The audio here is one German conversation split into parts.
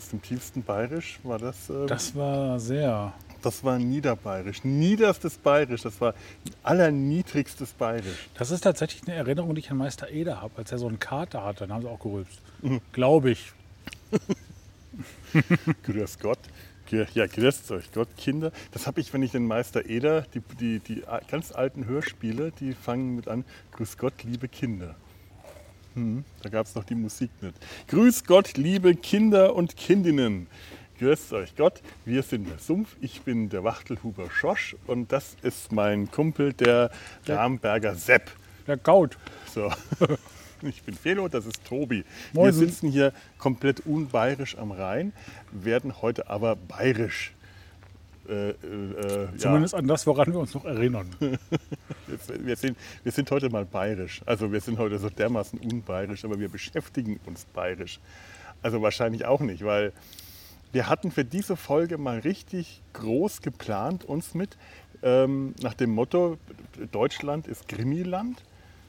aus dem tiefsten Bayerisch war das. ähm, Das war sehr. das war Niederbayerisch. Niederstes Bayerisch. Das war allerniedrigstes Bayerisch. Das ist tatsächlich eine Erinnerung, die ich an Meister Eder habe. Als er so einen Kater hatte, dann haben sie auch gerülpst. Glaube ich. Grüß Gott. Ja, grüßt euch Gott, Kinder. Das habe ich, wenn ich den Meister Eder, die, die, die ganz alten Hörspiele, die fangen mit an, Grüß Gott, liebe Kinder. Hm, da gab es noch die Musik nicht. Grüß Gott, liebe Kinder und Kindinnen. Grüßt euch Gott, wir sind der Sumpf, ich bin der Wachtelhuber Schosch und das ist mein Kumpel, der Ramberger Sepp. Der Gaut. So. Ich bin Felo, das ist Tobi. Moin. Wir sitzen hier komplett unbayerisch am Rhein, werden heute aber bayerisch. Äh, äh, äh, ja, Zumindest an das, woran wir uns noch erinnern. wir, sind, wir sind heute mal bayerisch. Also wir sind heute so dermaßen unbayerisch, aber wir beschäftigen uns bayerisch. Also wahrscheinlich auch nicht, weil wir hatten für diese Folge mal richtig groß geplant uns mit ähm, nach dem Motto Deutschland ist Krimiland.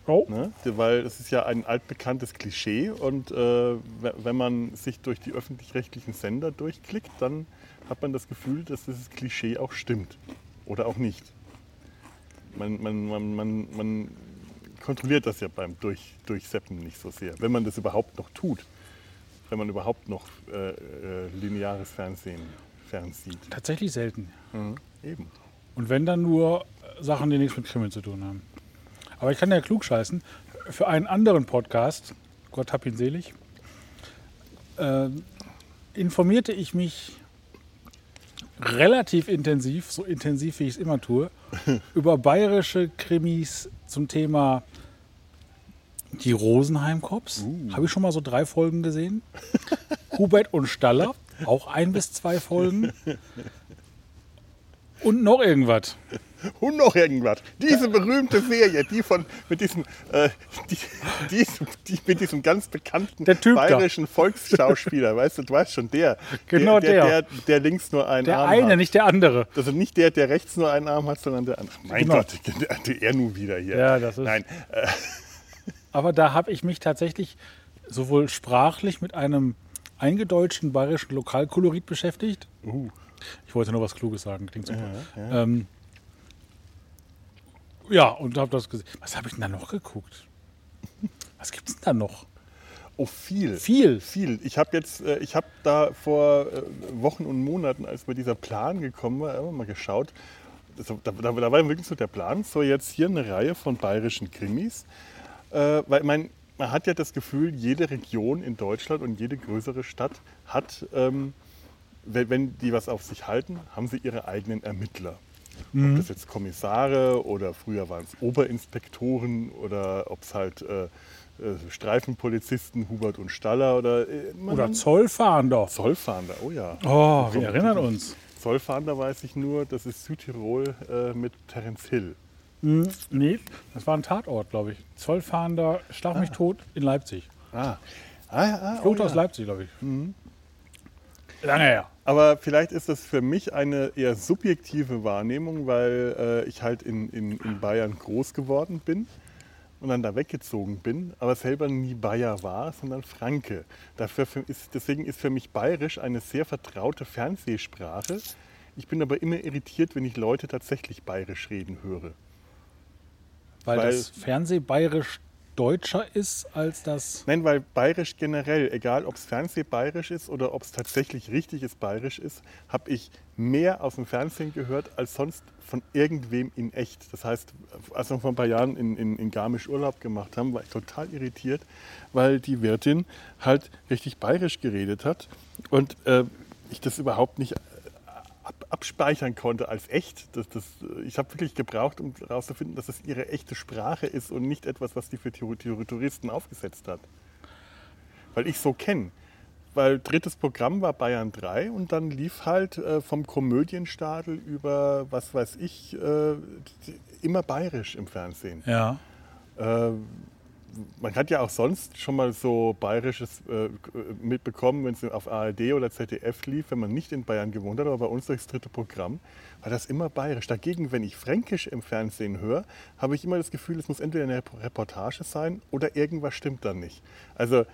Oh, Ne? Weil es ist ja ein altbekanntes Klischee und äh, we- wenn man sich durch die öffentlich-rechtlichen Sender durchklickt, dann hat man das Gefühl, dass dieses Klischee auch stimmt. Oder auch nicht. Man, man, man, man, man kontrolliert das ja beim durch, Durchseppen nicht so sehr, wenn man das überhaupt noch tut. Wenn man überhaupt noch äh, äh, lineares Fernsehen fernsieht. tatsächlich selten. Mhm. Eben. Und wenn dann nur Sachen, die nichts mit Krimi zu tun haben. Aber ich kann ja klug scheißen. Für einen anderen Podcast, Gott hab ihn selig, äh, informierte ich mich relativ intensiv, so intensiv wie ich es immer tue, über bayerische Krimis zum Thema die Rosenheim-Cops. Habe ich schon mal so drei Folgen gesehen. Hubert und Staller, auch ein bis zwei Folgen. Und noch irgendwas. Und noch irgendwas. Diese berühmte Serie, die von mit diesem, äh, die, die, die mit diesem ganz bekannten Der Typ da. bayerischen Volksschauspieler, weißt du, du weißt schon, der. Genau der. der. Der, der links nur einen Der Arm eine, hat. nicht der andere. Also nicht der, der rechts nur einen Arm hat, sondern der andere. Mein Genau. Gott, der, er nun wieder hier. Ja, das ist- Nein, äh, Aber da habe ich mich tatsächlich sowohl sprachlich mit einem eingedeutschten bayerischen Lokalkolorit beschäftigt. uh, Ich wollte nur was Kluges sagen, klingt super. Ja, ähm, ja und habe das gesehen. Was habe ich denn da noch geguckt? Was gibt es denn da noch? oh viel. Viel. Viel. Ich habe jetzt, äh, ich habe da vor äh, Wochen und Monaten, als mir dieser Plan gekommen war, immer mal geschaut. Da, da, da war wirklich so der Plan, so jetzt hier eine Reihe von bayerischen Krimis. Äh, weil man, man hat ja das Gefühl, jede Region in Deutschland und jede größere Stadt hat, ähm, wenn, wenn die was auf sich halten, haben sie ihre eigenen Ermittler. Ob das jetzt Kommissare oder früher waren es Oberinspektoren oder ob es halt äh, äh, Streifenpolizisten, Hubert und Staller oder, äh, Oder Zollfahnder. Zollfahnder, oh ja. Oh, wir erinnern uns. Zollfahnder weiß ich nur, das ist Südtirol äh, mit Terence Hill. Hm, nee, das war ein Tatort, glaube ich. Zollfahnder, Schlag mich tot in Leipzig. Ah, ah, ah oh Flucht ja. aus Leipzig, glaube ich. Lange her. Aber vielleicht ist das für mich eine eher subjektive Wahrnehmung, weil äh, ich halt in, in, in Bayern groß geworden bin und dann da weggezogen bin, aber selber nie Bayer war, sondern Franke. Dafür für- ist, deswegen ist für mich Bayerisch eine sehr vertraute Fernsehsprache. Ich bin aber immer irritiert, wenn ich Leute tatsächlich Bayerisch reden höre. Weil, Weil- das Fernseh bayerisch deutscher ist als das. Nein, weil Bayerisch generell, egal ob es Fernsehbayerisch ist oder ob es tatsächlich richtiges Bayerisch ist, habe ich mehr aus dem Fernsehen gehört als sonst von irgendwem in echt. Das heißt, als wir vor ein paar Jahren in, in, in Garmisch Urlaub gemacht haben, war ich total irritiert, weil die Wirtin halt richtig bayerisch geredet hat und äh, ich das überhaupt nicht ab, abspeichern konnte als echt. Das, das, ich habe wirklich gebraucht, um herauszufinden, dass es ihre echte Sprache ist und nicht etwas, was die für Tour- Tour- Touristen aufgesetzt hat. Weil ich so kenne. Weil drittes Programm war Bayern 3 und dann lief halt äh, vom Komödienstadel über, was weiß ich, äh, immer bayerisch im Fernsehen. Ja. Äh, man hat ja auch sonst schon mal so Bayerisches äh, mitbekommen, wenn es auf ARD oder ZDF lief, wenn man nicht in Bayern gewohnt hat, aber bei uns durchs dritte Programm, war das immer bayerisch. Dagegen, wenn ich Fränkisch im Fernsehen höre, habe ich immer das Gefühl, es muss entweder eine Reportage sein oder irgendwas stimmt dann nicht. Also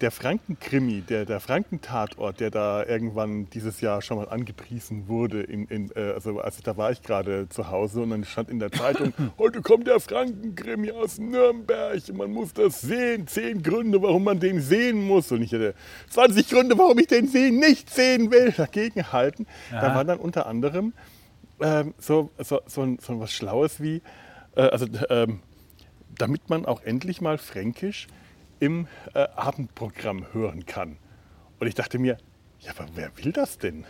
der Frankenkrimi, der, der Frankentatort, der da irgendwann dieses Jahr schon mal angepriesen wurde, in, in, äh, also, also da war ich gerade zu Hause und dann stand in der Zeitung, heute kommt der Frankenkrimi aus Nürnberg, man muss das sehen, zehn Gründe, warum man den sehen muss. Und ich hatte 20 Gründe, warum ich den sehen, nicht sehen will, dagegen halten. Aha. Da war dann unter anderem ähm, so, so, so, so was Schlaues wie, äh, also ähm, damit man auch endlich mal Fränkisch im äh, Abendprogramm hören kann. Und ich dachte mir, ja, aber wer will das denn?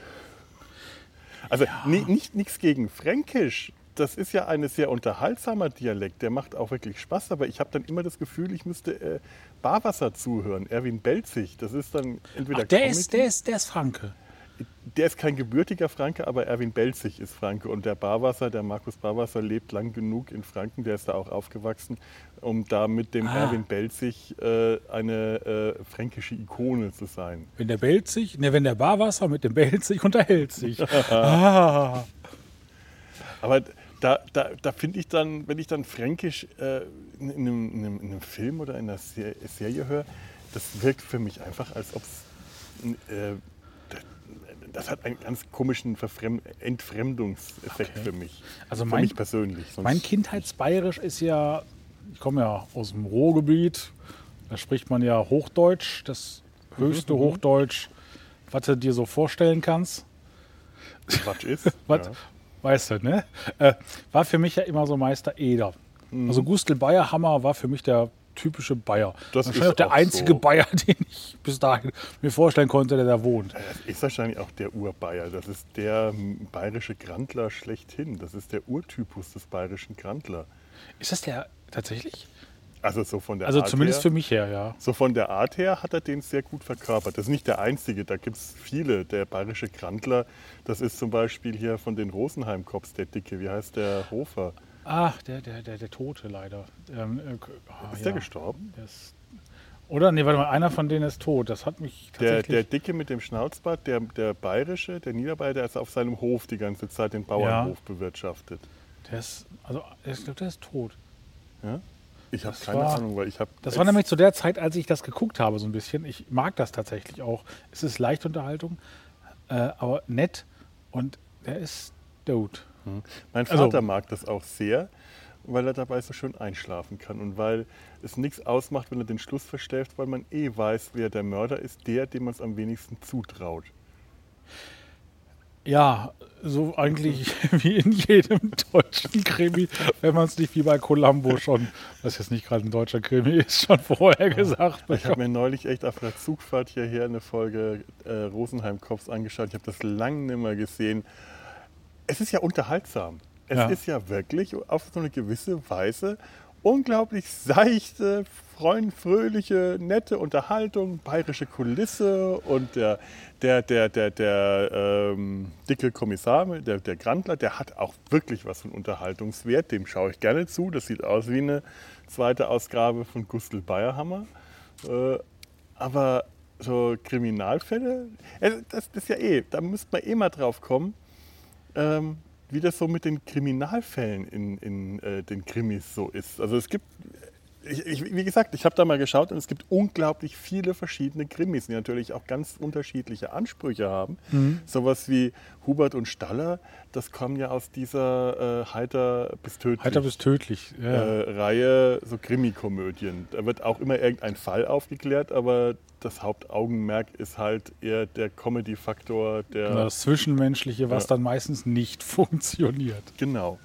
Also ja. nicht nichts gegen Fränkisch. Das ist ja ein sehr unterhaltsamer Dialekt, der macht auch wirklich Spaß, aber ich habe dann immer das Gefühl, ich müsste äh, Barwasser zuhören, Erwin Belzig. Das ist dann entweder. Ach, der, ist, der, ist, der ist Franke der ist kein gebürtiger Franke, aber Erwin Belzig ist Franke. Und der Barwasser, der Markus Barwasser, lebt lang genug in Franken, der ist da auch aufgewachsen, um da mit dem ah. Erwin Belzig äh, eine äh, fränkische Ikone zu sein. Wenn der Belzig, ne, wenn der Barwasser mit dem Belzig unterhält sich. ah. Aber da, da, da finde ich dann, wenn ich dann Fränkisch äh, in, einem, in, einem, in, einem, Film oder in einer Serie höre, das wirkt für mich einfach, als ob es äh, das hat einen ganz komischen Verfremd Entfremdungseffekt okay. für mich. Also mein, für mich persönlich. Sonst mein Kindheitsbayerisch ist ja, ich komme ja aus dem Ruhrgebiet, da spricht man ja Hochdeutsch, das höchste mhm, mhm. Hochdeutsch, was du dir so vorstellen kannst. Was ist? was, ja. Weißt du, ne? Äh, war für mich ja immer so Meister Eder. Mhm. Also Gustl Bayerhammer war für mich der typische Bayer. Das ist auch der einzige so. Bayer, den ich bis dahin mir vorstellen konnte, der da wohnt. Das ist wahrscheinlich auch der Urbayer. Das ist der bayerische Grandler schlechthin. Das ist der Urtypus des bayerischen Grandler. Ist das der tatsächlich? Also so von der Also Art zumindest her, für mich her, ja. So von der Art her hat er den sehr gut verkörpert. Das ist nicht der einzige, da gibt es viele. Der bayerische Grandler, das ist zum Beispiel hier von den Rosenheim-Cops, der Dicke. Wie heißt der Hofer? Ach, der, der, der, der Tote leider. Ähm, äh, oh, ist ja. der gestorben? Der ist, oder? Nee, warte mal, einer von denen ist tot. Das hat mich tatsächlich... Der, der Dicke mit dem Schnauzbart, der, der Bayerische, der Niederbayer, der ist auf seinem Hof die ganze Zeit den Bauernhof ja. bewirtschaftet. Der ist, also ich glaube, der ist tot. Ja? Ich habe keine war, Ahnung, weil ich habe... Das war nämlich zu der Zeit, als ich das geguckt habe so ein bisschen. Ich mag das tatsächlich auch. Es ist leichte Unterhaltung, äh, aber nett und der ist tot. Hm. Mein also Vater also, mag das auch sehr, weil er dabei so schön einschlafen kann und weil es nichts ausmacht, wenn er den Schluss verstellt, weil man eh weiß, wer der Mörder ist, der, dem man es am wenigsten zutraut. Ja, so eigentlich wie in jedem deutschen Krimi, wenn man es nicht wie bei Columbo schon, was jetzt nicht gerade ein deutscher Krimi ist, schon vorher gesagt Ich habe mir neulich echt auf der Zugfahrt hierher eine Folge äh, Rosenheim-Cops angeschaut. Ich habe das lange nicht mehr gesehen es ist ja unterhaltsam. Es ja. ist ja wirklich auf so eine gewisse Weise unglaublich seichte, freundliche, nette Unterhaltung, bayerische Kulisse und der, der, der, der, der ähm, dicke Kommissar, der, der Grandler, der hat auch wirklich was von Unterhaltungswert. Dem schaue ich gerne zu. Das sieht aus wie eine zweite Ausgabe von Gustl Bayerhammer. Äh, aber so Kriminalfälle, das, das ist ja eh, da müsste man eh mal drauf kommen ähm, wie das so mit den Kriminalfällen in, in äh, den Krimis so ist. Also es gibt, ich, ich, wie gesagt, ich habe da mal geschaut und es gibt unglaublich viele verschiedene Krimis, die natürlich auch ganz unterschiedliche Ansprüche haben. Mhm. Sowas wie Hubert und Staller, das kommen ja aus dieser äh, Heiter bis tödlich, Heiter bis tödlich ja. äh, Reihe, so Krimikomödien. Da wird auch immer irgendein Fall aufgeklärt, aber das Hauptaugenmerk ist halt eher der Comedy-Faktor. Der, genau, das Zwischenmenschliche, was ja. dann meistens nicht funktioniert. Genau.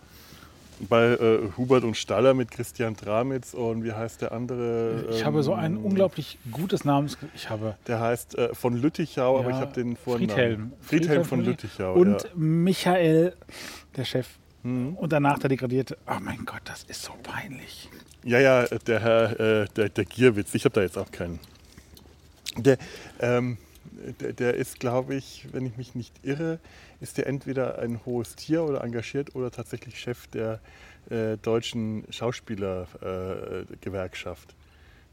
Bei äh, Hubert und Staller mit Christian Dramitz und wie heißt der andere? Ich ähm, habe so ein ähm, unglaublich gutes Namens. Ich habe. Der heißt äh, von Lüttichau, ja, aber ich habe den Vornamen. Friedhelm. Friedhelm, Friedhelm von Lüttichau. Und ja. Michael, der Chef. Mhm. Und danach der Degradierte. Oh mein Gott, das ist so peinlich. Ja, ja, der Herr, äh, der, der Gierwitz. Ich habe da jetzt auch keinen. Der, ähm, der, der ist, glaube ich, wenn ich mich nicht irre, ist der entweder ein hohes Tier oder engagiert oder tatsächlich Chef der äh, deutschen Schauspielergewerkschaft.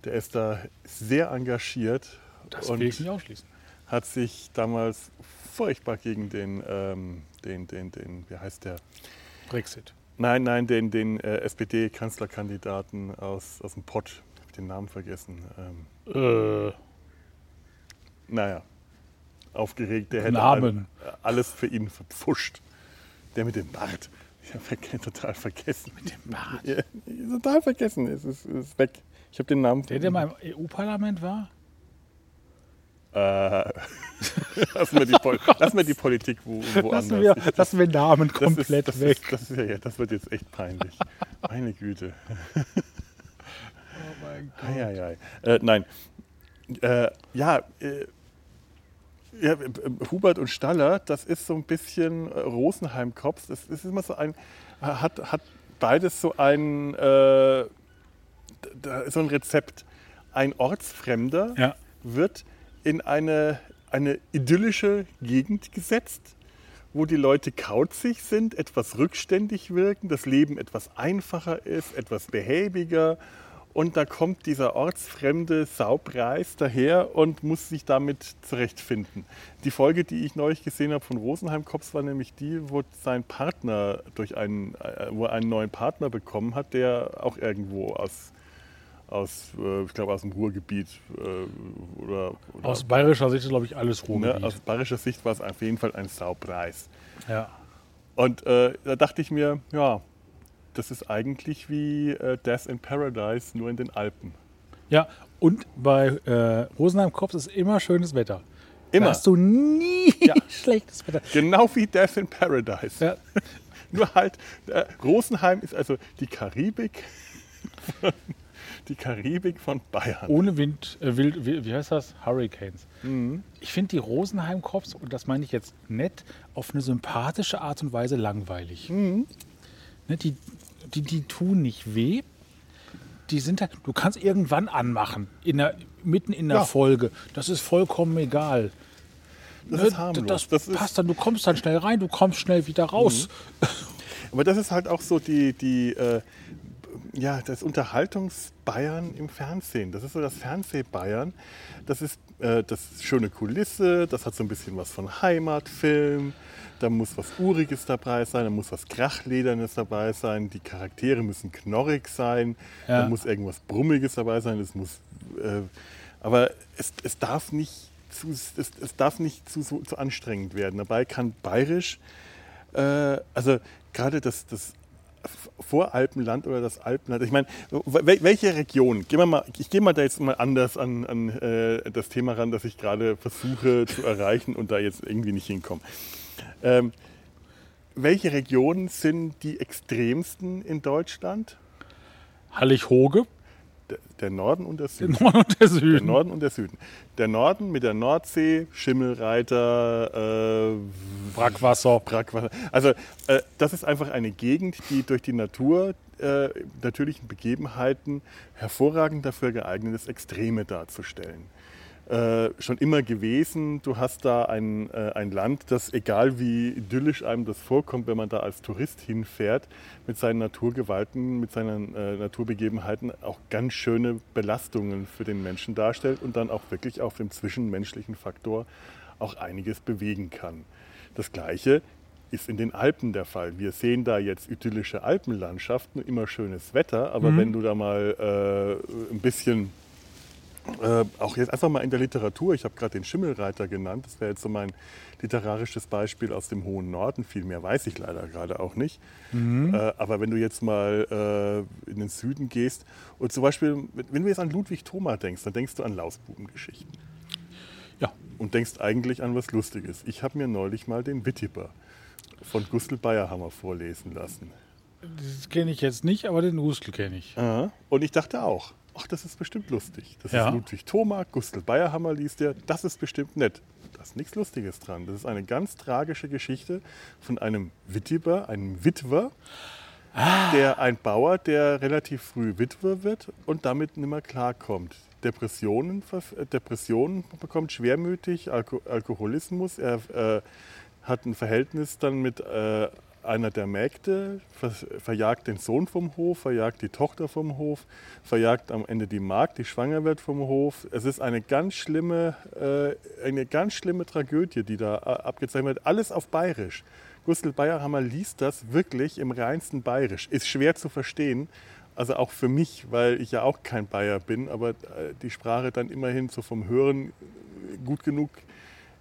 Der ist da sehr engagiert Das und will ich nicht ausschließen. hat sich damals furchtbar gegen den, ähm, den, den, den, wie heißt der? Brexit. Nein, nein, den, den äh, SPD-Kanzlerkandidaten aus, aus dem Pott. Ich habe den Namen vergessen. Ähm, Äh, naja, aufgeregt. Der hätte Namen. all- alles für ihn verpfuscht. Der mit dem Bart. Ich habe total vergessen. Mit dem Bart? Ja, total vergessen. Es ist, ist weg. Ich habe den Namen. der, der mal im EU-Parlament war? Äh, lassen, wir die Pol lassen wir die Politik wo, woanders. Lassen wir, Ich- lassen wir Namen das komplett ist, das weg. Ist, das, ist, ja, das wird jetzt echt peinlich. Meine Güte. oh mein Eieiei. Äh, nein. Äh, ja, äh, ja, äh, Hubert und Staller, das ist so ein bisschen äh, Rosenheim-Kops. Das ist immer so ein, hat, hat beides so ein, äh, so ein Rezept. Ein Ortsfremder Ja. wird in eine, eine idyllische Gegend gesetzt, wo die Leute kauzig sind, etwas rückständig wirken, das Leben etwas einfacher ist, etwas behäbiger. Und da kommt dieser ortsfremde Saupreis daher und muss sich damit zurechtfinden. Die Folge, die ich neulich gesehen habe von Rosenheim Kops, war nämlich die, wo sein Partner durch einen, äh, wo er einen neuen Partner bekommen hat, der auch irgendwo aus, aus äh, ich glaube aus dem Ruhrgebiet äh, oder, oder Aus bayerischer Sicht ist, glaube ich, alles ne, Ruhrgebiet. aus bayerischer Sicht war es auf jeden Fall ein Saupreis. ja. Und äh, da dachte ich mir, ja, das ist eigentlich wie äh, Death in Paradise, nur in den Alpen. ja, und bei äh, Rosenheim Kops ist immer schönes Wetter. Immer. Da hast du nie schlechtes Wetter. Genau wie Death in Paradise. Ja, Nur halt, äh, Rosenheim ist also die Karibik, von, die Karibik von Bayern. ohne Wind, äh, wild, wie, wie heißt das? Hurricanes. Mhm. Ich finde die Rosenheim Cops, und das meine ich jetzt nett, auf eine sympathische Art und Weise langweilig. Mhm. Ne, die, die, die tun nicht weh. Die sind halt, du kannst irgendwann anmachen, in der, mitten in der Ja. Folge. Das ist vollkommen egal. Das Ne, ist harmlos. Das, Das ist- passt dann, du kommst dann schnell rein, du kommst schnell wieder raus. Aber das ist halt auch so die, die äh, ja, das Unterhaltungs-Bayern im Fernsehen. Das ist so das Fernseh-Bayern. Das ist, äh, das ist schöne Kulisse, das hat so ein bisschen was von Heimatfilm. Da muss was Uriges dabei sein, da muss was Krachledernes dabei sein. Die Charaktere müssen knorrig sein, Ja. da muss irgendwas Brummiges dabei sein. Es muss, äh, aber es, es darf nicht zu, es, es darf nicht zu, so, zu anstrengend werden. Dabei kann bayerisch äh, also gerade das, das Voralpenland oder das Alpenland, ich meine, wel- welche Region, gehen wir mal, ich gehe mal da jetzt mal anders an, an äh, das Thema ran, das ich gerade versuche zu erreichen und da jetzt irgendwie nicht hinkomme. Ähm, welche Regionen sind die extremsten in Deutschland? Hallig-Hoge, Der, der Norden und der der Süden. Norden und der Der Süden. Norden und der Süden. Der Norden mit der Nordsee, Schimmelreiter, äh, Brackwasser. Brackwasser. Also äh, das ist einfach eine Gegend, die durch die Natur, äh, natürlichen Begebenheiten hervorragend dafür geeignet ist, Extreme darzustellen. Äh, schon immer gewesen. Du hast da ein, äh, ein Land, das, egal wie idyllisch einem das vorkommt, wenn man da als Tourist hinfährt, mit seinen Naturgewalten, mit seinen äh, Naturbegebenheiten auch ganz schöne Belastungen für den Menschen darstellt und dann auch wirklich auf dem zwischenmenschlichen Faktor auch einiges bewegen kann. Das Gleiche ist in den Alpen der Fall. Wir sehen da jetzt idyllische Alpenlandschaften, immer schönes Wetter, aber wenn du da mal äh, ein bisschen äh, auch jetzt einfach mal in der Literatur, ich habe gerade den Schimmelreiter genannt, das wäre jetzt so mein literarisches Beispiel aus dem hohen Norden, viel mehr weiß ich leider gerade auch nicht. Äh, aber wenn du jetzt mal äh, in den Süden gehst und zum Beispiel, wenn du jetzt an Ludwig Thoma denkst, dann denkst du an Lausbubengeschichten Ja, und denkst eigentlich an was Lustiges. Ich habe mir neulich mal den Wittiber von Gustl Bayerhammer vorlesen lassen. das kenne ich jetzt nicht, aber den Hustel kenne ich. Aha. Und ich dachte auch, ach, das ist bestimmt lustig. Das Ja. ist Ludwig Thoma, Gustl Bayerhammer liest der, das ist bestimmt nett. Da ist nichts Lustiges dran. Das ist eine ganz tragische Geschichte von einem Wittiber, einem Witwer, der ein Bauer, der relativ früh Witwer wird und damit nicht mehr klarkommt. Depressionen, äh, Depressionen bekommt schwermütig, Alko Alkoholismus. Er äh, hat ein Verhältnis dann mit äh, einer der Mägde ver verjagt den Sohn vom Hof, verjagt die Tochter vom Hof, verjagt am Ende die Magd, die schwanger wird vom Hof. Es ist eine ganz schlimme, äh, eine ganz schlimme Tragödie, die da äh, abgezeichnet wird. Alles auf Bayerisch. Gustl Bayerhammer liest das wirklich im reinsten Bayerisch. Ist schwer zu verstehen, also auch für mich, weil ich ja auch kein Bayer bin, aber äh, die Sprache dann immerhin so vom Hören gut genug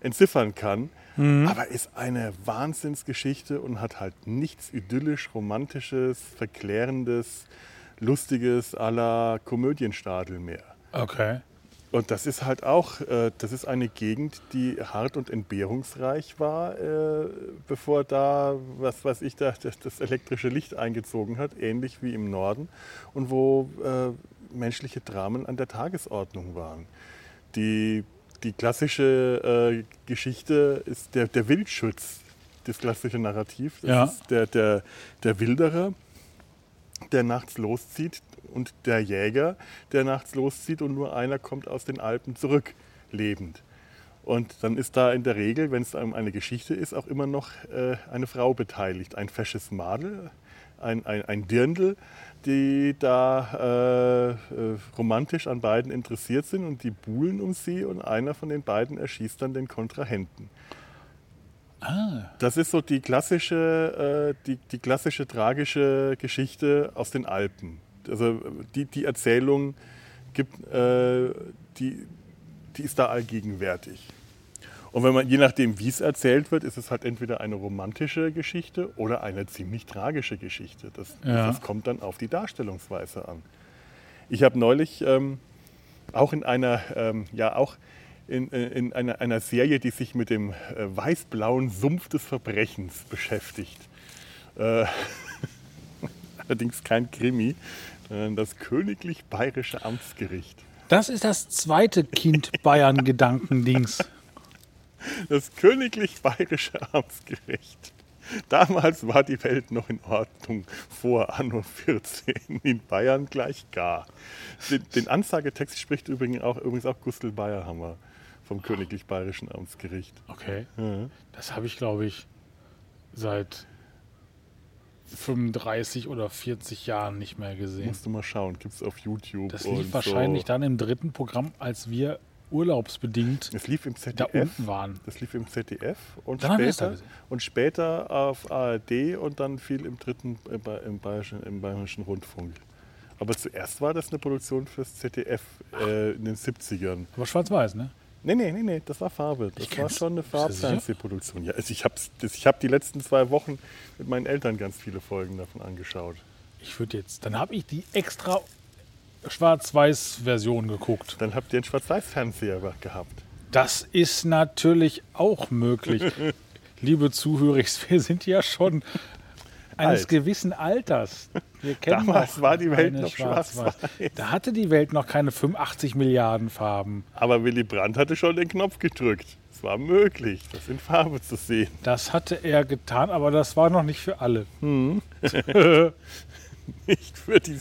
entziffern kann. Mhm. Aber ist eine Wahnsinnsgeschichte und hat halt nichts idyllisch, romantisches, verklärendes, lustiges la Komödienstadel mehr. Okay. Und das ist halt auch, äh, das ist eine Gegend, die hart und entbehrungsreich war, äh, bevor da, was weiß ich, da, das, das, elektrische Licht eingezogen hat, ähnlich wie im Norden, und wo äh, menschliche Dramen an der Tagesordnung waren. Die, die klassische äh, Geschichte ist der, der Wildschutz, das klassische Narrativ. Das Ja. ist der, der, der Wilderer, der nachts loszieht und der Jäger, der nachts loszieht und nur einer kommt aus den Alpen zurück, lebend. Und dann ist da in der Regel, wenn es um eine Geschichte ist, auch immer noch äh, eine Frau beteiligt. Ein fesches Madel, ein, ein, ein Dirndl, die da äh, äh, romantisch an beiden interessiert sind und die buhlen um sie und einer von den beiden erschießt dann den Kontrahenten. Ah, Das ist so die klassische, äh, die, die klassische tragische Geschichte aus den Alpen. Also die, die Erzählung gibt, äh, die, die ist da allgegenwärtig. Und wenn man, je nachdem, wie es erzählt wird, ist es halt entweder eine romantische Geschichte oder eine ziemlich tragische Geschichte. Das, Ja. das kommt dann auf die Darstellungsweise an. Ich habe neulich ähm, auch in einer, ähm, ja auch in, äh, in einer, einer Serie, die sich mit dem äh, weiß-blauen Sumpf des Verbrechens beschäftigt. Äh, allerdings kein Krimi, sondern das Königlich Bayerische Amtsgericht. das ist das zweite Kind Bayern-Gedankendings. Das Königlich Bayerische Amtsgericht. Damals war die Welt noch in Ordnung, vor Anno 14, in Bayern gleich gar. Den, den Ansagetext spricht übrigens auch, übrigens auch Gustl Bayerhammer vom Königlich Bayerischen Amtsgericht. Okay. Ja. Das habe ich, glaube ich, seit 35 oder 40 Jahren nicht mehr gesehen. Musst du mal schauen, gibt es auf YouTube. Das lief wahrscheinlich so. dann im dritten Programm, als wir urlaubsbedingt Es lief im da ZDF. unten waren. Das lief im ZDF und Dann da später, und später auf ARD und dann viel im dritten im bayerischen, im bayerischen Rundfunk. Aber zuerst war das eine Produktion fürs ZDF äh, in den 70ern. Aber schwarz-weiß, ne? Nee, nee, nee, nee, das war Farbe. Das Ich war schon eine? Farbfernsehproduktion. Ja, also ich habe ich hab die letzten zwei Wochen mit meinen Eltern ganz viele Folgen davon angeschaut. Ich würde jetzt, dann habe ich die extra Schwarz-Weiß-Version geguckt. Dann habt ihr einen Schwarz-Weiß-Fernseher gehabt. Das ist natürlich auch möglich. Liebe Zuhörer, wir sind ja schon eines Alt. gewissen Alters. Wir kennen Damals war die Welt noch schwarz-weiß. Da hatte die Welt noch keine 85 Milliarden Farben. Aber Willy Brandt hatte schon den Knopf gedrückt. Es war möglich, das in Farbe zu sehen. Das hatte er getan, aber das war noch nicht für alle. Nicht für, die,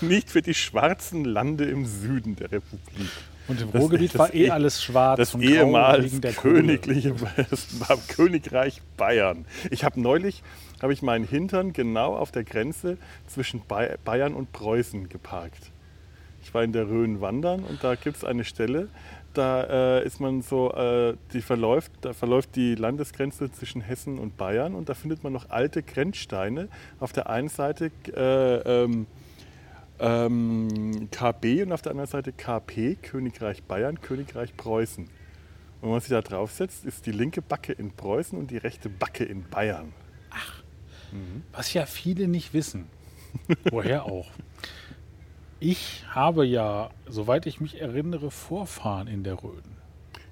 nicht für die schwarzen Lande im Süden der Republik. Und im Das- Ruhrgebiet das war eh eh- alles schwarz Das und ehemals wegen der königliche das war Königreich Bayern. Ich habe neulich habe ich meinen Hintern genau auf der Grenze zwischen Bay- Bayern und Preußen geparkt. Ich war in der Rhön wandern und da gibt es eine Stelle, da äh, ist man so, äh, die verläuft, da verläuft die Landesgrenze zwischen Hessen und Bayern und da findet man noch alte Grenzsteine. Auf der einen Seite äh, ähm, ähm, KB und auf der anderen Seite KP, Königreich Bayern, Königreich Preußen. Und wenn man sich da draufsetzt, ist die linke Backe in Preußen und die rechte Backe in Bayern. Was ja viele nicht wissen. Woher auch. Ich habe ja, soweit ich mich erinnere, Vorfahren in der Rhön.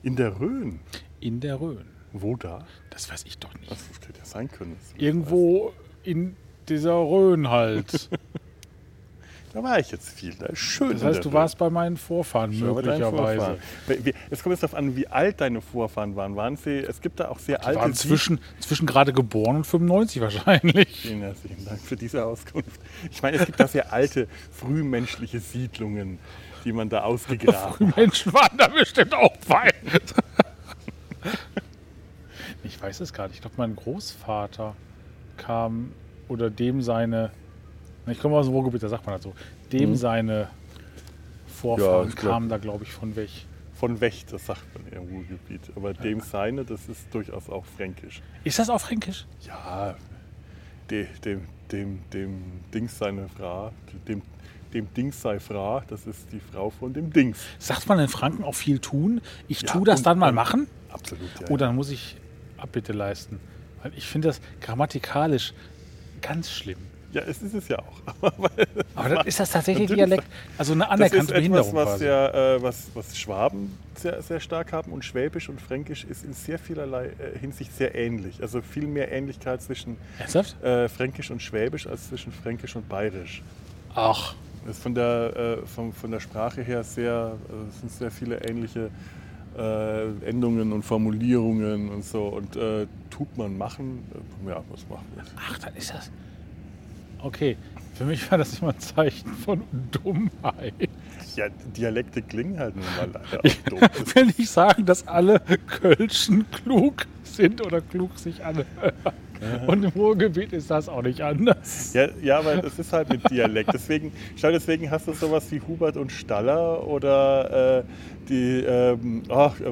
In der Rhön. In der Rhön. Wo da? Das weiß ich doch nicht. Das hätte ja sein können. Irgendwo in dieser Rhön halt. Da war ich jetzt viel. Da ist schön. Das heißt, du warst bei meinen Vorfahren deine möglicherweise. Vorfahren. Es kommt jetzt darauf an, wie alt deine Vorfahren waren. Waren sie, es gibt da auch sehr Die alte waren zwischen, zwischen gerade geboren und 95 wahrscheinlich. Vielen herzlichen Dank für diese Auskunft. Ich meine, es gibt da sehr alte, frühmenschliche Siedlungen, die man da ausgegraben hat. Menschen waren da bestimmt auch bei. Ich weiß es gar nicht. Ich glaube, mein Großvater kam oder dem seine, ich komme aus dem Ruhrgebiet, da sagt man das so, dem Mhm. seine Vorfahren glaub- kamen da, glaube ich, von weg. Von Wächt, das sagt man im Ruhrgebiet. Aber dem seine, das ist durchaus auch fränkisch. Ist das auch fränkisch? Ja, de, dem, dem, dem Dings seine Frau, dem, dem Dings sei Frau, das ist die Frau von dem Dings. Sagt man in Franken auch viel tun? Ich Ja, tu das und- dann mal machen? Absolut, ja. Oh, dann muss ich Abbitte leisten. Weil ich finde das grammatikalisch ganz schlimm. Ja, es ist es ja auch. Aber dann ist das tatsächlich Dialekt, also eine Das ist anerkannte etwas, Behinderung was, ja, äh, was, was Schwaben sehr, sehr stark haben und Schwäbisch und Fränkisch ist in sehr vielerlei äh, Hinsicht sehr ähnlich. Also viel mehr Ähnlichkeit zwischen äh, Fränkisch und Schwäbisch als zwischen Fränkisch und Bayerisch. Ach, Das ist von der, äh, von, von der Sprache her sehr, äh, sind sehr viele ähnliche äh, Endungen und Formulierungen und so. Und tut man machen, ja, was macht man? ach, dann ist das. Okay, für mich war das immer ein Zeichen von Dummheit. Ja, Dialekte klingen halt nun mal leider auch doof. Ich will nicht sagen, dass alle Kölschen klug sind oder klug sich anhören. Und im Ruhrgebiet ist das auch nicht anders. Ja, ja, aber das ist halt mit Dialekt. Deswegen, schau, deswegen hast du sowas wie Hubert und Staller oder äh, die, ähm, ach, äh,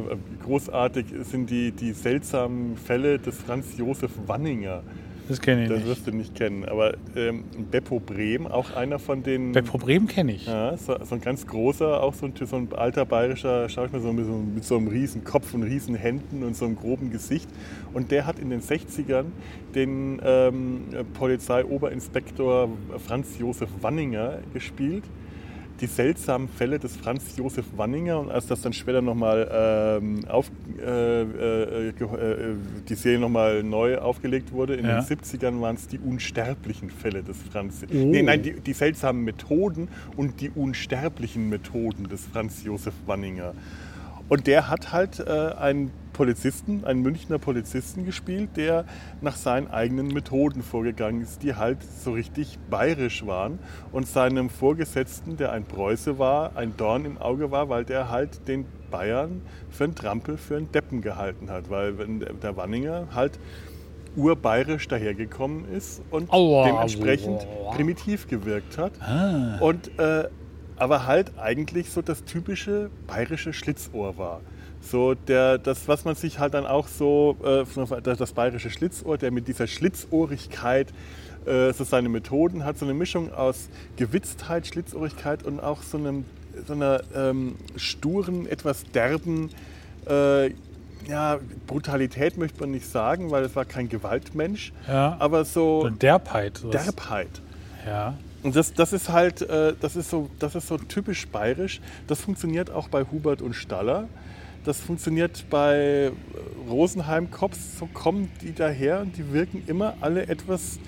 großartig sind die, die seltsamen Fälle des Franz Josef Wanninger. Das kenne ich Das nicht. wirst du nicht kennen. Aber ähm, Beppo Brehm, auch einer von den. Bei Problem kenne ich. Ja, so, so ein ganz großer, auch so ein, so ein alter bayerischer Schauspieler so mit, so, mit so einem riesen Kopf und riesen Händen und so einem groben Gesicht. Und der hat in den 60ern den ähm, Polizeioberinspektor Franz Josef Wanninger gespielt. Die seltsamen Fälle des Franz Josef Wanninger und als das dann später nochmal ähm, auf, äh, äh, äh, die Serie nochmal neu aufgelegt wurde, in Ja. den 70ern waren es die unsterblichen Fälle des Franz. Oh. Nee, nein, die, die seltsamen Methoden und die unsterblichen Methoden des Franz Josef Wanninger. Und der hat halt äh, einen Polizisten, einen Münchner Polizisten gespielt, der nach seinen eigenen Methoden vorgegangen ist, die halt so richtig bayerisch waren und seinem Vorgesetzten, der ein Preuße war, ein Dorn im Auge war, weil der halt den Bayern für einen Trampel, für einen Deppen gehalten hat, weil wenn der- Wanninger halt urbayerisch dahergekommen ist und Aua, dementsprechend aua. primitiv gewirkt hat. Ah. Und äh, aber halt eigentlich so das typische bayerische Schlitzohr war. So der, das, was man sich halt dann auch so, äh, das bayerische Schlitzohr, der mit dieser Schlitzohrigkeit äh, so seine Methoden hat, so eine Mischung aus Gewitztheit, Schlitzohrigkeit und auch so, einem, so einer ähm, sturen, etwas derben, äh, ja, Brutalität möchte man nicht sagen, weil es war kein Gewaltmensch, Ja. aber so So Derbheit. Derbheit. Ja. Und das, das ist halt, äh, das ist so, das ist so typisch bayerisch. Das funktioniert auch bei Hubert und Staller. Das funktioniert bei äh, Rosenheim Cops. So kommen die daher und die wirken immer alle etwas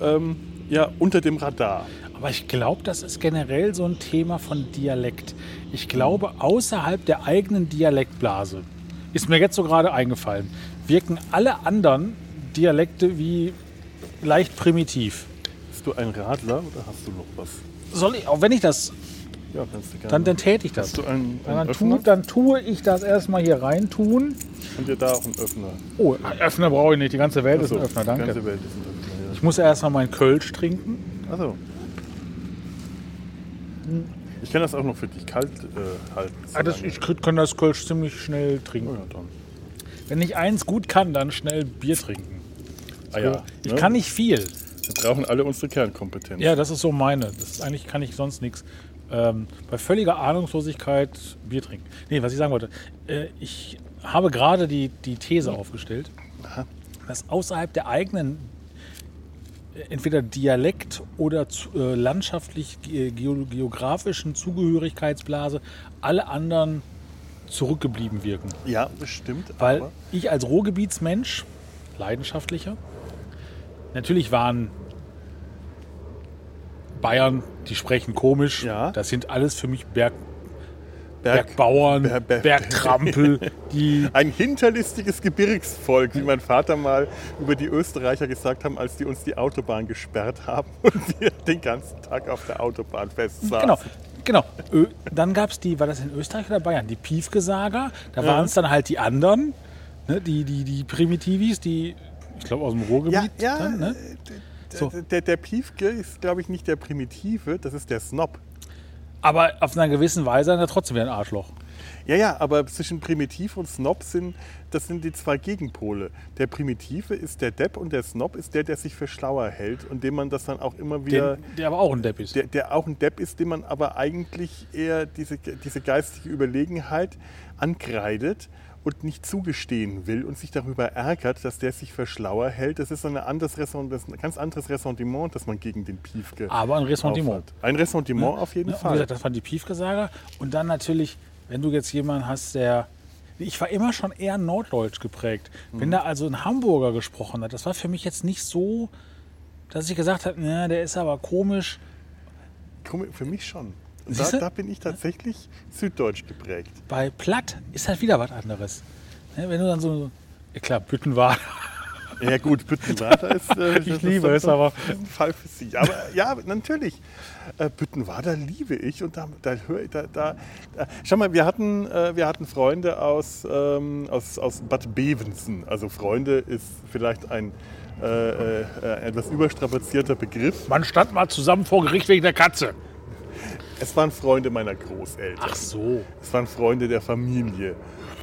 ähm, ja, unter dem Radar. Aber ich glaube, das ist generell so ein Thema von Dialekt. Ich glaube, außerhalb der eigenen Dialektblase, ist mir jetzt so gerade eingefallen, wirken alle anderen Dialekte wie leicht primitiv. Bist du ein Radler oder hast du noch was? Soll ich, auch wenn ich das, Ja, kannst du gerne. dann, dann täte ich das. hast du einen, einen Dann, tu, dann tue ich das erstmal hier rein tun. Und dir da auch einen Öffner. Oh, Öffner brauche ich nicht. Die ganze Welt ist Achso, ein Öffner, Die ganze danke. Welt ist ein Öffner, Ich muss erstmal meinen Kölsch trinken. ja. Achso. Ich kann das auch noch für dich kalt äh, halten. Ah, das, ich kann das Kölsch ziemlich schnell Oh trinken. ja, dann. Wenn ich eins gut kann, dann schnell Bier trinken. Ah, ja, Ich ne? kann nicht viel. Wir brauchen alle unsere Kernkompetenz. Ja, das ist so meine. Das ist, eigentlich kann ich sonst nichts. Ähm, bei völliger Ahnungslosigkeit Bier trinken. Nee, was ich sagen wollte. Äh, ich habe gerade die, die These aufgestellt, Aha. dass außerhalb der eigenen äh, entweder Dialekt oder äh, landschaftlich ge geo geografischen Zugehörigkeitsblase alle anderen zurückgeblieben wirken. Ja, das stimmt. Weil aber ich als Ruhrgebietsmensch, leidenschaftlicher, natürlich waren Bayern, die sprechen komisch. Ja. Das sind alles für mich Berg, Berg- Bergbauern, Ber- Ber- Bergtrampel, die ein hinterlistiges Gebirgsvolk, wie mein Vater mal über die Österreicher gesagt haben, als die uns die Autobahn gesperrt haben und wir den ganzen Tag auf der Autobahn festsaßen. Genau, genau. Ö dann gab es die, war das in Österreich oder Bayern? Die Piefgesager. Da waren es dann halt die anderen, ne, die, die, die Primitivis, die, Ich glaube aus dem Ruhrgebiet. Ja, ja dann, ne? d- So. der, der Piefke ist, glaube ich, nicht der Primitive, das ist der Snob. Aber auf einer gewissen Weise er trotzdem wieder ein Arschloch. Ja, ja, aber zwischen Primitiv und Snob sind, das sind die zwei Gegenpole. Der Primitive ist der Depp und der Snob ist der, der sich für schlauer hält und dem man das dann auch immer wieder... Den, der aber auch ein Depp ist. der, der auch ein Depp ist, dem man aber eigentlich eher diese, diese geistige Überlegenheit ankreidet und nicht zugestehen will und sich darüber ärgert, dass der sich für schlauer hält. Das ist so eine anderes Ressent, das ist ein ganz anderes Ressentiment, das man gegen den Piefke aber ein Ressentiment. aufhat. Ein Ressentiment auf jeden Ne? Und Wie Fall. gesagt, das waren die Piefgesager. Und dann natürlich, wenn du jetzt jemanden hast, der. Ich war immer schon eher norddeutsch geprägt. Wenn Mhm. da also ein Hamburger gesprochen hat, das war für mich jetzt nicht so, dass ich gesagt habe, na, der ist aber komisch. Für mich schon. Da, da bin ich tatsächlich süddeutsch geprägt. Bei Platt ist halt wieder was anderes. Ne, Wenn du dann so, ja klar, Büttenwader. Ja gut, Büttenwader ist, äh, Ich das liebe ist es, aber- ist ein Fall für sich. Aber ja, natürlich. Äh, Büttenwader liebe ich und da, da höre ich, da, da, da. Schau mal, wir hatten, äh, wir hatten Freunde aus, ähm, aus, aus Bad Bevensen. Also Freunde ist vielleicht ein äh, äh, ein etwas überstrapazierter Begriff. Man stand mal zusammen vor Gericht wegen der Katze. Es waren Freunde meiner Großeltern. Ach so. Es waren Freunde der Familie.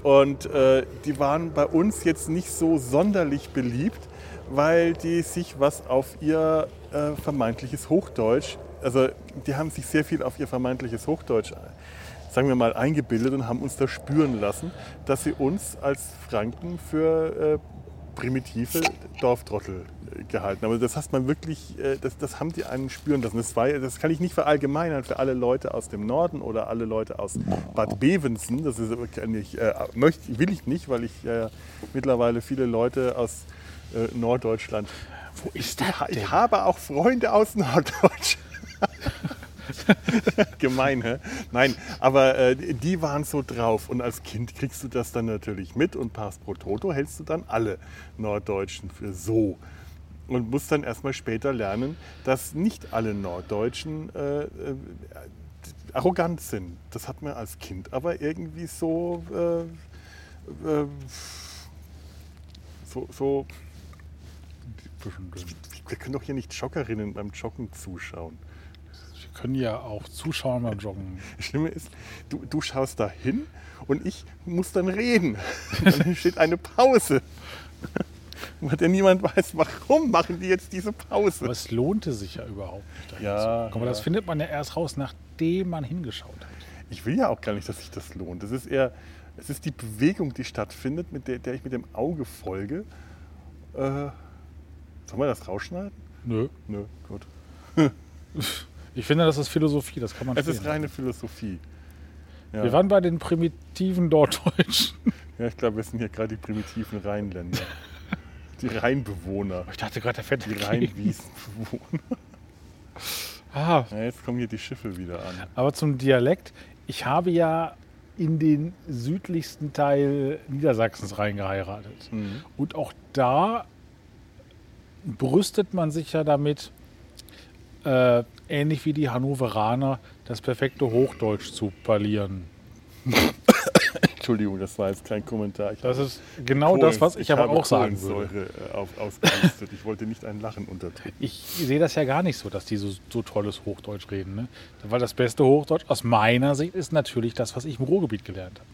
Und äh, die waren bei uns jetzt nicht so sonderlich beliebt, weil die sich was auf ihr äh, vermeintliches Hochdeutsch, also die haben sich sehr viel auf ihr vermeintliches Hochdeutsch, sagen wir mal, eingebildet und haben uns da spüren lassen, dass sie uns als Franken für äh, primitive Dorftrottel äh, gehalten. Aber das hat man wirklich, äh, das, das haben die einen spüren lassen. Das, war, das kann ich nicht verallgemeinern für alle Leute aus dem Norden oder alle Leute aus Bad Bevensen. Das ist, ich, äh, möchte, will ich nicht, weil ich äh, mittlerweile viele Leute aus äh, Norddeutschland. Wo ist das Ich denn? habe auch Freunde aus Norddeutschland. Gemein, hä? Nein, aber äh, die waren so drauf. Und als Kind kriegst du das dann natürlich mit und Pass pro Toto hältst du dann alle Norddeutschen für so. Und musst dann erstmal später lernen, dass nicht alle Norddeutschen äh, äh, arrogant sind. Das hat man als Kind aber irgendwie so, äh, äh, so, so wir können doch hier nicht Joggerinnen beim Joggen zuschauen. Können ja auch zuschauen beim Joggen. Das Schlimme ist, du, du schaust da hin und ich muss dann reden. Dann steht eine Pause. Weil denn niemand weiß, warum machen die jetzt diese Pause. Aber es lohnte sich ja überhaupt nicht. Ja. Aber das ja. findet man ja erst raus, nachdem man hingeschaut hat. Ich will ja auch gar nicht, dass sich das lohnt. Es ist eher, es ist die Bewegung, die stattfindet, mit der, der ich mit dem Auge folge. Äh, sollen wir das rausschneiden? Nö. Nö, gut. Ich finde, das ist Philosophie, das kann man Es ist stehen. reine Philosophie. Ja. Wir waren bei den primitiven Norddeutschen. Ja, ich glaube, wir sind hier gerade die primitiven Rheinländer. Die Rheinbewohner. Ich dachte gerade, der fette Die Rheinwiesenbewohner. Ah, Ja, jetzt kommen hier die Schiffe wieder an. aber zum Dialekt. Ich habe ja in den südlichsten Teil Niedersachsens reingeheiratet. Mhm. Und auch da brüstet man sich ja damit, äh, ähnlich wie die Hannoveraner, das perfekte Hochdeutsch zu parlieren. Entschuldigung, das war jetzt kein Kommentar. Ich Das ist genau Kohlen- das, was ich, aber habe auch sagen würde. Kohlensäure äh, auf. Ich wollte nicht ein Lachen unterdrücken. Ich sehe das ja gar nicht so, dass die so, so tolles Hochdeutsch reden. Ne? Weil das beste Hochdeutsch aus meiner Sicht ist natürlich das, was ich im Ruhrgebiet gelernt habe.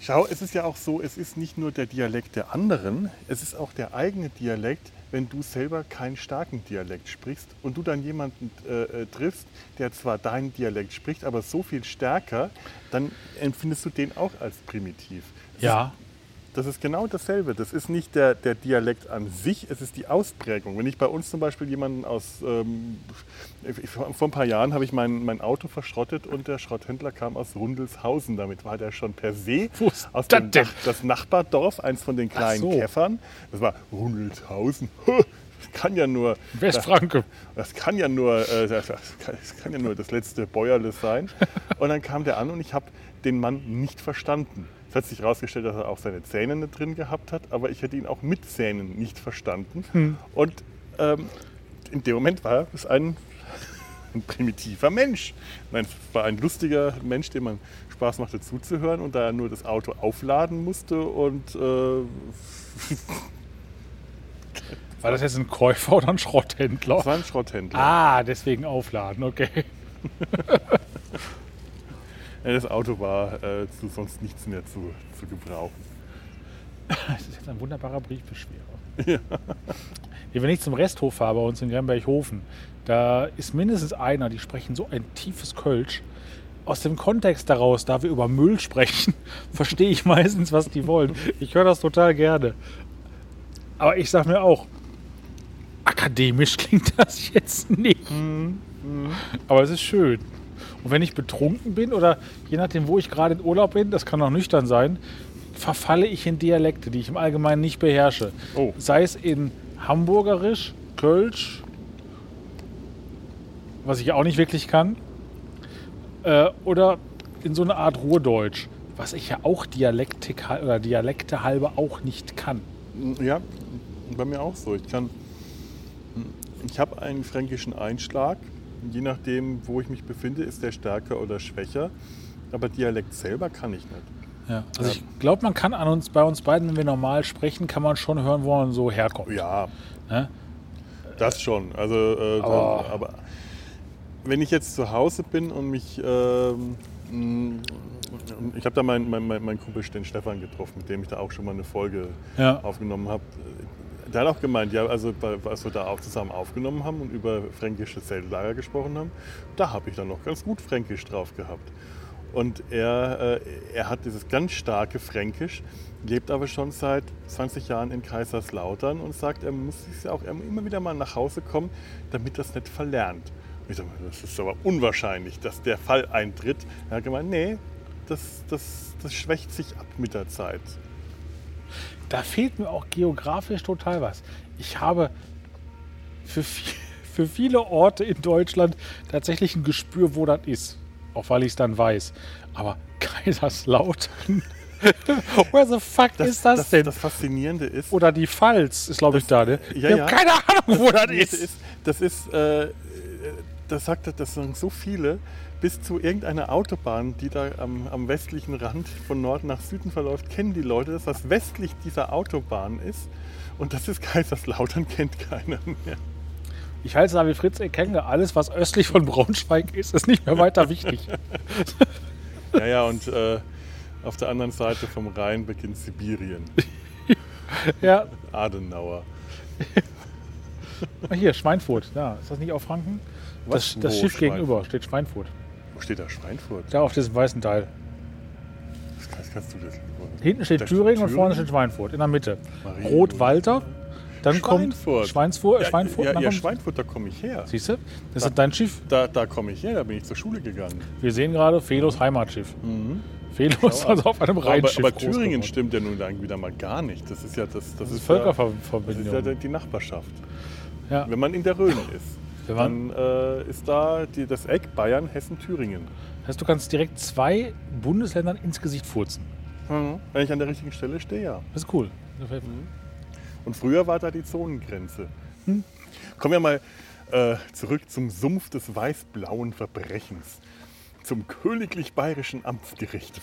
Schau, es ist ja auch so, es ist nicht nur der Dialekt der anderen, es ist auch der eigene Dialekt, wenn du selber keinen starken Dialekt sprichst und du dann jemanden äh, äh, triffst, der zwar deinen Dialekt spricht, aber so viel stärker, dann empfindest du den auch als primitiv. Ja, Das ist genau dasselbe. Das ist nicht der, der Dialekt an sich, es ist die Ausprägung. Wenn ich bei uns zum Beispiel jemanden aus, ähm, ich, vor ein paar Jahren habe ich mein, mein Auto verschrottet und der Schrotthändler kam aus Rundelshausen. Damit war der schon per se aus das dem? Nach, das Nachbardorf, eins von den kleinen so. Käffern. Das war Rundelshausen. Das kann ja nur Westfranke. das kann ja nur, äh, das, kann, das kann ja nur das letzte Bäuerle sein. Und dann kam der an und ich habe den Mann nicht verstanden. Es hat sich herausgestellt, dass er auch seine Zähne nicht drin gehabt hat, aber ich hätte ihn auch mit Zähnen nicht verstanden. Und ähm, in dem Moment war es ein, ein primitiver Mensch. Nein, es war ein lustiger Mensch, dem man Spaß machte zuzuhören und da er nur das Auto aufladen musste und äh, War das jetzt ein Käufer oder ein Schrotthändler? Das war ein Schrotthändler. Ah, deswegen aufladen, okay. Ja, das Auto war äh, zu sonst nichts mehr zu, zu gebrauchen. Das ist jetzt ein wunderbarer Briefbeschwerer. Ja. Wenn ich zum Resthof fahre bei uns in Gernberghofen, da ist mindestens einer, die sprechen so ein tiefes Kölsch. Aus dem Kontext daraus, da wir über Müll sprechen, verstehe ich meistens, was die wollen. Ich höre das total gerne. Aber ich sage mir auch, akademisch klingt das jetzt nicht. Mhm. Aber es ist schön. Und wenn ich betrunken bin oder je nachdem, wo ich gerade in Urlaub bin, das kann auch nüchtern sein, verfalle ich in Dialekte, die ich im Allgemeinen nicht beherrsche. Oh. Sei es in Hamburgerisch, Kölsch, was ich auch nicht wirklich kann, äh, oder in so eine Art Ruhrdeutsch, was ich ja auch Dialektik oder Dialekte halber auch nicht kann. Ja, bei mir auch so. Ich kann, ich habe einen fränkischen Einschlag. Je nachdem, wo ich mich befinde, ist der stärker oder schwächer. Aber Dialekt selber kann ich nicht. Ja. Also ich glaube, man kann an uns, bei uns beiden, wenn wir normal sprechen, kann man schon hören, wo man so herkommt. Ja, Ne? das schon. Also, äh, Aber- dann, aber wenn ich jetzt zu Hause bin und mich, ähm, mh, ich habe da meinen mein, mein, mein Kumpel den Stefan getroffen, mit dem ich da auch schon mal eine Folge Ja. aufgenommen habe. Der hat auch gemeint, ja, also als wir da auch zusammen aufgenommen haben und über fränkische Zeltlager gesprochen haben, da habe ich dann noch ganz gut Fränkisch drauf gehabt. Und er, äh, er hat dieses ganz starke Fränkisch, lebt aber schon seit 20 Jahren in Kaiserslautern und sagt, er muss sich auch immer wieder mal nach Hause kommen, damit das nicht verlernt. Und Ich sage, das ist aber unwahrscheinlich, dass der Fall eintritt. Er hat gemeint, nee, das, das, das schwächt sich ab mit der Zeit. Da fehlt mir auch geografisch total was. Ich habe für, vi- für viele Orte in Deutschland tatsächlich ein Gespür, wo das ist. Auch weil ich es dann weiß. Aber Kaiserslautern. Where the fuck ist das, das, denn? das Faszinierende ist, Oder die Pfalz ist, glaube ich, da. Ne? ja, ich ja. habe keine Ahnung, wo das Faszinierende ist. das ist, äh, das sagt das sagen so viele, bis zu irgendeiner Autobahn, die da am, am westlichen Rand von Norden nach Süden verläuft, kennen die Leute das, was westlich dieser Autobahn ist. Und das ist Kaiserslautern, kennt keiner mehr. Ich halte es da wie Fritz Ekenge. Alles, was östlich von Braunschweig ist, ist nicht mehr weiter wichtig. Ja, ja, und äh, auf der anderen Seite vom Rhein beginnt Sibirien. ja, Adenauer. Ah, hier, Schweinfurt. Ja, ist das nicht auf Franken? Was? Das, das Schiff Schweinfurt? gegenüber steht Schweinfurt. Wo steht da Schweinfurt? Da auf diesem weißen Teil. Das kannst, kannst du das Hinten steht Da Thüringen und vorne Thüringen? steht Schweinfurt. In der Mitte. Rot-Walter. Dann kommt Schweinfurt. Schweinfurt. Ja, Schweinfurt ja, ja kommt, Schweinfurt, da komme ich her. Siehst du? Das ist dein Schiff. Da, da komme ich her, da bin ich zur Schule gegangen. Wir sehen gerade Felos Heimatschiff. Felo ist also auf einem Aber, Rheinschiff. aber groß Thüringen stimmt ja nun wieder mal gar nicht. Das ist ja das, das, Das ist ja, das Völkerverbindung. ist ja die Nachbarschaft. Ja. Wenn man in der Rhön ist, dann äh, ist da die, das Eck Bayern, Hessen, Thüringen. Das heißt, du kannst direkt zwei Bundesländern ins Gesicht furzen. Wenn ich an der richtigen Stelle stehe, ja. Das ist cool. Mir. Und früher war da die Zonengrenze. Kommen wir mal äh, zurück zum Sumpf des weiß-blauen Verbrechens. Zum königlich bayerischen Amtsgericht.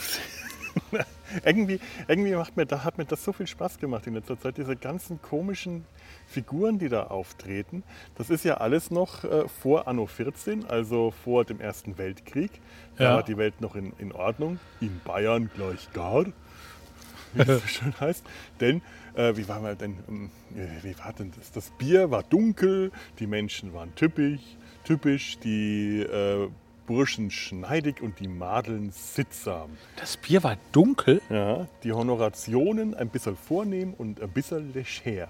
irgendwie irgendwie macht mir, da hat mir das so viel Spaß gemacht in letzter Zeit, diese ganzen komischen Figuren, die da auftreten. Das ist ja alles noch äh, vor Anno 14, also vor dem Ersten Weltkrieg. Da Ja. war die Welt noch in, in Ordnung. In Bayern gleich gar wie es so schön heißt. Denn, äh, wie war mal denn, ähm, äh, wie war denn das? Das Bier war dunkel, die Menschen waren typisch, typisch, die äh, Burschen schneidig und die Madeln sittsam. Das Bier war dunkel. Ja, die Honorationen ein bisschen vornehm und ein bisschen leger.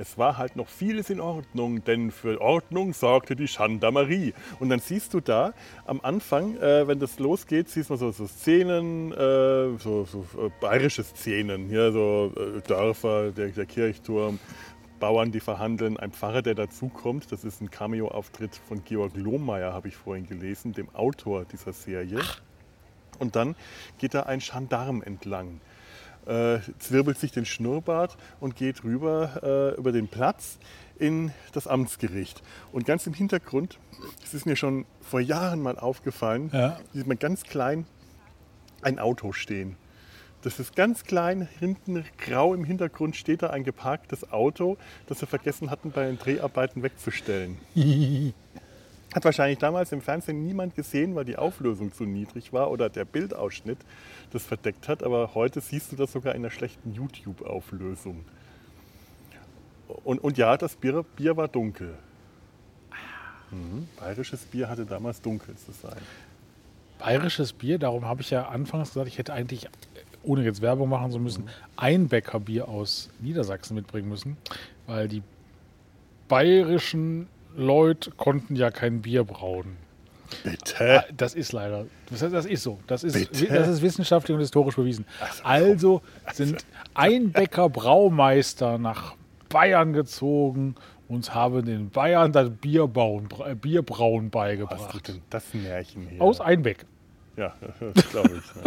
Es war halt noch vieles in Ordnung, denn für Ordnung sorgte die Gendarmerie. Und dann siehst du da am Anfang, äh, wenn das losgeht, siehst man so, so Szenen, äh, so, so äh, bayerische Szenen, hier so äh, Dörfer, der, der Kirchturm, Bauern, die verhandeln, ein Pfarrer, der dazukommt. Das ist ein Cameo-Auftritt von Georg Lohmeier, habe ich vorhin gelesen, dem Autor dieser Serie. Und dann geht da ein Gendarm entlang, zwirbelt sich den Schnurrbart und geht rüber äh, über den Platz in das Amtsgericht. Und ganz im Hintergrund, das ist mir schon vor Jahren mal aufgefallen, Ja. sieht man ganz klein ein Auto stehen. Das ist ganz klein, hinten grau im Hintergrund steht da ein geparktes Auto, das sie vergessen hatten, bei den Dreharbeiten wegzustellen. Hat wahrscheinlich damals im Fernsehen niemand gesehen, weil die Auflösung zu niedrig war oder der Bildausschnitt das verdeckt hat. Aber heute siehst du das sogar in einer schlechten YouTube-Auflösung. Und, und ja, das Bier, Bier war dunkel. Mhm. Bayerisches Bier hatte damals dunkel zu sein. Bayerisches Bier, darum habe ich ja anfangs gesagt, ich hätte eigentlich, ohne jetzt Werbung machen zu müssen, ein Bäckerbier aus Niedersachsen mitbringen müssen, weil die bayerischen Leute konnten ja kein Bier brauen. Bitte? Ah, Das ist leider, das, ist so. Das ist, Bitte? das ist wissenschaftlich und historisch bewiesen. Also, Also sind Einbäcker Braumeister nach Bayern gezogen und haben den Bayern das Bierbauen, äh, Bierbrauen Was beigebracht. ist denn das Märchen hier? Aus Einbeck. Ja, das glaube ich.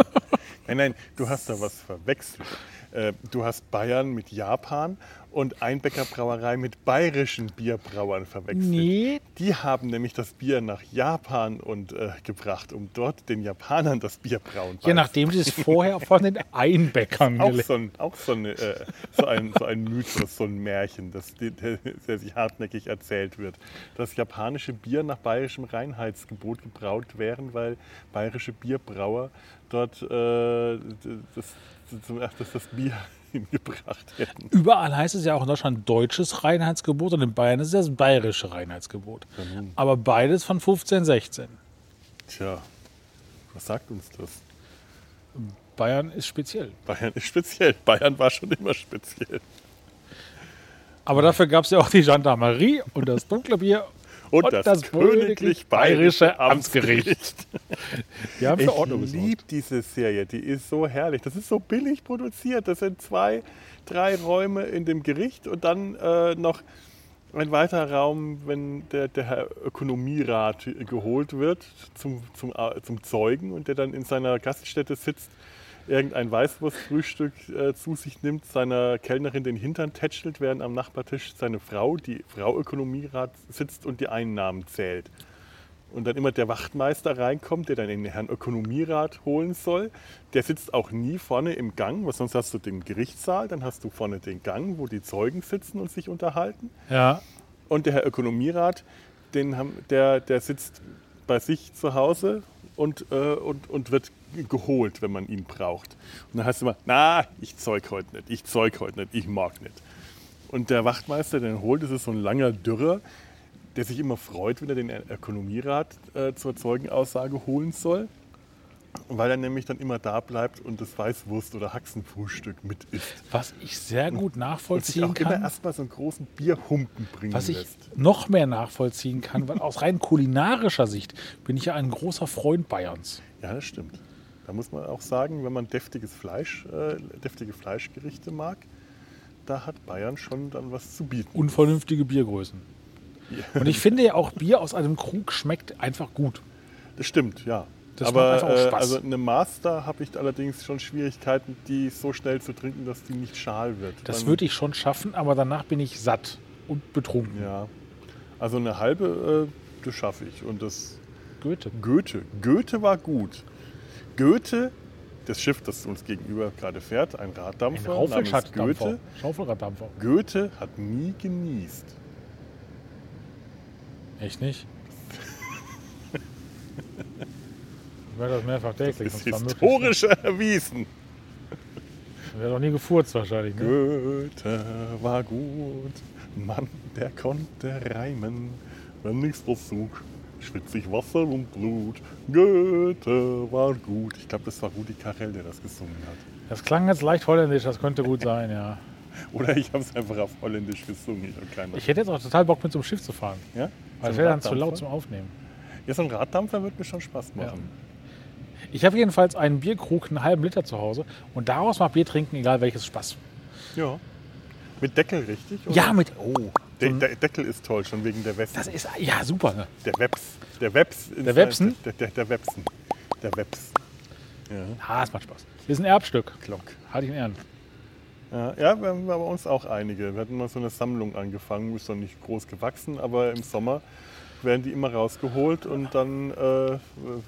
Nein, nein, du hast da was verwechselt. Äh, Du hast Bayern mit Japan und Einbecker Brauerei mit bayerischen Bierbrauern verwechselt. Nee. Die haben nämlich das Bier nach Japan und, äh, gebracht, um dort den Japanern das Bier brauen Je nachdem sie es vorher von den Einbäckern auch so ein, auch so, eine, äh, so, ein, so ein Mythos, so ein Märchen, das, der, der sich hartnäckig erzählt wird. Dass japanische Bier nach bayerischem Reinheitsgebot gebraut wären, weil bayerische Bierbrauer dort äh, das, zum ersten das Bier hingebracht hätten. Überall heißt es ja auch in Deutschland deutsches Reinheitsgebot und in Bayern ist es das bayerische Reinheitsgebot. Aber beides von 15, 16. Tja, was sagt uns das? Bayern ist speziell. Bayern ist speziell. Bayern war schon immer speziell. Aber dafür gab es ja auch die Gendarmerie und das dunkle Bier Und, Und das, das königlich bayerische Amtsgericht. Die haben Ich Ordnung liebe diese Serie, die ist so herrlich. Das ist so billig produziert. Das sind zwei, drei Räume in dem Gericht und dann äh, noch ein weiterer Raum, wenn der, der Herr Ökonomierat geholt wird zum, zum, äh, zum Zeugen und der dann in seiner Gaststätte sitzt, irgendein Weißwurstfrühstück äh, zu sich nimmt, seiner Kellnerin den Hintern tätschelt, während am Nachbartisch seine Frau, die Frau Ökonomierat, sitzt und die Einnahmen zählt. Und dann immer der Wachtmeister reinkommt, der dann den Herrn Ökonomierat holen soll. Der sitzt auch nie vorne im Gang, weil sonst hast du den Gerichtssaal, dann hast du vorne den Gang, wo die Zeugen sitzen und sich unterhalten. Ja, Und der Herr Ökonomierat, den haben, der, der sitzt bei sich zu Hause und, äh, und, und wird geholt, wenn man ihn braucht. Und dann heißt es immer, na, ich zeug heute nicht, ich zeug heute nicht, ich mag nicht. Und der Wachtmeister, der ihn holt, das ist so ein langer Dürrer, der sich immer freut, wenn er den Ökonomierat äh, zur Zeugenaussage holen soll. Weil er nämlich dann immer da bleibt und das Weißwurst- oder Haxenfrühstück mit isst. was ich sehr gut Und sich nachvollziehen auch immer kann, erstmal so einen großen Bierhumpen bringen was ich lässt. noch mehr nachvollziehen kann, weil aus rein kulinarischer Sicht bin ich ja ein großer Freund Bayerns. Ja, das stimmt. Da muss man auch sagen, wenn man deftiges Fleisch, äh, deftige Fleischgerichte mag, da hat Bayern schon dann was zu bieten. Unvernünftige Biergrößen. Und ich finde ja auch Bier aus einem Krug schmeckt einfach gut. Das stimmt, ja. Das Aber macht einfach auch äh, Spaß. also eine Master habe ich allerdings schon Schwierigkeiten, die so schnell zu trinken, dass die nicht schal wird. Das würde ich schon schaffen, aber danach bin ich satt und betrunken. Ja. Also eine halbe, äh, das schaffe ich. Und das Goethe. Goethe. Goethe war gut. Goethe, das Schiff, das uns gegenüber gerade fährt, ein Ein Raddampfer namens Raufelschatdampfer. Goethe. Schaufelraddampfer. Goethe hat nie genießt. Echt nicht? Ich werde das mehrfach täglich. ist war möglich. historisch erwiesen. Wäre doch nie gefurzt wahrscheinlich. Ne? Goethe war gut, Mann, der konnte reimen. Wenn ich's versuch, schwitz ich Wasser und Blut. Goethe war gut. Ich glaube, das war Rudi Carell, der das gesungen hat. Das klang jetzt leicht holländisch, das könnte gut sein, ja. Oder ich habe es einfach auf Holländisch gesungen. Ich Ich hätte jetzt auch total Bock mit so einem Schiff zu fahren. ja? Weil es wäre dann zu laut zum Aufnehmen. Ja, so ein Raddampfer wird mir schon Spaß machen. Ich habe jedenfalls einen Bierkrug, einen halben Liter zu Hause und daraus macht Bier trinken, egal welches Spaß. Ja. Mit Deckel, richtig? oder? Ja, mit. Oh, der, der Deckel ist toll, schon wegen der Weste. Das ist ja super. Ne? Der Weps. Der ist- Der Websen? Der, der, der Websen. Der Weps. Ja, Ah, es macht Spaß. Das ist ein Erbstück. Glock. Hatte ich in Ehren. Ja, ja, wir haben bei uns auch einige. Wir hatten mal so eine Sammlung angefangen, ist noch nicht groß gewachsen, aber im Sommer werden die immer rausgeholt und dann, äh,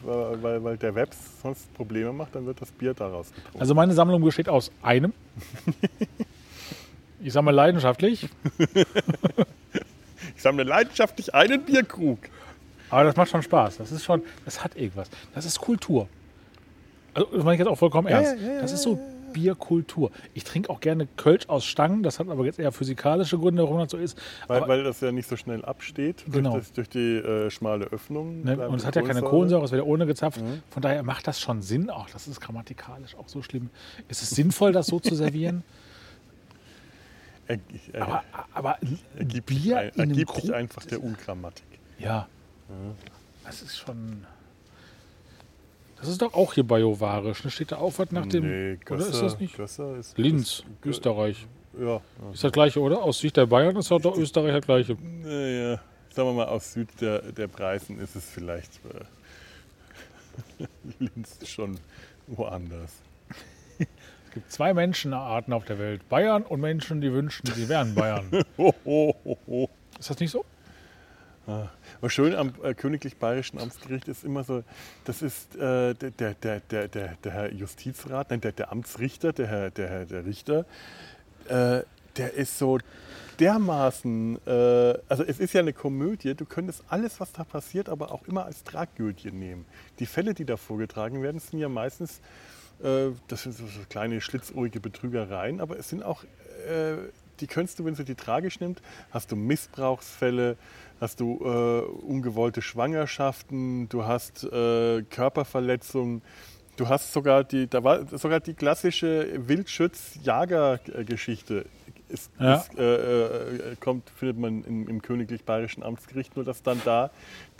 weil, weil der Webs sonst Probleme macht, dann wird das Bier daraus getrunken. Also meine Sammlung besteht aus einem. Ich sammle leidenschaftlich, Ich sammle leidenschaftlich einen Bierkrug. aber das macht schon Spaß. Das ist schon, das hat irgendwas. Das ist Kultur. Also das meine ich jetzt auch vollkommen Ja, ernst. ja, ja, das ist so Bierkultur. Ich trinke auch gerne Kölsch aus Stangen. Das hat aber jetzt eher physikalische Gründe, warum das so ist. Weil, aber, weil das ja nicht so schnell absteht Genau. durch, das, durch die äh, schmale Öffnung. ne, und es hat ja keine Kohlensäure. Kohlensäure, es wird ja ohne gezapft. Mhm. Von daher macht das schon Sinn. Auch das ist grammatikalisch auch so schlimm. Ist es sinnvoll, das so zu servieren? Er, er, Aber, aber ergibt, Bier ein, in einem ergibt sich einfach der Ungrammatik. Ja. Das ist schon. Das ist doch auch hier biovarisch. Da steht da auch was nach dem. nee, oder ist Gösser, das nicht? Gösser ist, Linz, ist, Österreich. Ja. Ist das gleiche, oder? Aus Sicht der Bayern ist doch doch Österreich das gleiche. Naja, sagen wir mal, aus Süd der, der Preisen ist es vielleicht äh, Linz schon woanders. Es gibt zwei Menschenarten auf der Welt. Bayern und Menschen, die wünschen, sie wären Bayern. Ho, ho, ho, ho. Ist das nicht so? Was schön am äh, Königlich Bayerischen Amtsgericht ist immer so, das ist äh, der, der, der, der, der, der Herr Justizrat, nein, der, der Amtsrichter, der Herr, der, Herr, der Richter, äh, der ist so dermaßen, äh, also es ist ja eine Komödie, du könntest alles, was da passiert, aber auch immer als Tragödie nehmen. Die Fälle, die da vorgetragen werden, sind ja meistens, äh, das sind so, kleine schlitzohrige Betrügereien, aber es sind auch, äh, die könntest du, wenn du die tragisch nimmst, hast du Missbrauchsfälle, hast du äh, ungewollte Schwangerschaften, du hast äh, Körperverletzungen, du hast sogar die, da war sogar die klassische Wildschütz-Jager-Geschichte. Ist, Ja. ist, äh, äh, kommt, findet man im, im Königlich Bayerischen Amtsgericht, nur dass dann da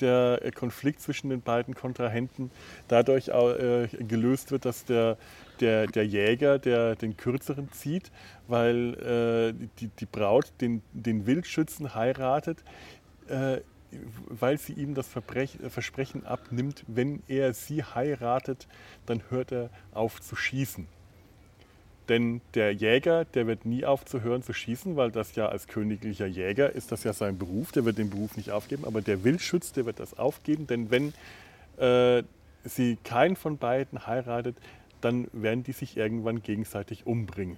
der äh, Konflikt zwischen den beiden Kontrahenten dadurch äh, gelöst wird, dass der, der, der Jäger der den kürzeren zieht, weil äh, die, die Braut den, den Wildschützen heiratet, weil sie ihm das Versprechen abnimmt, wenn er sie heiratet, dann hört er auf zu schießen. Denn der Jäger, der wird nie aufzuhören zu schießen, weil das ja als königlicher Jäger ist das ja sein Beruf, der wird den Beruf nicht aufgeben. Aber der Wildschütz, der wird das aufgeben, denn wenn äh, sie keinen von beiden heiratet, dann werden die sich irgendwann gegenseitig umbringen.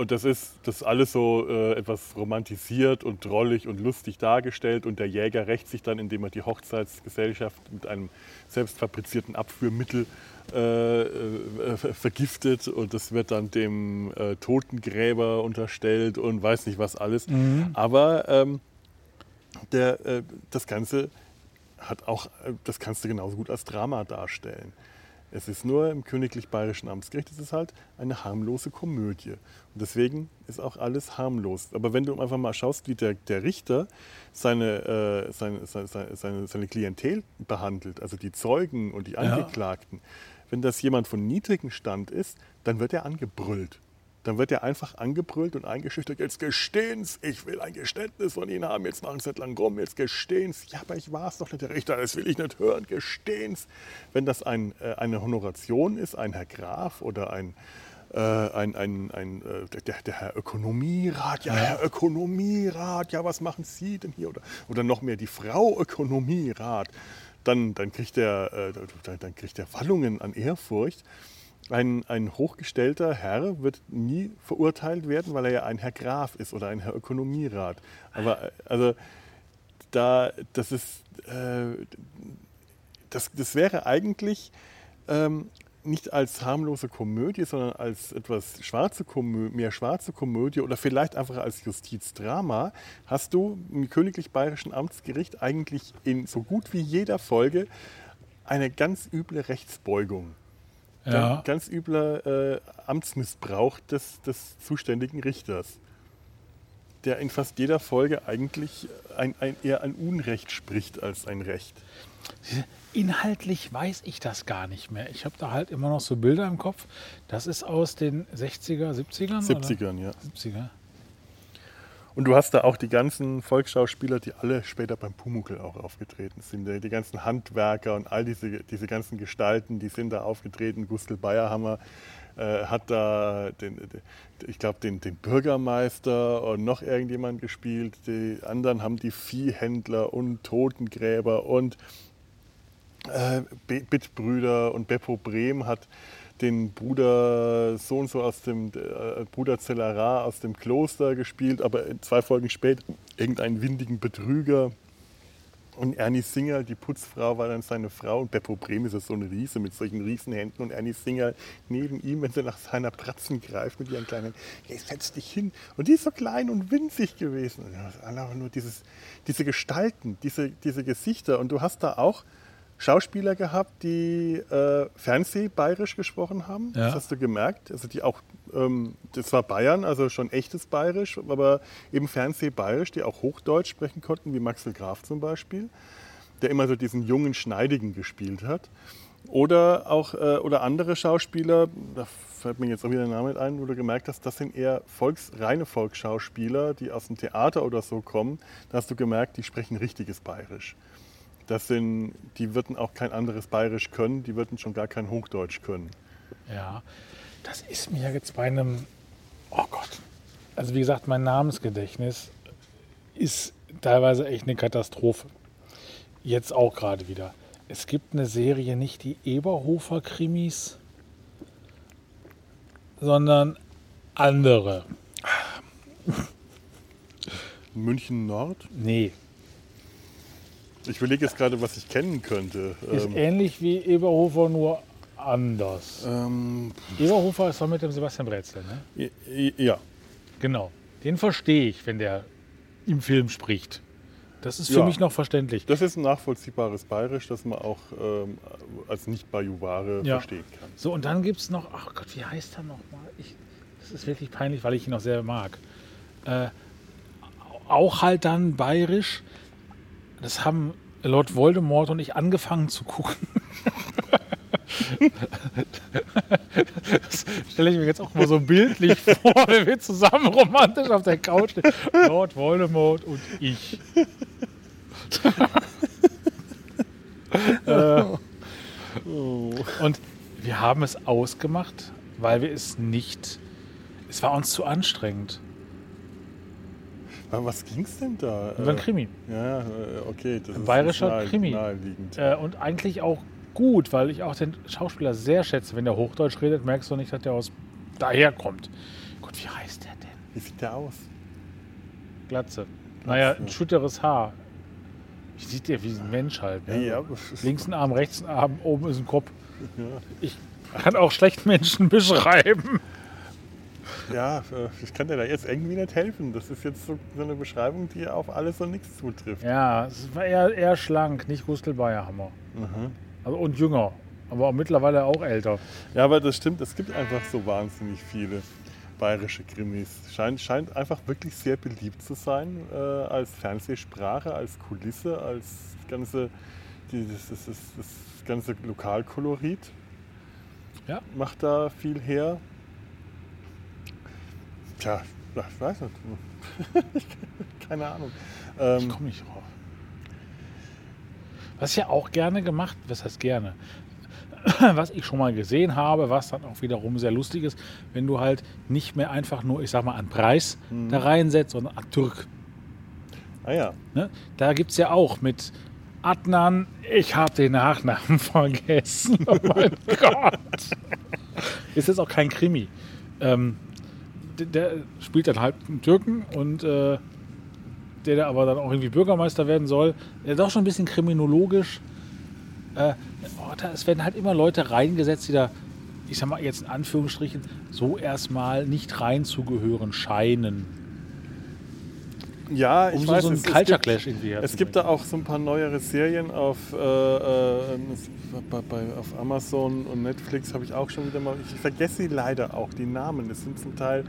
Und das ist, das alles so äh, etwas romantisiert und drollig und lustig dargestellt. Und der Jäger rächt sich dann, indem er die Hochzeitsgesellschaft mit einem selbstfabrizierten Abführmittel äh, äh, vergiftet. Und das wird dann dem äh, Totengräber unterstellt und weiß nicht was alles. Aber ähm, der, äh, das Ganze hat auch, das kannst du genauso gut als Drama darstellen. Es ist nur im Königlich Bayerischen Amtsgericht, es ist halt eine harmlose Komödie. Und deswegen ist auch alles harmlos. Aber wenn du einfach mal schaust, wie der, der Richter seine, äh, seine, seine, seine, seine Klientel behandelt, also die Zeugen und die Angeklagten, wenn das jemand von niedrigem Stand ist, dann wird er angebrüllt. Dann wird er einfach angebrüllt und eingeschüchtert. Jetzt gestehen's, ich will ein Geständnis von Ihnen haben. Jetzt machen Sie nicht lang rum, jetzt gestehen's. Ja, aber ich war es doch nicht, der Richter, das will ich nicht hören. Gestehen's. Wenn das ein, äh, eine Honoration ist, ein Herr Graf oder ein, äh, ein, ein, ein äh, der, der Herr Ökonomierat, ja, Herr Ökonomierat, ja, was machen Sie denn hier? Oder, oder noch mehr die Frau Ökonomierat. Dann, dann, kriegt der, äh, dann, kriegt der Wallungen an Ehrfurcht. Ein, ein hochgestellter Herr wird nie verurteilt werden, weil er ja ein Herr Graf ist oder ein Herr Ökonomierat. Aber äh, also da, das ist, äh, das, das wäre eigentlich ähm, nicht als harmlose Komödie, sondern als etwas schwarze Komödie, mehr schwarze Komödie oder vielleicht einfach als Justizdrama, hast du im Königlich Bayerischen Amtsgericht eigentlich in so gut wie jeder Folge eine ganz üble Rechtsbeugung. Ja. Ganz, ganz übler äh, Amtsmissbrauch des, des zuständigen Richters, der in fast jeder Folge eigentlich ein, ein, eher ein Unrecht spricht als ein Recht. Inhaltlich weiß ich das gar nicht mehr. Ich habe da halt immer noch so Bilder im Kopf. Das ist aus den 60er, 70ern? 70ern, ja. Oder? 70er. Und du hast da auch die ganzen Volksschauspieler, die alle später beim Pumuckel auch aufgetreten sind. Die ganzen Handwerker und all diese, diese ganzen Gestalten, die sind da aufgetreten. Gustl Bayerhammer äh, hat da, den, ich glaube, den, den Bürgermeister und noch irgendjemand gespielt. Die anderen haben die Viehhändler und Totengräber und äh, Bittbrüder und Beppo Brehm hat den Bruder so und so aus dem äh, Bruder Zellerar aus dem Kloster gespielt, aber zwei Folgen später irgendeinen windigen Betrüger. Und Ernie Singer, die Putzfrau, war dann seine Frau. Und Beppo Brehm ist so eine Riese mit solchen Riesenhänden. Und Ernie Singer neben ihm, wenn sie nach seiner Pratzen greift mit ihren kleinen, hey, setz dich hin. Und die ist so klein und winzig gewesen. Und ja, nur dieses, diese Gestalten, diese, diese Gesichter. Und du hast da auch Schauspieler gehabt, die äh, Fernsehbayerisch gesprochen haben. Ja. Das hast du gemerkt. Also die auch, ähm, das war Bayern, also schon echtes Bayerisch, aber eben Fernsehbayerisch, die auch Hochdeutsch sprechen konnten, wie Maxel Graf zum Beispiel, der immer so diesen jungen Schneidigen gespielt hat. Oder auch äh, oder andere Schauspieler, da fällt mir jetzt auch wieder der Name ein, wo du gemerkt hast, das sind eher Volks, reine Volksschauspieler, die aus dem Theater oder so kommen. Da hast du gemerkt, die sprechen richtiges Bayerisch. Das sind, die würden auch kein anderes Bayerisch können, die würden schon gar kein Hochdeutsch können. Ja, das ist mir jetzt bei einem, oh Gott, also wie gesagt, mein Namensgedächtnis ist teilweise echt eine Katastrophe. Jetzt auch gerade wieder. Es gibt eine Serie, nicht die Eberhofer Krimis, sondern andere. München Nord? Nee, ich überlege jetzt gerade, was ich kennen könnte. Ist ähm, ähnlich wie Eberhofer, nur anders. Ähm, Eberhofer ist doch mit dem Sebastian Brezel, ne? Ja. Genau. Den verstehe ich, wenn der im Film spricht. Das ist für ja. mich noch verständlich. Das ist ein nachvollziehbares Bayerisch, das man auch ähm, als Nicht-Bajuware ja. verstehen kann. So, und dann gibt es noch, ach Gott, wie heißt er nochmal? Das ist wirklich peinlich, weil ich ihn auch sehr mag. Äh, auch halt dann bayerisch, das haben Lord Voldemort und ich angefangen zu gucken. das stelle ich mir jetzt auch mal so bildlich vor, wenn wir zusammen romantisch auf der Couch stehen. Lord Voldemort und ich. äh, und wir haben es ausgemacht, weil wir es nicht. Es war uns zu anstrengend. Was ging es denn da? Über ein Krimi. Ja, okay. Das ein bayerischer nahe, Krimi. Naheliegend. Äh, und eigentlich auch gut, weil ich auch den Schauspieler sehr schätze. Wenn der Hochdeutsch redet, merkst du nicht, dass der aus daher kommt. Gott, wie heißt der denn? Wie sieht der aus? Glatze. Glatze. Naja, ein schütteres Haar. Wie sieht der wie ein Mensch halt? Ne? Ja, Links ein Arm, rechts ein Arm, oben ist ein Kopf. Ja. Ich kann auch schlecht Menschen beschreiben. Ja, äh, ich kann dir da jetzt irgendwie nicht helfen. Das ist jetzt so, so eine Beschreibung, die auf alles und nichts zutrifft. Ja, es war eher, eher schlank, nicht Gustl Bayerhammer. Mhm. Also, und jünger, aber auch mittlerweile auch älter. Ja, aber das stimmt, es gibt einfach so wahnsinnig viele bayerische Krimis. Scheint, scheint einfach wirklich sehr beliebt zu sein äh, als Fernsehsprache, als Kulisse, als ganze, die, das, das, das, das ganze Lokalkolorit. Ja. Macht da viel her. Tja, ich weiß nicht. Keine Ahnung. Ähm, ich komme nicht drauf. Was ich ja auch gerne gemacht, was heißt gerne? Was ich schon mal gesehen habe, was dann auch wiederum sehr lustig ist, wenn du halt nicht mehr einfach nur, ich sag mal, an Preis mhm. da reinsetzt, sondern an Türk. Ah ja. Ne? Da gibt es ja auch mit Adnan, ich habe den Nachnamen vergessen. Oh mein Gott. Ist jetzt auch kein Krimi. Ähm, der spielt dann halt einen Türken und äh, der, der aber dann auch irgendwie Bürgermeister werden soll, der ist auch schon ein bisschen kriminologisch. Äh, oh, da, es werden halt immer Leute reingesetzt, die da, ich sag mal jetzt in Anführungsstrichen, so erstmal nicht reinzugehören scheinen. Ja, ich Um so, weiß so einen es, es Culture gibt- Clash irgendwie Es gibt da auch so ein paar neuere Serien auf, äh, äh, bei, auf Amazon und Netflix habe ich auch schon wieder mal. Ich vergesse sie leider auch, die Namen. Es sind zum Teil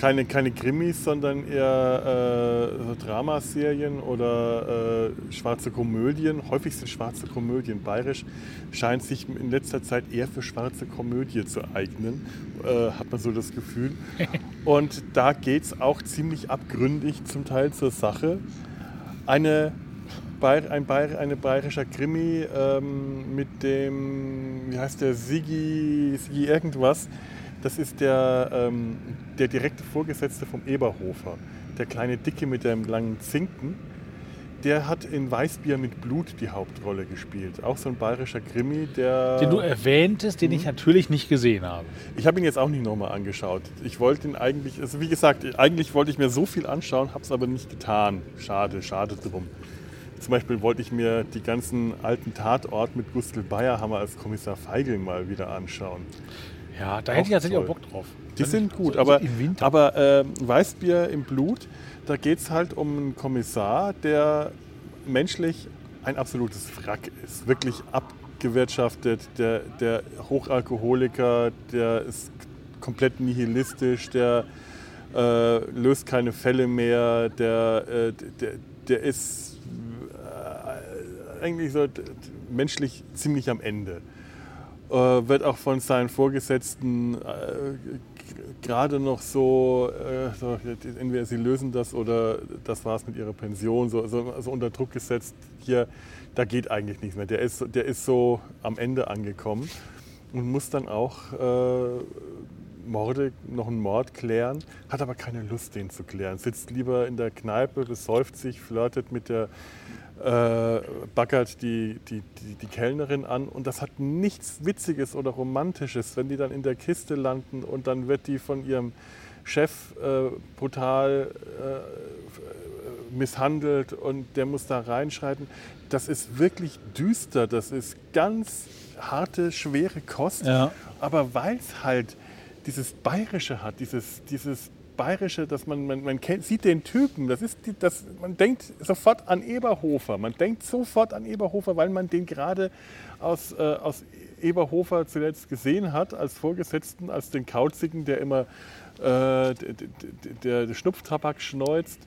keine, keine Krimis, sondern eher äh, Dramaserien oder äh, schwarze Komödien. Häufig sind schwarze Komödien. Bayerisch scheint sich in letzter Zeit eher für schwarze Komödie zu eignen, äh, hat man so das Gefühl. Und da geht es auch ziemlich abgründig zum Teil zur Sache. Eine, Bayer, ein Bayer, eine bayerischer Krimi ähm, mit dem, wie heißt der, Sigi, Sigi irgendwas. Das ist der, ähm, der direkte Vorgesetzte vom Eberhofer. Der kleine Dicke mit dem langen Zinken. Der hat in Weißbier mit Blut die Hauptrolle gespielt. Auch so ein bayerischer Krimi, der... Den du erwähntest, den ich natürlich nicht gesehen habe. Ich habe ihn jetzt auch nicht nochmal angeschaut. Ich wollte ihn eigentlich, also wie gesagt, eigentlich wollte ich mir so viel anschauen, habe es aber nicht getan. Schade, schade drum. Zum Beispiel wollte ich mir die ganzen alten Tatort mit Gustl Bayerhammer als Kommissar Feigl mal wieder anschauen. Ja, da hätte ich tatsächlich auch. Bock drauf. Die sind gut, so, aber, so im Winter. aber äh, Weißbier im Blut, da geht es halt um einen Kommissar, der menschlich ein absolutes Wrack ist. Wirklich abgewirtschaftet, der, der Hochalkoholiker, der ist komplett nihilistisch, der äh, löst keine Fälle mehr, der, äh, der, der ist äh, eigentlich so menschlich ziemlich am Ende wird auch von seinen Vorgesetzten äh, gerade noch so, äh, so, entweder sie lösen das oder das war es mit ihrer Pension, so, so, so unter Druck gesetzt. Hier, da geht eigentlich nichts mehr. Der ist, der ist so am Ende angekommen und muss dann auch äh, Morde, noch einen Mord klären, hat aber keine Lust, den zu klären. Sitzt lieber in der Kneipe, besäuft sich, flirtet mit der äh, baggert die, die, die, die Kellnerin an und das hat nichts Witziges oder Romantisches, wenn die dann in der Kiste landen und dann wird die von ihrem Chef äh, brutal äh, misshandelt und der muss da reinschreiten. Das ist wirklich düster, das ist ganz harte, schwere Kost, Ja. aber weil es halt dieses Bayerische hat, dieses, dieses Bayerische, dass man, man, man kennt, sieht den Typen, das ist die, das, man denkt sofort an Eberhofer, man denkt sofort an Eberhofer, weil man den gerade aus, äh, aus Eberhofer zuletzt gesehen hat, als Vorgesetzten, als den Kauzigen, der immer äh, der, der, Schnupftabak schneuzt.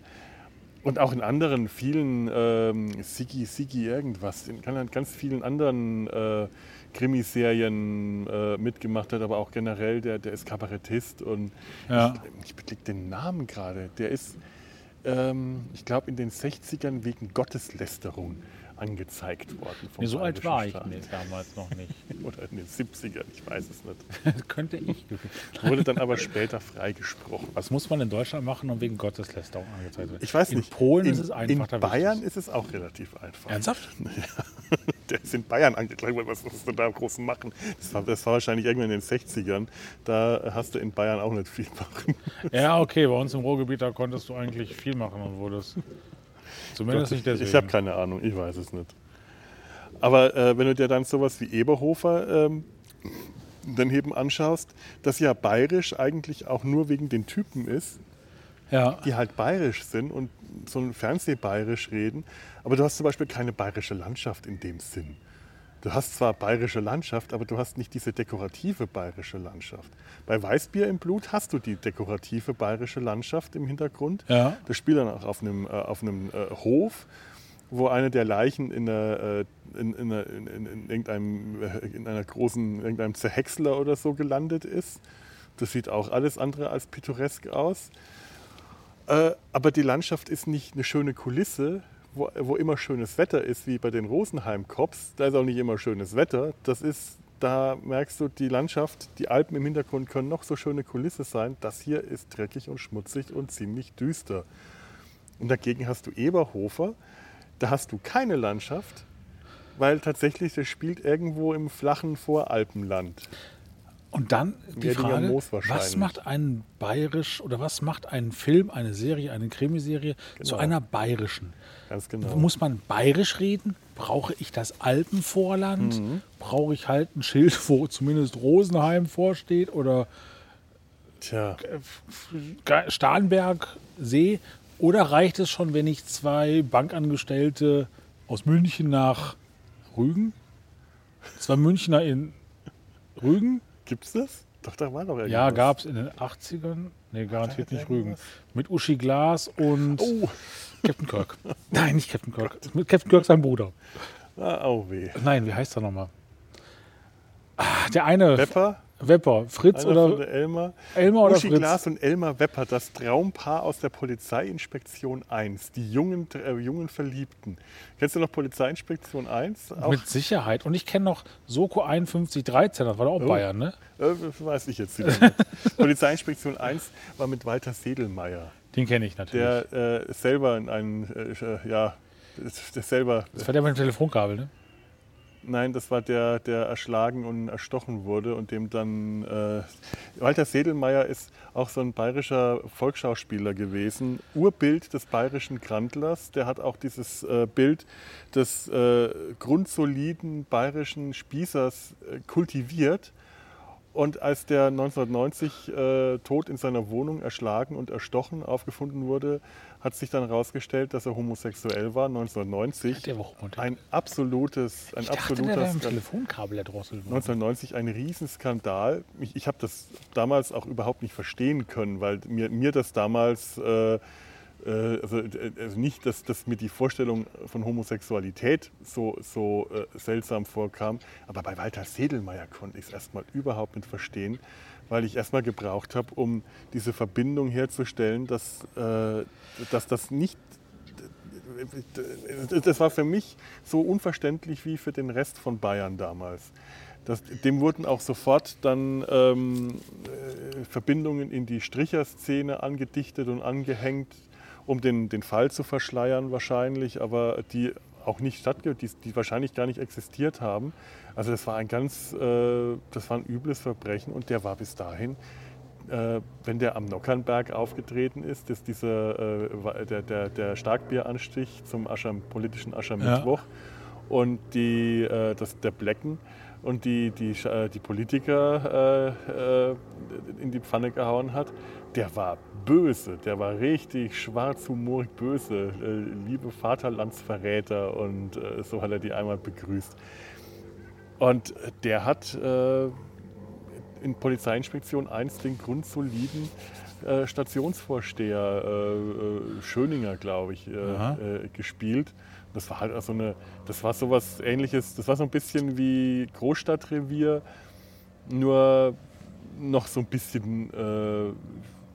Und auch in anderen vielen, ähm, Sigi, Sigi irgendwas, in ganz- ganz vielen anderen äh, Krimiserien äh, mitgemacht hat, aber auch generell, der, der ist Kabarettist und Ja. ich, ich beblick den Namen gerade. Der ist, ähm, ich glaube, in den 60ern wegen Gotteslästerung angezeigt worden. Nee, so alt war ich nee, damals noch nicht. Oder in den 70ern, ich weiß es nicht. Das könnte ich. Wurde dann aber später freigesprochen. Was muss man in Deutschland machen, um wegen Gotteslästerung angezeigt zu werden? Ich weiß in nicht. Polen in, ist es einfach. In Bayern ist es auch relativ einfach. Ernsthaft? Der ist in Bayern angeklagt, worden. was musst du da groß machen? Das war, das war wahrscheinlich irgendwann in den 60ern. Da hast du in Bayern auch nicht viel machen. Ja, okay, bei uns im Ruhrgebiet, da konntest du eigentlich viel machen und wurdest. Zumindest nicht deswegen. Ich habe keine Ahnung, ich weiß es nicht. Aber äh, wenn du dir dann sowas wie Eberhofer ähm, daneben anschaust, das ja bayerisch eigentlich auch nur wegen den Typen ist, ja. die halt bayerisch sind und so ein Fernsehbayerisch reden, aber du hast zum Beispiel keine bayerische Landschaft in dem Sinn. Du hast zwar bayerische Landschaft, aber du hast nicht diese dekorative bayerische Landschaft. Bei Weißbier im Blut hast du die dekorative bayerische Landschaft im Hintergrund. Ja. Das spielt dann auch auf einem, äh, auf einem äh, Hof, wo eine der Leichen in, einer, äh, in, in, einer- in, in, in, irgendeinem, äh, in einer großen, irgendeinem Zerhäcksler oder so gelandet ist. Das sieht auch alles andere als pittoresk aus. Äh, aber die Landschaft ist nicht eine schöne Kulisse, wo, wo immer schönes Wetter ist, wie bei den Rosenheim-Cops. Da ist auch nicht immer schönes Wetter. Das ist, da merkst du, die Landschaft, die Alpen im Hintergrund können noch so schöne Kulisse sein. Das hier ist dreckig und schmutzig und ziemlich düster. Und dagegen hast du Eberhofer, da hast du keine Landschaft, weil tatsächlich das spielt irgendwo im flachen Voralpenland. Und dann die Werdiger Frage, was macht ein bayerisch oder was macht ein Film, eine Serie, eine Krimiserie zu Genau. einer bayerischen? Ganz genau. Muss man bayerisch reden? Brauche ich das Alpenvorland? Mhm. Brauche ich halt ein Schild, wo zumindest Rosenheim vorsteht oder Tja, Ge- Starnberg See? Oder reicht es schon, wenn ich zwei Bankangestellte aus München nach Rügen? Zwei Münchner in Rügen? Gibt's das? Doch, da war doch irgendwas. Ja, gab es in den 80ern. Nee, garantiert nicht Rügen. Mit Uschi Glas und Oh, Captain Kirk. Nein, nicht Captain Kirk. Mit Captain Kirk sein Bruder. ah, oh weh. Nein, wie heißt er nochmal? Ah, der eine Wepper, Wepper. Fritz einer von oder der Elmar. Elmar oder Uschi Fritz? Glas und Elmar Wepper, das Traumpaar aus der Polizeiinspektion 1. Die jungen, äh, jungen Verliebten. Kennst du noch Polizeiinspektion 1? Auch, Mit Sicherheit. Und ich kenne noch Soko 5113, das war doch auch Oh. Bayern, ne? äh, weiß ich jetzt wieder nicht. Polizeiinspektion 1 war mit Walter Sedelmeier, Den kenne ich natürlich. der äh, selber in einen, äh, ja, der selber das war der mit dem Telefonkabel, ne? Nein, das war der, der erschlagen und erstochen wurde und dem dann. Äh, Walter Sedelmeier ist auch so ein bayerischer Volksschauspieler gewesen, Urbild des bayerischen Grandlers. Der hat auch dieses äh, Bild des äh, grundsoliden bayerischen Spießers äh, kultiviert. Und als der 1990 äh, tot in seiner Wohnung erschlagen und erstochen aufgefunden wurde, hat sich dann herausgestellt, dass er homosexuell war, 1990. Der war. Ein absolutes, ein Ich dachte, absoluter der Skandal. Telefonkabel erdrosselt worden. 1990 ein Riesenskandal. Ich, ich habe das damals auch überhaupt nicht verstehen können, weil mir, mir das damals, äh, äh, also, äh, also nicht, dass, dass mir die Vorstellung von Homosexualität so, so äh, seltsam vorkam, aber bei Walter Sedelmeier konnte ich es erstmal überhaupt nicht verstehen, weil ich erstmal gebraucht habe, um diese Verbindung herzustellen, dass, äh, dass das nicht das war für mich so unverständlich wie für den Rest von Bayern damals. Das, dem wurden auch sofort dann ähm, äh, Verbindungen in die Stricherszene angedichtet und angehängt, um den, den Fall zu verschleiern wahrscheinlich, aber die auch nicht stattge die, die wahrscheinlich gar nicht existiert haben. Also das war ein ganz, äh, das war ein übles Verbrechen und der war bis dahin äh, wenn der am Nockernberg aufgetreten ist, ist dieser, äh, der, der, der Starkbieranstich zum Ascher, politischen Aschermittwoch und die, äh, das, der Blecken und die, die, äh, die Politiker äh, äh, in die Pfanne gehauen hat, der war böse, der war richtig schwarzhumorig böse, äh, liebe Vaterlandsverräter und äh, so hat er die einmal begrüßt. Und der hat äh, in Polizeiinspektion 1 den grundsoliden Stationsvorsteher Schöninger, glaube ich, gespielt. Das war halt so eine, das war sowas ähnliches, das war so ein bisschen wie Großstadtrevier, nur noch so ein bisschen äh,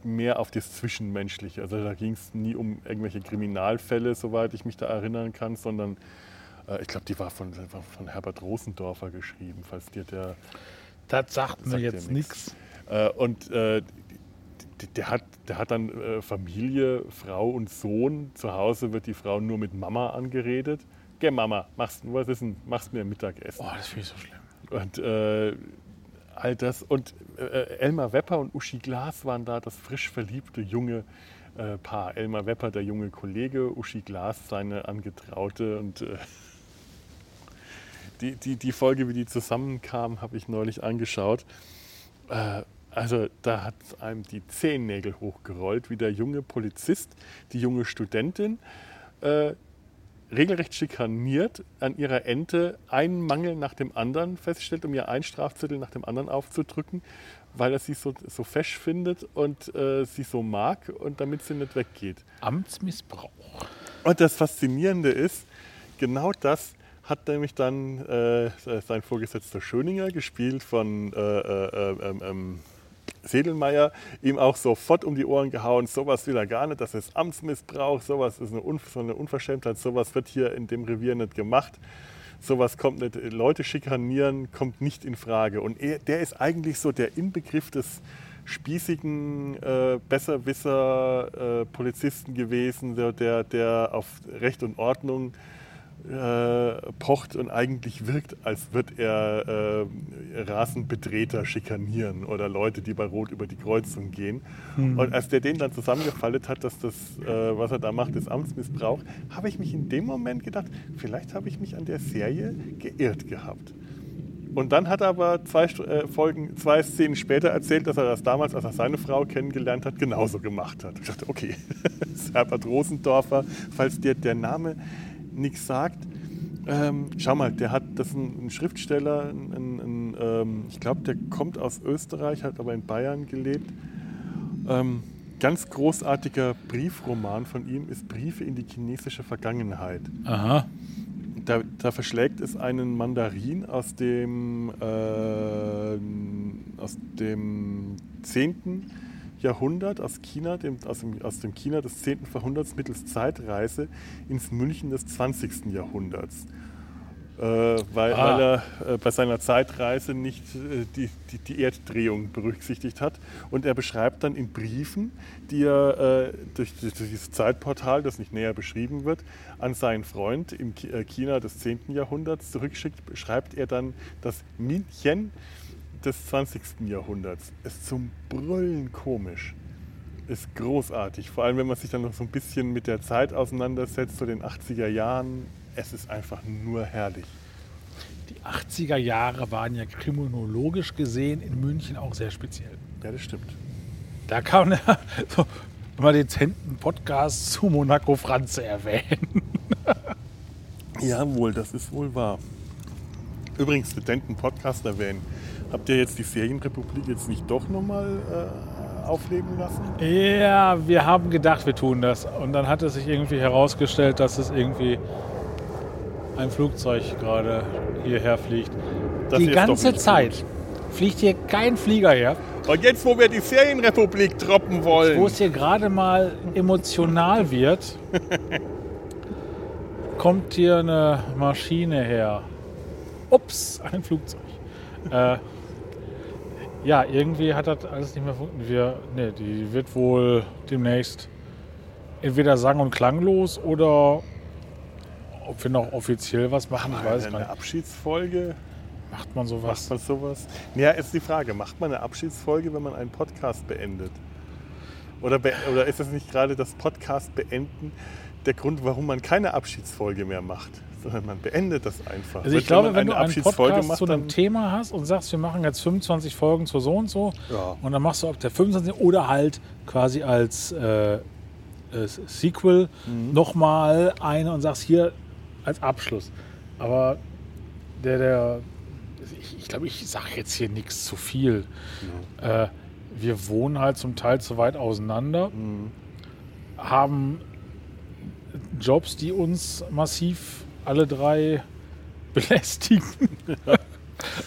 mehr auf das Zwischenmenschliche. Also da ging es nie um irgendwelche Kriminalfälle, soweit ich mich da erinnern kann, sondern äh, ich glaube, die war von, war von Herbert Rosendorfer geschrieben, falls dir der Das sagt mir Sagt dir jetzt nichts. äh, und äh, der, hat, der hat dann äh, Familie, Frau und Sohn. Zu Hause wird die Frau nur mit Mama angeredet. Geh Mama, machst, was ist denn, machst mir Mittagessen. Oh, das finde ich so schlimm. Und äh, all das. Und äh, Elmar Wepper und Uschi Glas waren da, das frisch verliebte junge äh, Paar. Elmar Wepper, der junge Kollege, Uschi Glas, seine Angetraute. Und äh, die, die, die Folge, wie die zusammenkamen, habe ich neulich angeschaut. Äh, also da hat einem die Zehennägel hochgerollt, wie der junge Polizist, die junge Studentin äh, regelrecht schikaniert, an ihrer Ente einen Mangel nach dem anderen feststellt, um ihr einen Strafzettel nach dem anderen aufzudrücken, weil er sie so, so fesch findet und äh, sie so mag und damit sie nicht weggeht. Amtsmissbrauch. Und das Faszinierende ist, genau das hat nämlich dann äh, sein Vorgesetzter Schöninger, gespielt von äh, äh, ähm, ähm, Sedelmeier, ihm auch sofort um die Ohren gehauen, sowas will er gar nicht, das ist Amtsmissbrauch, sowas ist eine, Un so eine Unverschämtheit, sowas wird hier in dem Revier nicht gemacht, sowas kommt nicht, Leute schikanieren kommt nicht in Frage. Und er, der ist eigentlich so der Inbegriff des spießigen äh, Besserwisser äh, Polizisten gewesen, der, der, der auf Recht und Ordnung äh, pocht und eigentlich wirkt, als würde er äh, Rasenbetreter schikanieren oder Leute, die bei Rot über die Kreuzung gehen. Und als der den dann zusammengefaltet hat, dass das, äh, was er da macht, ist Amtsmissbrauch, habe ich mich in dem Moment gedacht, vielleicht habe ich mich an der Serie geirrt gehabt. Und dann hat er aber zwei äh, Folgen, zwei Szenen später erzählt, dass er das damals, als er seine Frau kennengelernt hat, genauso gemacht hat. Ich dachte, okay, Herbert Rosendorfer, falls dir der Name nichts sagt. Ähm, schau mal, der hat, das ist ein, ein Schriftsteller, ein, ein, ähm, ich glaube, der kommt aus Österreich, hat aber in Bayern gelebt. Ähm, ganz großartiger Briefroman von ihm ist Briefe in die chinesische Vergangenheit. Aha. Da, da verschlägt es einen Mandarin aus dem, äh, aus dem 10. Jahrhundert, aus China, dem, aus, dem, aus dem China des 10. Jahrhunderts mittels Zeitreise ins München des 20. Jahrhunderts. Äh, weil, Ah. weil er äh, bei seiner Zeitreise nicht äh, die, die, die Erddrehung berücksichtigt hat. Und er beschreibt dann in Briefen, die er äh, durch, durch dieses Zeitportal, das nicht näher beschrieben wird, an seinen Freund im äh, China des 10. Jahrhunderts zurückschickt, beschreibt er dann das München des 20. Jahrhunderts. Ist zum Brüllen komisch. Ist großartig. Vor allem, wenn man sich dann noch so ein bisschen mit der Zeit auseinandersetzt, so den 80er Jahren. Es ist einfach nur herrlich. Die 80er Jahre waren ja kriminologisch gesehen in München auch sehr speziell. Ja, das stimmt. Da kann man ja so mal dezenten Podcast zu Monaco Franze erwähnen. Jawohl, das ist wohl wahr. Übrigens, Studenten Podcast erwähnen. Habt ihr jetzt die Serienrepublik jetzt nicht doch nochmal äh, aufleben lassen? Ja, wir haben gedacht, wir tun das. Und dann hat es sich irgendwie herausgestellt, dass es irgendwie ein Flugzeug gerade hierher fliegt. Das die ganze Zeit fliegt hier kein Flieger her. Und jetzt, wo wir die Serienrepublik droppen wollen. Wo es hier gerade mal emotional wird, kommt hier eine Maschine her. Ups, ein Flugzeug. Äh, ja, irgendwie hat das alles nicht mehr funktioniert. Nee, die wird wohl demnächst entweder sang- und klanglos oder ob wir noch offiziell was machen, ich weiß gar eine. Abschiedsfolge? Macht man sowas? Macht man sowas? Ja, ist die Frage, macht man eine Abschiedsfolge, wenn man einen Podcast beendet? Oder, be oder ist das nicht gerade das Podcast beenden der Grund, warum man keine Abschiedsfolge mehr macht? Sondern man beendet das einfach. Also ich Wird, glaube, man wenn du einen Podcast macht, zu einem Thema hast und sagst, wir machen jetzt 25 Folgen zu so und so Ja. und dann machst du ob der 25 oder halt quasi als äh, äh, Sequel Mhm. nochmal eine und sagst hier als Abschluss. Aber der, der, ich, ich glaube, ich sage jetzt hier nichts zu viel. Äh, wir wohnen halt zum Teil zu weit auseinander, Mhm. haben Jobs, die uns massiv alle drei belästigen.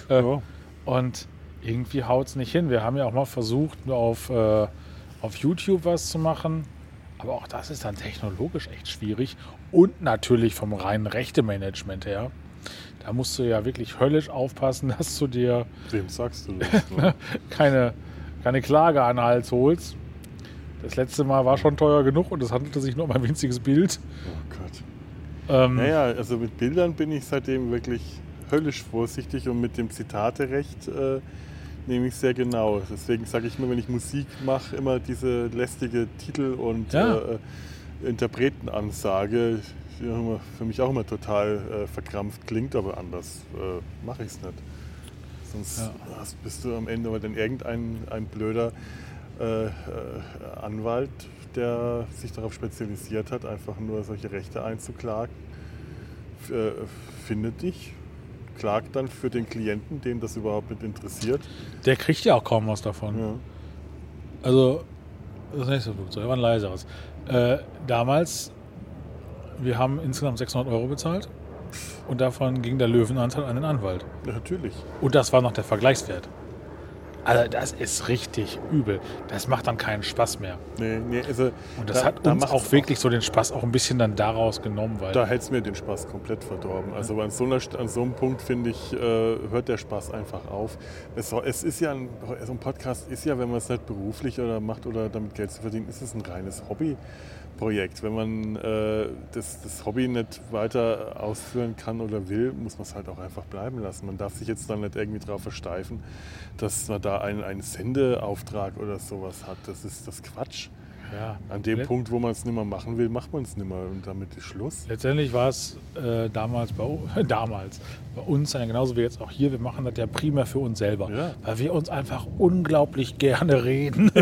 Äh, Ja. Und irgendwie haut es nicht hin. Wir haben ja auch mal versucht, auf, äh, auf YouTube was zu machen. Aber auch das ist dann technologisch echt schwierig. Und natürlich vom reinen Rechtemanagement her. Da musst du ja wirklich höllisch aufpassen, dass du dir Wem sagst du das? ne? keine, keine Klage an den Hals holst. Das letzte Mal war schon teuer genug und es handelte sich nur um ein winziges Bild. Ähm, Naja, also mit Bildern bin ich seitdem wirklich höllisch vorsichtig und mit dem Zitaterecht äh, nehme ich sehr genau. Deswegen sage ich immer, wenn ich Musik mache, immer diese lästige Titel- und Ja. äh, Interpretenansage, die für mich auch immer total äh, verkrampft klingt, aber anders äh, mache ich es nicht. Sonst Ja. hast, bist du am Ende aber dann irgendein ein blöder äh, äh, Anwalt, der sich darauf spezialisiert hat, einfach nur solche Rechte einzuklagen, äh, findet dich, klagt dann für den Klienten, den das überhaupt nicht interessiert. der kriegt ja auch kaum was davon. Ja. Also, das nächste Flugzeug war ein leiseres. Äh, damals, wir haben insgesamt 600 Euro bezahlt und davon ging der Löwenanteil an den Anwalt. Ja, natürlich. Und das war noch der Vergleichswert. Also, das ist richtig übel. Das macht dann keinen Spaß mehr. Nee, nee, also Und das da- hat da uns macht's auch wirklich so den Spaß auch ein bisschen dann daraus genommen, weil Da hätte es mir den Spaß komplett verdorben. Also an so, einer, an so einem Punkt, finde ich, äh, hört der Spaß einfach auf. Es, es ist ja ein, so ein Podcast ist ja, wenn man es nicht beruflich oder macht oder damit Geld zu verdienen, ist es ein reines Hobbyprojekt. Wenn man äh, das, das Hobby nicht weiter ausführen kann oder will, muss man es halt auch einfach bleiben lassen. Man darf sich jetzt dann nicht irgendwie darauf versteifen, dass man da einen, einen Sendeauftrag oder sowas hat. Das ist das Quatsch. Ja. An dem Punkt, wo man es nicht mehr machen will, macht man es nicht mehr und damit ist Schluss. Letztendlich war es äh, damals, bei, damals bei uns, ja genauso wie jetzt auch hier, wir machen das ja primär für uns selber, Ja. weil wir uns einfach unglaublich gerne reden.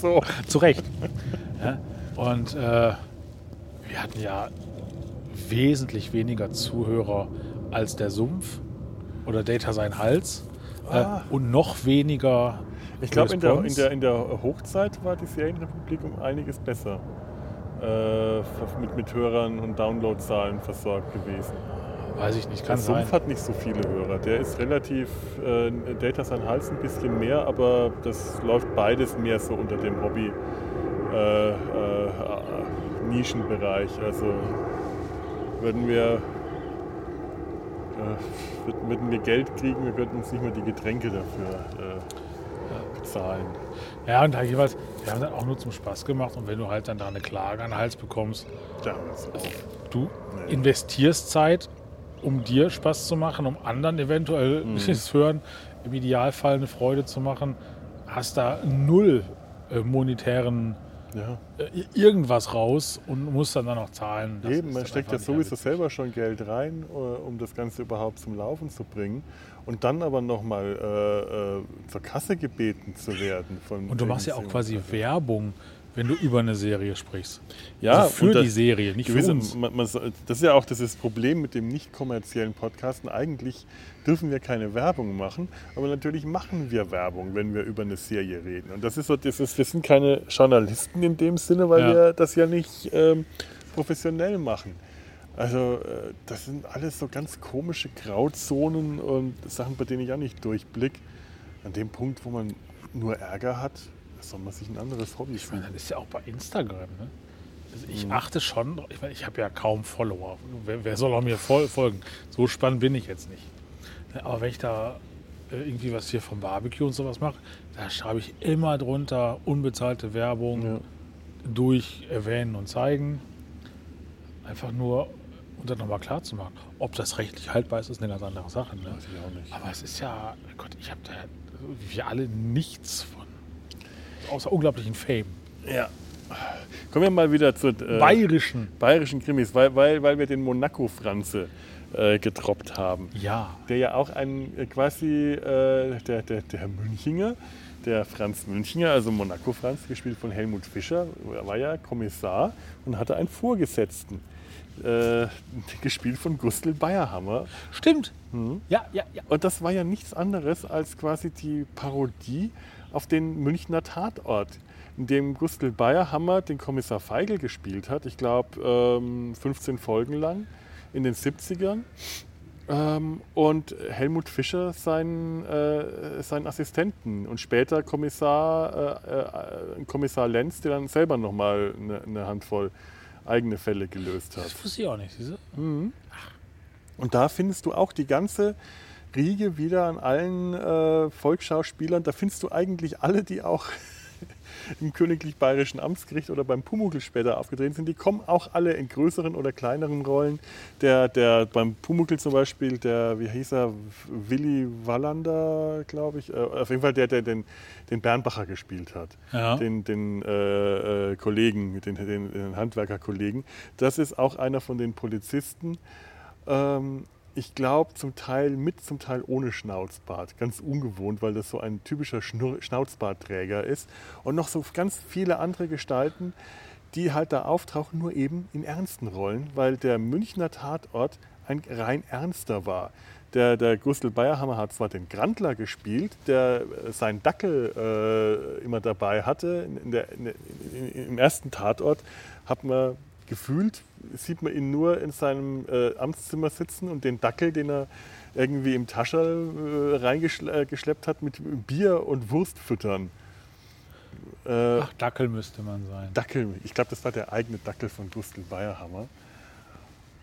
So. Zu Recht. Ja? Und äh, wir hatten ja wesentlich weniger Zuhörer als der Sumpf oder Data sein Hals Ah. äh, und noch weniger. Ich glaube, in der, in, der, in der Hochzeit war die Serienrepublik um einiges besser. Äh, mit, mit Hörern und Downloadzahlen versorgt gewesen. Weiß ich nicht, Der kann sein. Sumpf hat nicht so viele Hörer. Der ist relativ, äh, Data sein Hals ein bisschen mehr, aber das läuft beides mehr so unter dem Hobby äh, äh, Nischenbereich. Also würden wir, äh, würden, wir Geld kriegen, wir könnten uns nicht mehr die Getränke dafür äh, bezahlen. Ja, und halt jeweils, wir haben das auch nur zum Spaß gemacht und wenn du halt dann da eine Klage an den Hals bekommst, auch. du Nee. investierst Zeit, um dir Spaß zu machen, um anderen eventuell Mhm. das Hören, im Idealfall eine Freude zu machen, hast da null äh, monetären Ja. äh, irgendwas raus und musst dann, dann noch zahlen. Das Eben, man steckt ja sowieso selber schon Geld rein, äh, um das Ganze überhaupt zum Laufen zu bringen. Und dann aber nochmal äh, äh, zur Kasse gebeten zu werden. Von Und du machst ja auch quasi Werbung, wenn du über eine Serie sprichst. Ja, also für die Serie, nicht für gewisse, uns. man, man, das ist ja auch das, das Problem mit dem nicht kommerziellen Podcasten. Eigentlich dürfen wir keine Werbung machen, aber natürlich machen wir Werbung, wenn wir über eine Serie reden. Und das ist so, das ist, wir sind keine Journalisten in dem Sinne, weil Ja. wir das ja nicht ähm, professionell machen. Also äh, das sind alles so ganz komische Grauzonen und Sachen, bei denen ich auch nicht durchblick. An dem Punkt, wo man nur Ärger hat, soll man sich ein anderes Hobby Ich meine, das ist ja auch bei Instagram. Ne? Also ich Mhm. achte schon, ich meine, ich habe ja kaum Follower. Wer, wer soll auch mir fol folgen? So spannend bin ich jetzt nicht. Aber wenn ich da äh, irgendwie was hier vom Barbecue und sowas mache, da schreibe ich immer drunter unbezahlte Werbung Ja. durch erwähnen und zeigen. Einfach nur, um das nochmal klar zu machen. Ob das rechtlich haltbar ist, ist eine ganz andere Sache. Ne? Weiß ich auch nicht. Aber es ist ja, Gott, ich habe da wir alle nichts von. Außer unglaublichen Fame. Ja. Kommen wir mal wieder zur äh, Bayerischen. bayerischen Krimis, weil, weil, weil wir den Monaco-Franze äh, getroppt haben. Ja. Der ja auch ein äh, quasi äh, der, der, der Münchinger, der Franz Münchinger, also Monaco-Franz, gespielt von Helmut Fischer, er war ja Kommissar und hatte einen Vorgesetzten. Äh, gespielt von Gustl Bayerhammer. Stimmt. Mhm. Ja, ja, ja. Und das war ja nichts anderes als quasi die Parodie auf den Münchner Tatort, in dem Gustl Bayerhammer den Kommissar Feigl gespielt hat. Ich glaube, ähm, 15 Folgen lang in den 70ern. Ähm, und Helmut Fischer seinen, äh, seinen Assistenten und später Kommissar, äh, äh, Kommissar Lenz, der dann selber nochmal eine, eine Handvoll eigene Fälle gelöst hat. Das wusste ich auch nicht. Siehste? Und da findest du auch die ganze Riege wieder an allen äh, Volksschauspielern. Da findest du eigentlich alle, die auch im Königlich Bayerischen Amtsgericht oder beim Pumuckl später aufgetreten sind. Die kommen auch alle in größeren oder kleineren Rollen. Der, der beim Pumuckl zum Beispiel, der, wie hieß er, Willi Wallander, glaube ich, äh, auf jeden Fall der, der den, den Bernbacher gespielt hat Ja. den, den äh, äh, Kollegen, den, den, den Handwerkerkollegen. Das ist auch einer von den Polizisten. Ähm, ich glaube zum Teil mit, zum Teil ohne Schnauzbart. Ganz ungewohnt, weil das so ein typischer Schnur Schnauzbartträger ist. Und noch so ganz viele andere Gestalten, die halt da auftauchen, nur eben in ernsten Rollen, weil der Münchner Tatort ein rein ernster war. Der, der Gustl Bayerhammer hat zwar den Grandler gespielt, der äh, seinen Dackel äh, immer dabei hatte. In der, in, in, Im ersten Tatort hat man gefühlt, sieht man ihn nur in seinem äh, Amtszimmer sitzen und den Dackel, den er irgendwie im Tascherl äh, reingeschleppt hat, mit Bier und Wurst füttern. Äh, Ach, Dackel müsste man sein. Dackel, ich glaube, das war der eigene Dackel von Gustl Bayerhammer.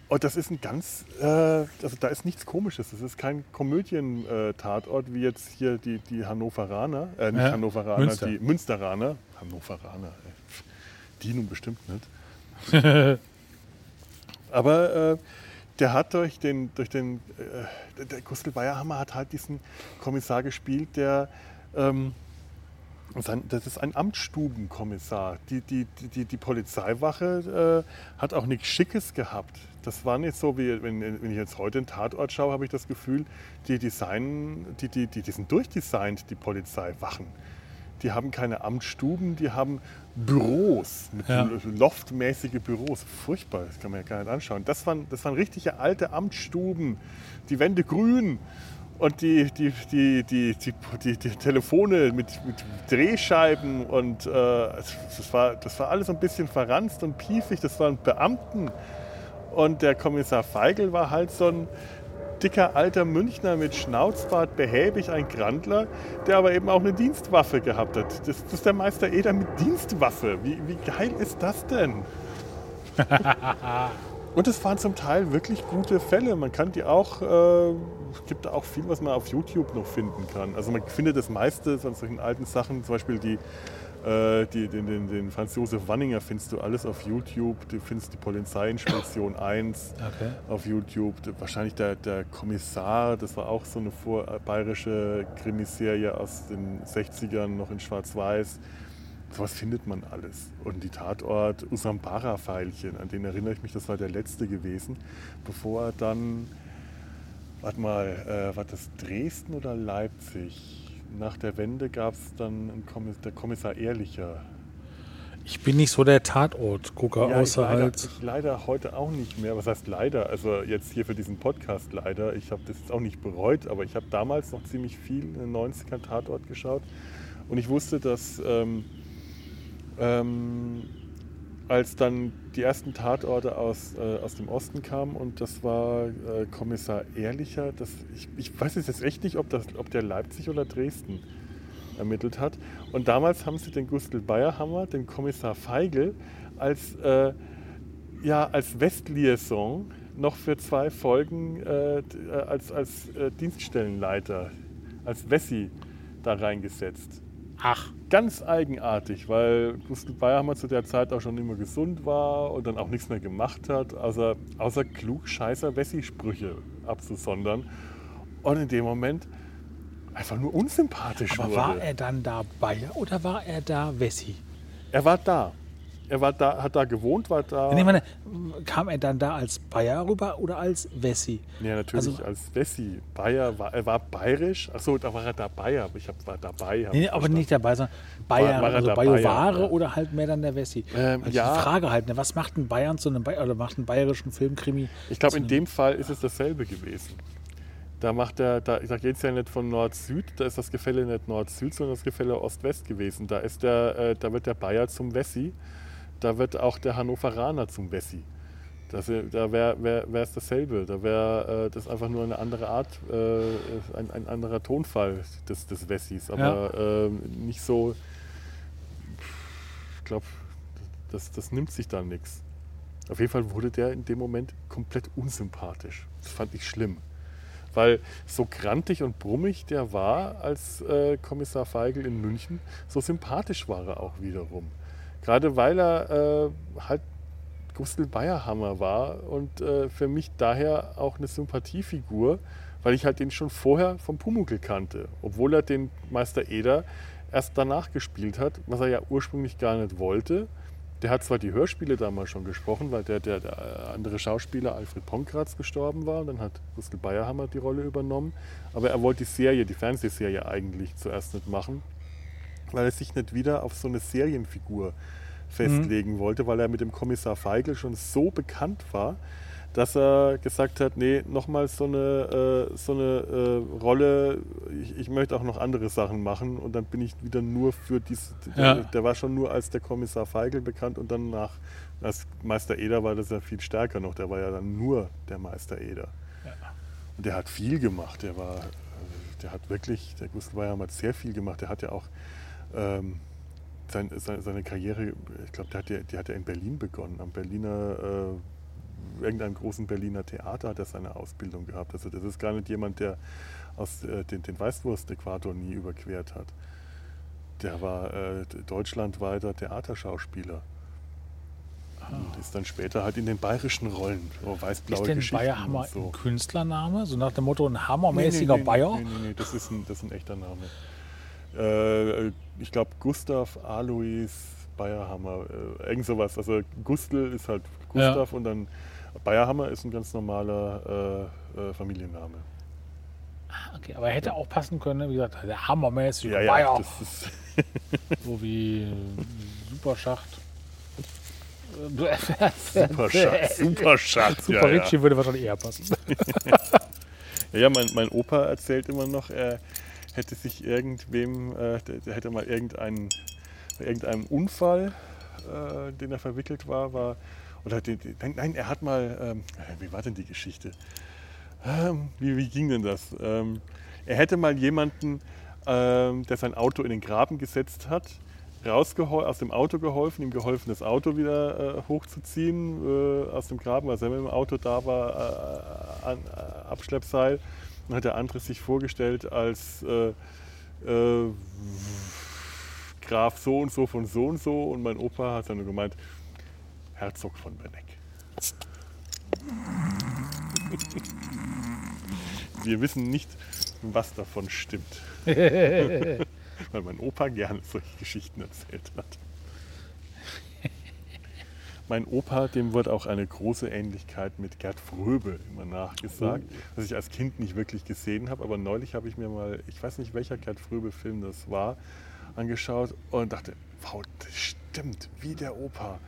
Und das ist ein ganz, äh, also da ist nichts Komisches. Das ist kein Komödien-Tatort wie jetzt hier die, die Hannoveraner, äh, nicht Ja, Hannoveraner, Münster. die Münsteraner. Hannoveraner, ey. die nun bestimmt nicht. Aber äh, der hat durch den, durch den äh, der Gustl Bayerhammer hat halt diesen Kommissar gespielt, der ähm, Das ist ein Amtsstubenkommissar. Die, die, die, die Polizeiwache äh, hat auch nichts Schickes gehabt. Das war nicht so, wie wenn, wenn ich jetzt heute einen Tatort schaue, habe ich das Gefühl, die, Design, die, die, die, die sind durchdesignt, die Polizeiwachen. Die haben keine Amtsstuben, die haben Büros, mit Ja. loftmäßige Büros. Furchtbar, das kann man ja gar nicht anschauen. Das waren, das waren richtige alte Amtsstuben. Die Wände grün und die, die, die, die, die, die, die Telefone mit, mit Drehscheiben. Und äh, das, war, das war alles ein bisschen verranzt und piefig. Das waren Beamten. Und der Kommissar Feigl war halt so ein dicker alter Münchner mit Schnauzbart, behäbig, ein Grandler, der aber eben auch eine Dienstwaffe gehabt hat. Das, das ist der Meister Eder mit Dienstwaffe. Wie, wie geil ist das denn? Und es waren zum Teil wirklich gute Fälle. Man kann die auch, äh, es gibt auch viel, was man auf YouTube noch finden kann. Also man findet das meiste von solchen alten Sachen, zum Beispiel die, äh, die, den, den, den Franz Josef Wanninger findest du alles auf YouTube. Du findest die Polizeiinspektion 1 Okay. auf YouTube. Wahrscheinlich der, der Kommissar, das war auch so eine vor, bayerische Krimiserie aus den 60ern, noch in Schwarz-Weiß. Sowas findet man alles. Und die Tatort Usambara-Pfeilchen, an den erinnere ich mich, das war der letzte gewesen, bevor er dann, warte mal, äh, war das Dresden oder Leipzig? Nach der Wende gab es dann einen Kommiss der Kommissar Ehrlicher. Ich bin nicht so der Tatortgucker, Ja, ich außer leider, halt. ich leider heute auch nicht mehr. Was heißt leider? Also jetzt hier für diesen Podcast leider. Ich habe das jetzt auch nicht bereut, aber ich habe damals noch ziemlich viel in den 90ern Tatort geschaut. Und ich wusste, dass ähm, ähm, als dann die ersten Tatorte aus, äh, aus dem Osten kamen und das war äh, Kommissar Ehrlicher, das, ich, ich weiß jetzt echt nicht, ob, das, ob der Leipzig oder Dresden ermittelt hat. Und damals haben sie den Gustl Bayerhammer, den Kommissar Feigl, als, äh, ja, als Westliaison noch für zwei Folgen äh, als, als äh, Dienststellenleiter, als Wessi da reingesetzt. Ach, Ganz eigenartig, weil Gustl Bayerhammer zu der Zeit auch schon immer gesund war und dann auch nichts mehr gemacht hat, außer, außer klugscheißer Wessi-Sprüche abzusondern. Und in dem Moment einfach nur unsympathisch aber wurde. war er dann da Bayer oder war er da Wessi? Er war da. Er war da, hat da gewohnt, war da. Nee, meine, kam er dann da als Bayer rüber oder als Wessi? ja, natürlich also- als Wessi. Bayer war, er war bayerisch. Achso, da war er dabei, aber ich hab, war dabei. hab Nee, nee, aber nicht dabei, sondern Bayer, war er also Bayovare Bayer, ja. oder halt mehr dann der Wessi. Ähm, also ja. Die Frage halt, ne, was macht ein Bayern zu einem Bayer, oder macht einen bayerischen Filmkrimi? Ich glaube, in dem Fall ist es dasselbe gewesen. Da macht er, da, da geht es ja nicht von Nord-Süd, da ist das Gefälle nicht Nord-Süd, sondern das Gefälle Ost-West gewesen. Da, ist der, äh, da wird der Bayer zum Wessi, da wird auch der Hannoveraner zum Wessi. Das, äh, da wäre wär, es dasselbe. Da wäre äh, das einfach nur eine andere Art, äh, ein, ein anderer Tonfall des, des Wessis. Aber ähm, nicht so, ich glaube, das, das nimmt sich dann nichts. Auf jeden Fall wurde der in dem Moment komplett unsympathisch. Das fand ich schlimm. Weil so grantig und brummig der war als äh, Kommissar Feigl in München, so sympathisch war er auch wiederum. Gerade weil er äh, halt Gustl Bayerhammer war und äh, für mich daher auch eine Sympathiefigur, weil ich halt den schon vorher vom Pumuckl kannte, obwohl er den Meister Eder erst danach gespielt hat, was er ja ursprünglich gar nicht wollte. Der hat zwar die Hörspiele damals schon gesprochen, weil der, der, der andere Schauspieler Alfred Ponkratz gestorben war, und dann hat Gustl Bayerhammer die Rolle übernommen, aber er wollte die Serie, die Fernsehserie eigentlich zuerst nicht machen, weil er sich nicht wieder auf so eine Serienfigur festlegen wollte, weil er mit dem Kommissar Feigl schon so bekannt war, dass er gesagt hat, nee, nochmal so eine, äh, so eine äh, Rolle, ich, ich möchte auch noch andere Sachen machen und dann bin ich wieder nur für dieses, Ja. der, der war schon nur als der Kommissar Feigl bekannt und dann nach, als Meister Eder war das ja viel stärker noch, der war ja dann nur der Meister Eder. Und der hat viel gemacht, der war, äh, der hat wirklich, der Gustl Bayerhammer hat sehr viel gemacht, der hat ja auch ähm, sein, seine, seine Karriere, ich glaube, die, hat ja- die hat ja in Berlin begonnen, am Berliner, äh, irgendeinem großen Berliner Theater hat er seine Ausbildung gehabt. Also das ist gar nicht jemand, der aus äh, den, den Weißwurst-Äquator nie überquert hat. Der war äh, deutschlandweiter Theaterschauspieler. Und ist dann später halt in den bayerischen Rollen, so weiß-blaue Ist denn Geschichten Bayerhammer und so. ein Künstlername? So nach dem Motto ein Nee, hammermäßiger nee, nee, Bayer? Nee, nee, nee, das ist ein, das ist ein echter Name. Äh, ich glaube Gustav Alois Bayerhammer, äh, irgend sowas. Also Gustl ist halt Gustav und dann Bayerhammer ist ein ganz normaler äh, äh, Familienname. Ah, Okay, aber er hätte auch passen können, ne? wie gesagt, der hammermäßige Ja, ja, Bayer, das ist, so wie äh, Superschacht. super Schatz, super ja, ja. Würde wahrscheinlich eher passen. Ja, ja mein, mein Opa erzählt immer noch, er hätte sich irgendwem, äh, der, der hätte mal irgendeinen, bei irgendeinem Unfall, äh, den er verwickelt war, war oder den, den, nein, er hat mal, ähm, wie war denn die Geschichte? Ähm, wie, wie ging denn das? Ähm, er hätte mal jemanden, ähm, der sein Auto in den Graben gesetzt hat, rausgehol aus dem Auto geholfen, ihm geholfen, das Auto wieder äh, hochzuziehen äh, aus dem Graben, weil er selber im Auto da war, äh, an, äh, Abschleppseil. Dann hat der andere sich vorgestellt als äh, äh, Graf so und so von so und so und mein Opa hat dann nur gemeint, Herzog von Benneck. Wir wissen nicht, was davon stimmt. Weil mein Opa gerne solche Geschichten erzählt hat. Mein Opa, dem wurde auch eine große Ähnlichkeit mit Gerd Fröbe immer nachgesagt, was ich als Kind nicht wirklich gesehen habe. Aber neulich habe ich mir mal, ich weiß nicht welcher Gerd Fröbe-Film das war, angeschaut und dachte, wow, das stimmt, wie der Opa.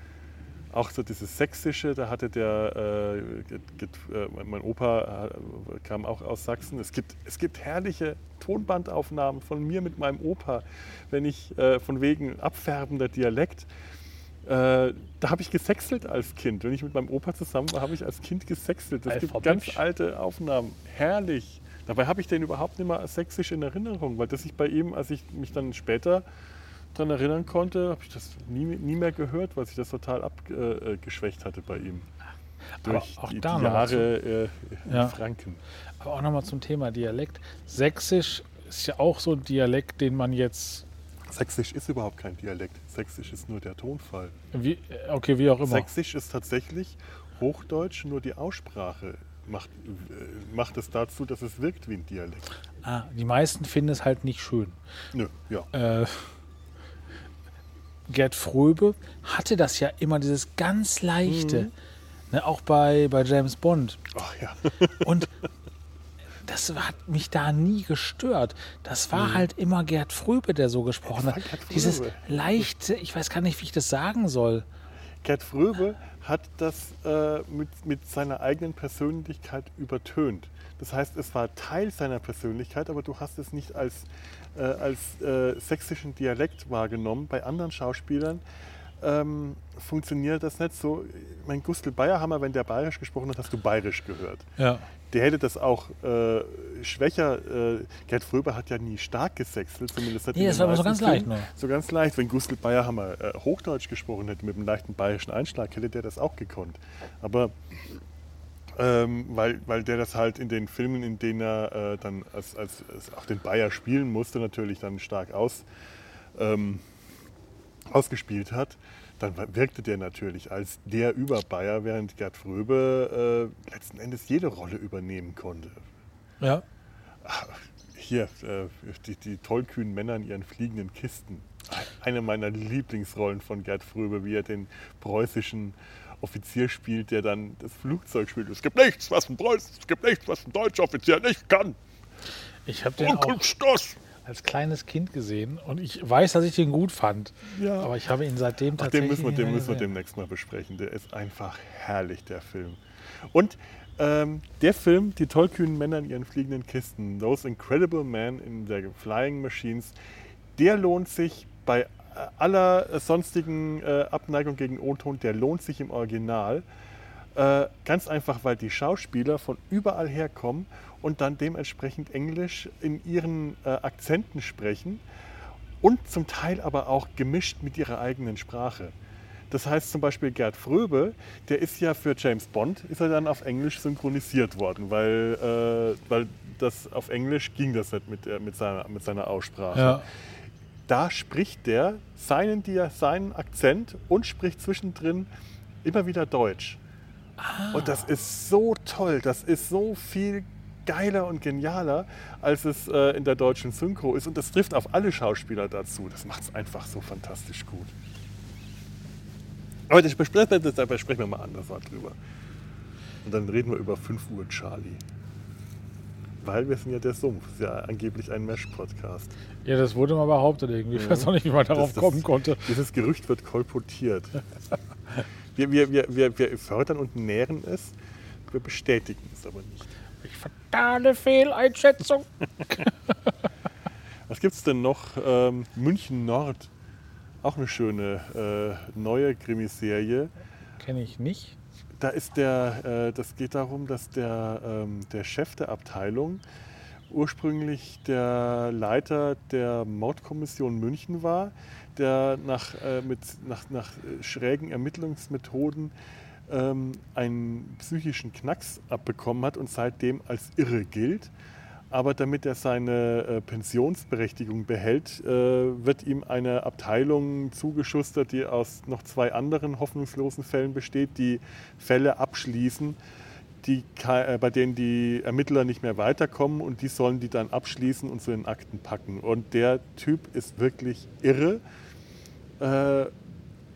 Auch so dieses Sächsische, da hatte der, äh, äh, mein Opa äh, kam auch aus Sachsen. Es gibt, es gibt herrliche Tonbandaufnahmen von mir mit meinem Opa, wenn ich äh, von wegen abfärbender Dialekt. Äh, da habe ich gesächselt als Kind. Wenn ich mit meinem Opa zusammen war, habe ich als Kind gesächselt. Es gibt Alphabetisch. ganz alte Aufnahmen. Herrlich. Dabei habe ich den überhaupt nicht mehr sächsisch in Erinnerung, weil das ich bei ihm, als ich mich dann später daran erinnern konnte, habe ich das nie, nie mehr gehört, weil sich das total abgeschwächt hatte bei ihm. Aber Durch auch die, da die Jahre äh, in Ja. Franken. Aber auch nochmal zum Thema Dialekt. Sächsisch ist ja auch so ein Dialekt, den man jetzt, Sächsisch ist überhaupt kein Dialekt. Sächsisch ist nur der Tonfall. wie, okay, wie auch immer. Sächsisch ist tatsächlich Hochdeutsch, nur die Aussprache macht, äh, macht es dazu, dass es wirkt wie ein Dialekt. Ah, die meisten finden es halt nicht schön. Nö, ja. Äh, Gerd Fröbe hatte das ja immer, dieses ganz leichte. Ne, auch bei, bei James Bond. Ach ja. Und das hat mich da nie gestört. Das war halt immer Gerd Fröbe, der so gesprochen hat. Dieses leichte, ich weiß gar nicht, wie ich das sagen soll. Gerd Fröbe hat das äh, mit, mit seiner eigenen Persönlichkeit übertönt. Das heißt, es war Teil seiner Persönlichkeit, aber du hast es nicht als, äh, als äh, sächsischen Dialekt wahrgenommen. Bei anderen Schauspielern ähm, funktioniert das nicht so. Mein Gustl Bayerhammer, wenn der bayerisch gesprochen hat, hast du bayerisch gehört. Ja. Der hätte das auch äh, schwächer. Äh, Gerd Fröbe hat ja nie stark gesächselt, zumindest hat Nee, das war immer so ganz leicht Filmen- nur. So ganz leicht. Wenn Gustl Bayerhammer äh, Hochdeutsch gesprochen hätte mit einem leichten bayerischen Einschlag, hätte der das auch gekonnt. Aber ähm, weil, weil der das halt in den Filmen, in denen er äh, dann als, als, als auch den Bayer spielen musste, natürlich dann stark aus, ähm, ausgespielt hat, dann wirkte der natürlich als der Überbayer, während Gerd Fröbe äh, letzten Endes jede Rolle übernehmen konnte. Ja. Hier, äh, die, die tollkühnen Männer in ihren fliegenden Kisten. Eine meiner Lieblingsrollen von Gerd Fröbe, wie er den preußischen Offizier spielt, der dann das Flugzeug spielt. Es gibt nichts, was ein Preuß, es gibt nichts, was ein deutscher Offizier nicht kann. Ich habe den auch! Als kleines Kind gesehen und ich weiß, dass ich den gut fand. Ja. Aber ich habe ihn seitdem Ach, tatsächlich den müssen wir, den müssen wir demnächst mal besprechen. Der ist einfach herrlich, der Film. Und ähm, der Film, die tollkühnen Männer in ihren fliegenden Kisten, Those Incredible Men in the Flying Machines, der lohnt sich bei äh, aller äh, sonstigen äh, Abneigung gegen O-Ton, der lohnt sich im Original. Äh, ganz einfach, weil die Schauspieler von überall herkommen und dann dementsprechend Englisch in ihren äh, Akzenten sprechen und zum Teil aber auch gemischt mit ihrer eigenen Sprache. Das heißt zum Beispiel Gerd Fröbe, der ist ja für James Bond, ist er dann auf Englisch synchronisiert worden, weil, äh, weil das auf Englisch ging das nicht mit, der- mit, seiner, mit seiner Aussprache. Ja. Da spricht der seinen, Dia- seinen Akzent und spricht zwischendrin immer wieder Deutsch. Und das ist so toll, das ist so viel geiler und genialer, als es äh, in der deutschen Synchro ist. Und das trifft auf alle Schauspieler dazu. Das macht es einfach so fantastisch gut. Aber das besprechen, das, dabei sprechen wir mal anders drüber. Und dann reden wir über 5 Uhr Charlie. Weil wir sind ja der Sumpf. Das ist ja angeblich ein Mesh-Podcast. Ja, das wurde mal behauptet irgendwie. Ich weiß auch nicht, wie man darauf Das- das- kommen konnte. Dieses Gerücht wird kolportiert. wir, wir, wir, wir, wir fördern und nähren es, wir bestätigen es aber nicht. Fatale Fehleinschätzung. Was gibt es denn noch? Ähm, München Nord. Auch eine schöne äh, neue Krimiserie. Kenne ich nicht. Da ist der, äh, das geht darum, dass der, ähm, der Chef der Abteilung ursprünglich der Leiter der Mordkommission München war, der nach, äh, mit, nach, nach äh, schrägen Ermittlungsmethoden ähm, einen psychischen Knacks abbekommen hat und seitdem als irre gilt. Aber damit er seine äh, Pensionsberechtigung behält, äh, wird ihm eine Abteilung zugeschustert, die aus noch zwei anderen hoffnungslosen Fällen besteht, die Fälle abschließen, die, äh, bei denen die Ermittler nicht mehr weiterkommen und die sollen die dann abschließen und zu den Akten packen. Und der Typ ist wirklich irre.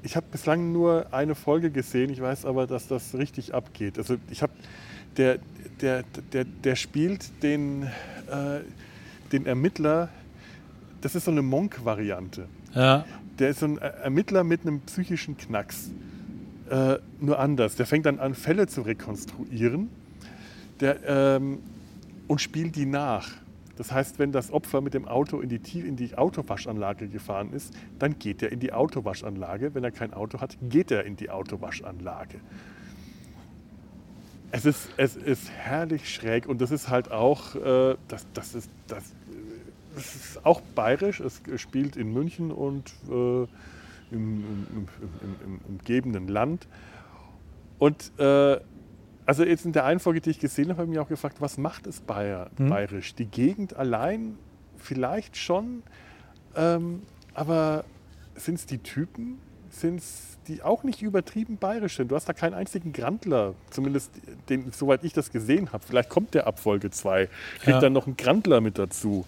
Ich habe bislang nur eine Folge gesehen, ich weiß aber, dass das richtig abgeht. Also ich habe der, der, der, der spielt den, äh, den Ermittler, das ist so eine Monk-Variante. Ja. Der ist so ein Ermittler mit einem psychischen Knacks. Äh, nur anders. Der fängt dann an, Fälle zu rekonstruieren der, ähm, und spielt die nach. Das heißt, wenn das Opfer mit dem Auto in die, in die Autowaschanlage gefahren ist, dann geht er in die Autowaschanlage. Wenn er kein Auto hat, geht er in die Autowaschanlage. Es ist, es ist herrlich schräg und das ist halt auch, äh, das, das, ist, das, das ist auch bayerisch. Es spielt in München und äh, im, im, im, im, im umgebenden Land. Und äh, also jetzt in der einen Folge, die ich gesehen habe, habe ich mich auch gefragt, was macht es Bayer, bayerisch? Die Gegend allein vielleicht schon, ähm, aber sind es die Typen? Sind es die auch nicht übertrieben bayerisch sind? Du hast da keinen einzigen Grandler, zumindest den, soweit ich das gesehen habe. Vielleicht kommt der ab Folge 2, kriegt Ja. dann noch einen Grandler mit dazu,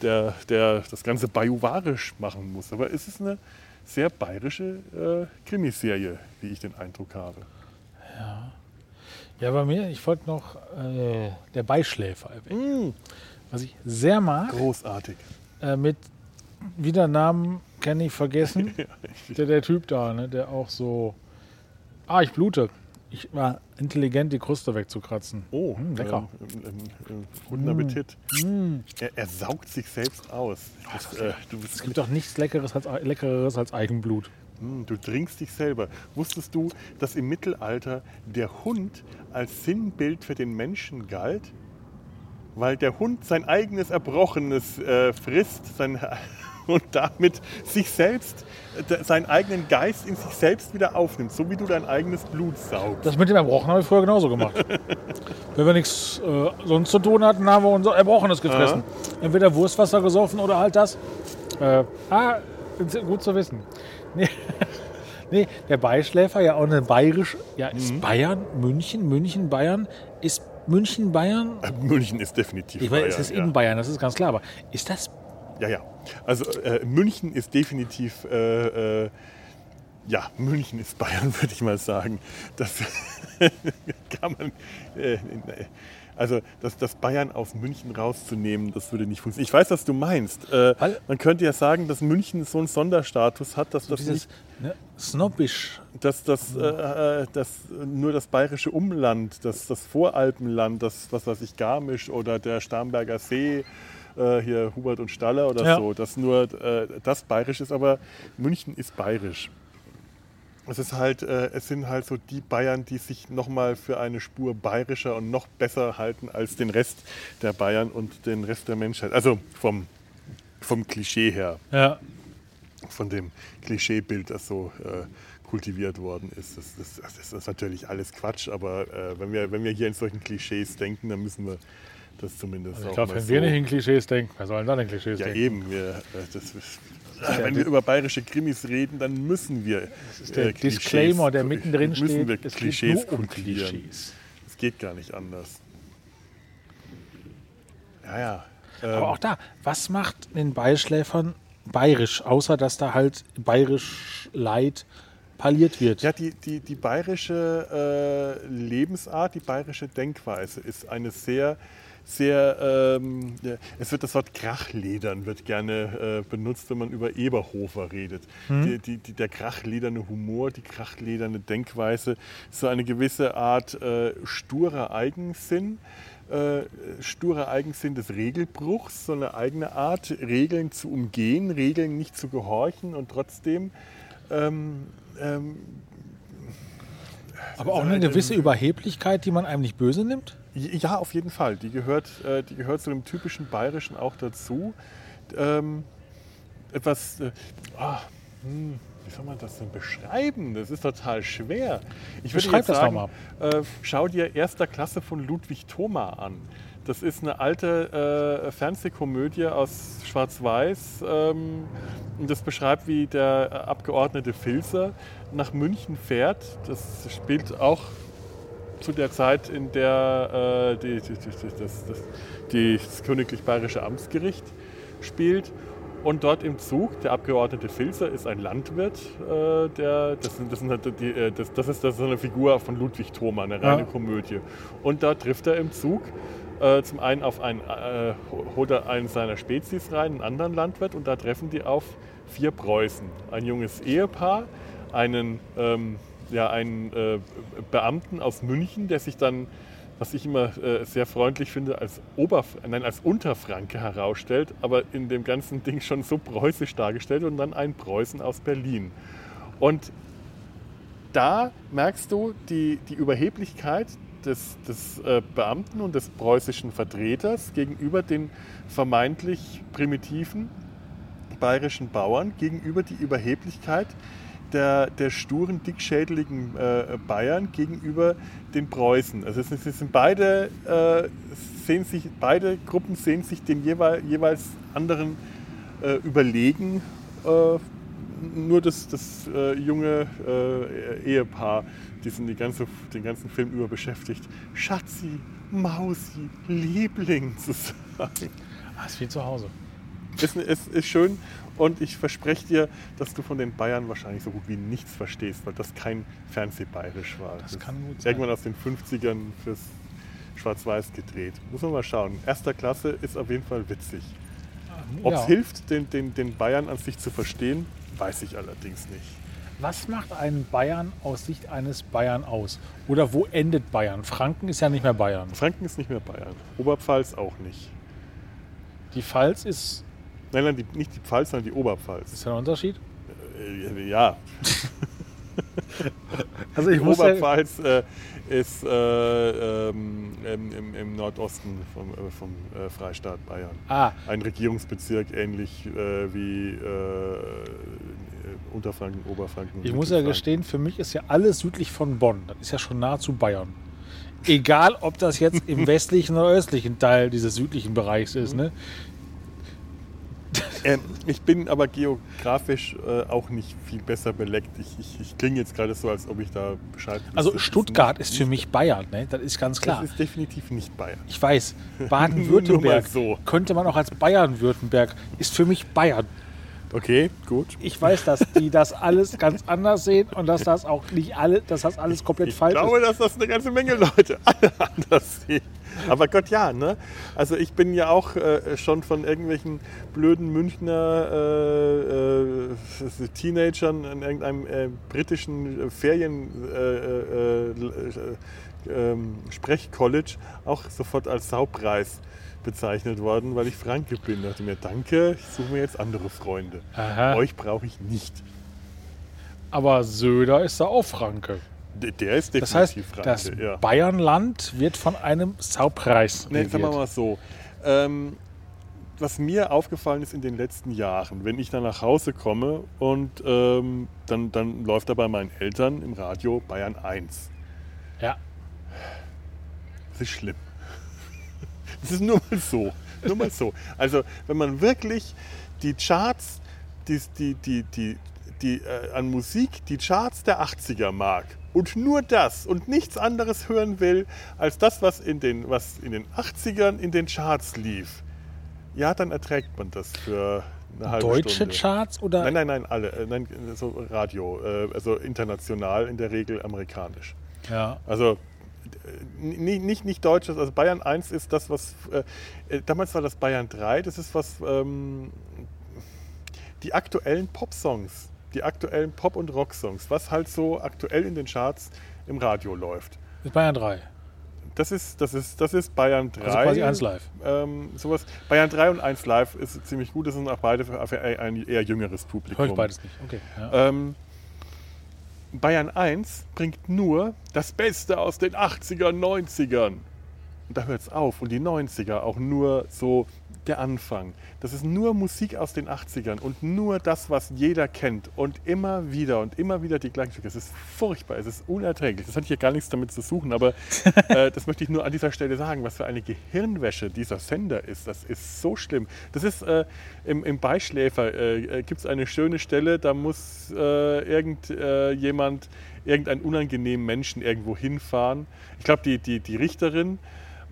der, der das Ganze bajuwarisch machen muss. Aber es ist eine sehr bayerische äh, Krimiserie, wie ich den Eindruck habe. Ja, bei mir, ich wollte noch äh, der Beischläfer erwähnen. Was ich sehr mag, Großartig. äh, mit wieder Namen kenne ich vergessen. der, der Typ da, ne, der auch so. Ah, ich blute. Ich war intelligent, die Kruste wegzukratzen. Oh, Hm, lecker. Ähm, ähm, ähm, guten Appetit. Er, er saugt sich selbst aus. Das, äh, Es gibt doch nichts Leckeres als, Leckeres als Eigenblut. Hm, du trinkst dich selber. Wusstest du, dass im Mittelalter der Hund als Sinnbild für den Menschen galt? Weil der Hund sein eigenes Erbrochenes äh, frisst sein, und damit sich selbst, äh, seinen eigenen Geist in sich selbst wieder aufnimmt, so wie du dein eigenes Blut saugst. Das mit dem Erbrochen habe ich früher genauso gemacht. Wenn wir nichts äh, sonst zu tun hatten, haben wir unser Erbrochenes gefressen. Entweder Wurstwasser gesoffen oder halt das. Äh, ah, gut zu wissen. Nee, nee, der Beischläfer, ja auch eine bayerische, ja, ist Bayern, München, München, Bayern, ist München, Bayern? Äh, München ist definitiv Ich weiß, Bayern, es ist ja. in Bayern, das ist ganz klar, aber ist das Ja, ja. Also äh, München ist definitiv, äh, äh, ja, München ist Bayern, würde ich mal sagen. Das kann man, äh, also das, das Bayern aus München rauszunehmen, das würde nicht funktionieren. Ich weiß, was du meinst. Äh, man könnte ja sagen, dass München so einen Sonderstatus hat, dass das dieses nicht ne, snobbisch? dass das, äh, äh, das nur das bayerische Umland, das, das Voralpenland, das was weiß ich, Garmisch oder der Starnberger See, äh, hier Hubert und Staller oder Ja. so, dass nur äh, das bayerisch ist, aber München ist bayerisch. Es ist halt, äh, es sind halt so die Bayern, die sich nochmal für eine Spur bayerischer und noch besser halten als den Rest der Bayern und den Rest der Menschheit. Also vom, vom Klischee her Ja. von dem Klischeebild, das so äh, kultiviert worden ist. Das, das, das ist natürlich alles Quatsch, aber äh, wenn, wir, wenn wir hier in solchen Klischees denken, dann müssen wir das zumindest Also Ich auch glaube, mal wenn so... wir nicht in Klischees denken, wer soll denn dann in Klischees ja, denken? eben. Wir, äh, das, ist- wenn wir über bayerische Krimis reden, dann müssen wir das ist der Disclaimer, der mittendrin müssen steht. wir es geht Klischees nur um. Klischees. Es geht gar nicht anders. Ja, ja. Aber Ähm, auch da, was macht den Beischläfern bayerisch, außer dass da halt bayerisch Leid parliert wird? Ja, die, die, die bayerische äh, Lebensart, die bayerische Denkweise ist eine sehr, sehr, ähm, es wird das Wort Krachledern wird gerne äh, benutzt, wenn man über Eberhofer redet. Die, die, die, der krachlederne Humor, die krachlederne Denkweise, so eine gewisse Art äh, sturer Eigensinn. Äh, sturer Eigensinn des Regelbruchs, so eine eigene Art, Regeln zu umgehen, Regeln nicht zu gehorchen und trotzdem ähm, ähm, Aber auch eine gewisse Überheblichkeit, die man einem nicht böse nimmt? Ja, auf jeden Fall. Die gehört, äh, die gehört zu dem typischen Bayerischen auch dazu. Ähm, etwas, äh, ah, hm, wie soll man das denn beschreiben? Das ist total schwer. Ich würde Beschreib jetzt das sagen, äh, schau dir Erster Klasse von Ludwig Thoma an. Das ist eine alte äh, Fernsehkomödie aus Schwarz-Weiß. Ähm, und das beschreibt, wie der äh, Abgeordnete Filzer nach München fährt. Das spielt auch zu der Zeit, in der äh, die, die, das, das, die, das Königlich Bayerische Amtsgericht spielt. Und dort im Zug, der Abgeordnete Filzer ist ein Landwirt, äh, der, das, das, sind halt die, äh, das, das, ist, das ist eine Figur von Ludwig Thoma, eine reine Ja. Komödie. Und da trifft er im Zug äh, zum einen auf einen, äh, holt er einen seiner Spezies rein, einen anderen Landwirt, und da treffen die auf vier Preußen. Ein junges Ehepaar, einen, ähm, ja, einen äh, Beamten aus München, der sich dann, was ich immer äh, sehr freundlich finde, als, Oberf nein, als Unterfranke herausstellt, aber in dem ganzen Ding schon so preußisch dargestellt und dann einen Preußen aus Berlin. Und da merkst du die, die Überheblichkeit des, des äh, Beamten und des preußischen Vertreters gegenüber den vermeintlich primitiven bayerischen Bauern, gegenüber die Überheblichkeit der, der sturen, dickschädeligen äh, Bayern gegenüber den Preußen. Also es, sind- es sind beide, äh, sehen sich, beide Gruppen sehen sich den jeweil, jeweils anderen äh, überlegen. Äh, nur das, das äh, junge äh, Ehepaar, die sind die ganze, den ganzen Film über beschäftigt, Schatzi, Mausi, Liebling zu sagen. Ah, ist wie zu Hause. Es ist, ist schön und ich verspreche dir, dass du von den Bayern wahrscheinlich so gut wie nichts verstehst, weil das kein Fernsehbayerisch war. Das kann gut sein. Irgendwann aus den 50ern fürs Schwarz-Weiß gedreht. Muss man mal schauen. Erster Klasse ist auf jeden Fall witzig. Ob es Ja. hilft, den, den, den Bayern an sich zu verstehen, weiß ich allerdings nicht. Was macht einen Bayern aus Sicht eines Bayern aus? Oder wo endet Bayern? Franken ist ja nicht mehr Bayern. Franken ist nicht mehr Bayern. Oberpfalz auch nicht. Die Pfalz ist, Nein, nein, die, nicht die Pfalz, sondern die Oberpfalz. ist ja ein Unterschied. Äh, Ja, Also die ich muss ja, Oberpfalz äh, ist äh, ähm, im, im, Nordosten vom, äh, vom äh, Freistaat Bayern. ah, Ein Regierungsbezirk ähnlich äh, wie Unterfranken, Oberfranken. ich muss ja gestehen, für mich ist ja alles südlich von Bonn. Das ist ja schon nahezu Bayern. Egal, ob das jetzt im westlichen oder östlichen Teil dieses südlichen Bereichs ist. Ne? Ähm, ich bin aber geografisch äh, auch nicht viel besser beleckt. Ich, ich, ich klinge jetzt gerade so, als ob ich da Bescheid. Also Stuttgart nicht- ist für mich Bayern. Ne? Das ist ganz klar. Das ist definitiv nicht Bayern. Ich weiß, Baden-Württemberg so. könnte man auch als Bayern-Württemberg, ist für mich Bayern. Okay, gut. Ich weiß, dass die das alles ganz anders sehen und dass das auch nicht alle, dass das alles komplett Ich falsch glaube, ist. dass das eine ganze Menge Leute alle anders sehen. Aber Gott, ja, ne? Also ich bin ja auch äh, schon von irgendwelchen blöden Münchner äh, äh, Teenagern in irgendeinem äh, britischen Ferien äh, äh, äh, ähm, Sprechcollege auch sofort als Saupreis bezeichnet worden, weil ich Franke bin. Da dachte mir, danke, ich suche mir jetzt andere Freunde. Aha. Euch brauche ich nicht. Aber Söder ist da auch Franke. Der der ist Das heißt, definitiv das Franke. ja. Bayernland wird von einem Saupreis Nee, sagen wir regiert. mal so. Ähm, was mir aufgefallen ist in den letzten Jahren, wenn ich dann nach Hause komme und ähm, dann, dann läuft da bei meinen Eltern im Radio Bayern 1. Ja, Das ist schlimm. Das ist nur mal so. Nur mal so. Also, wenn man wirklich die Charts, die, die, die, die, die, äh, an Musik die Charts der 80er mag und nur das und nichts anderes hören will als das, was in den, was in den 80ern in den Charts lief, ja, dann erträgt man das für eine halbe Deutsche Stunde. Charts oder? Nein, nein, nein, alle. Äh, Nein, so Radio, äh, also international, in der Regel amerikanisch. Ja. Also nicht, nicht, nicht deutsches, also Bayern 1 ist das, was. Äh, äh, damals war das Bayern 3, das ist was. Ähm, die aktuellen Pop-Songs, die aktuellen Pop- und Rock-Songs, was halt so aktuell in den Charts im Radio läuft. Das ist Bayern 3. Das ist, das ist, das ist Bayern 3. Also quasi 1 live. Ähm, sowas. Bayern 3 und 1 Live ist ziemlich gut, das sind auch beide für, ein eher jüngeres Publikum. Höre ich beides nicht. Okay. Ja. Ähm, Bayern 1 bringt nur das Beste aus den 80ern, 90ern. Und da hört es auf. Und die 90er auch nur so der Anfang. Das ist nur Musik aus den 80ern und nur das, was jeder kennt. Und immer wieder und immer wieder die gleichen Stücke. Es ist furchtbar, es ist unerträglich. Das hat hier gar nichts damit zu suchen, aber äh, das möchte ich nur an dieser Stelle sagen, was für eine Gehirnwäsche dieser Sender ist. Das ist so schlimm. Das ist äh, im, im Beischläfer äh, gibt es eine schöne Stelle, da muss äh, irgendjemand, irgendein unangenehmen Menschen irgendwo hinfahren. Ich glaube, die, die, die Richterin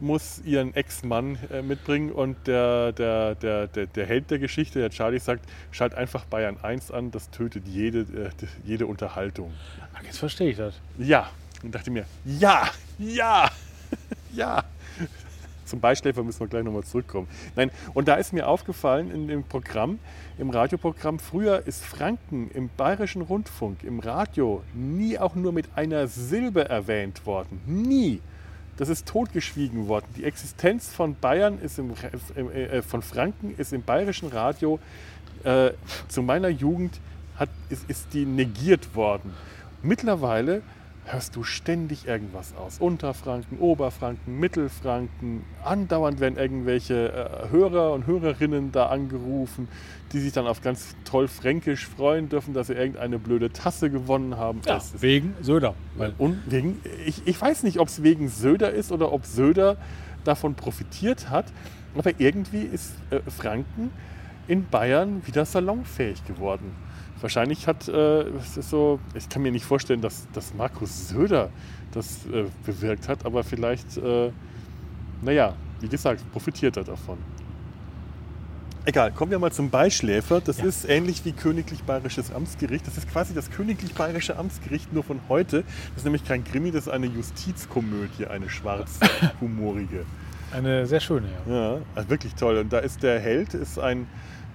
muss ihren Ex-Mann äh, mitbringen und der, der, der, der, der Held der Geschichte, der Charlie, sagt, schalt einfach Bayern 1 an, das tötet jede, äh, jede Unterhaltung. Ach, jetzt verstehe ich das. Ja. Und dachte mir, ja, ja, ja. Zum Beischläfer müssen wir gleich nochmal zurückkommen. Nein, und da ist mir aufgefallen in dem Programm, im Radioprogramm, früher ist Franken im bayerischen Rundfunk, im Radio, nie auch nur mit einer Silbe erwähnt worden. Nie. Das ist totgeschwiegen worden. Die Existenz von Bayern ist im, äh, von Franken ist im bayerischen Radio äh, zu meiner Jugend hat, ist, ist die negiert worden. Mittlerweile hörst du ständig irgendwas aus. Unterfranken, Oberfranken, Mittelfranken. Andauernd werden irgendwelche äh, Hörer und Hörerinnen da angerufen, die sich dann auf ganz toll Fränkisch freuen dürfen, dass sie irgendeine blöde Tasse gewonnen haben. Ja, wegen Söder. Weil und wegen, ich, ich weiß nicht, ob es wegen Söder ist oder ob Söder davon profitiert hat, aber irgendwie ist äh, Franken in Bayern wieder salonfähig geworden. Wahrscheinlich hat äh, es ist so, ich kann mir nicht vorstellen, dass, dass Markus Söder das äh, bewirkt hat, aber vielleicht, äh, naja, wie gesagt, profitiert er davon. Egal, kommen wir mal zum Beischläfer. Das Ja. ist ähnlich wie Königlich Bayerisches Amtsgericht. Das ist quasi das Königlich Bayerische Amtsgericht nur von heute. Das ist nämlich kein Krimi, das ist eine Justizkomödie, eine schwarzhumorige. eine sehr schöne, ja. Ja, also wirklich toll. Und da ist der Held, ist ein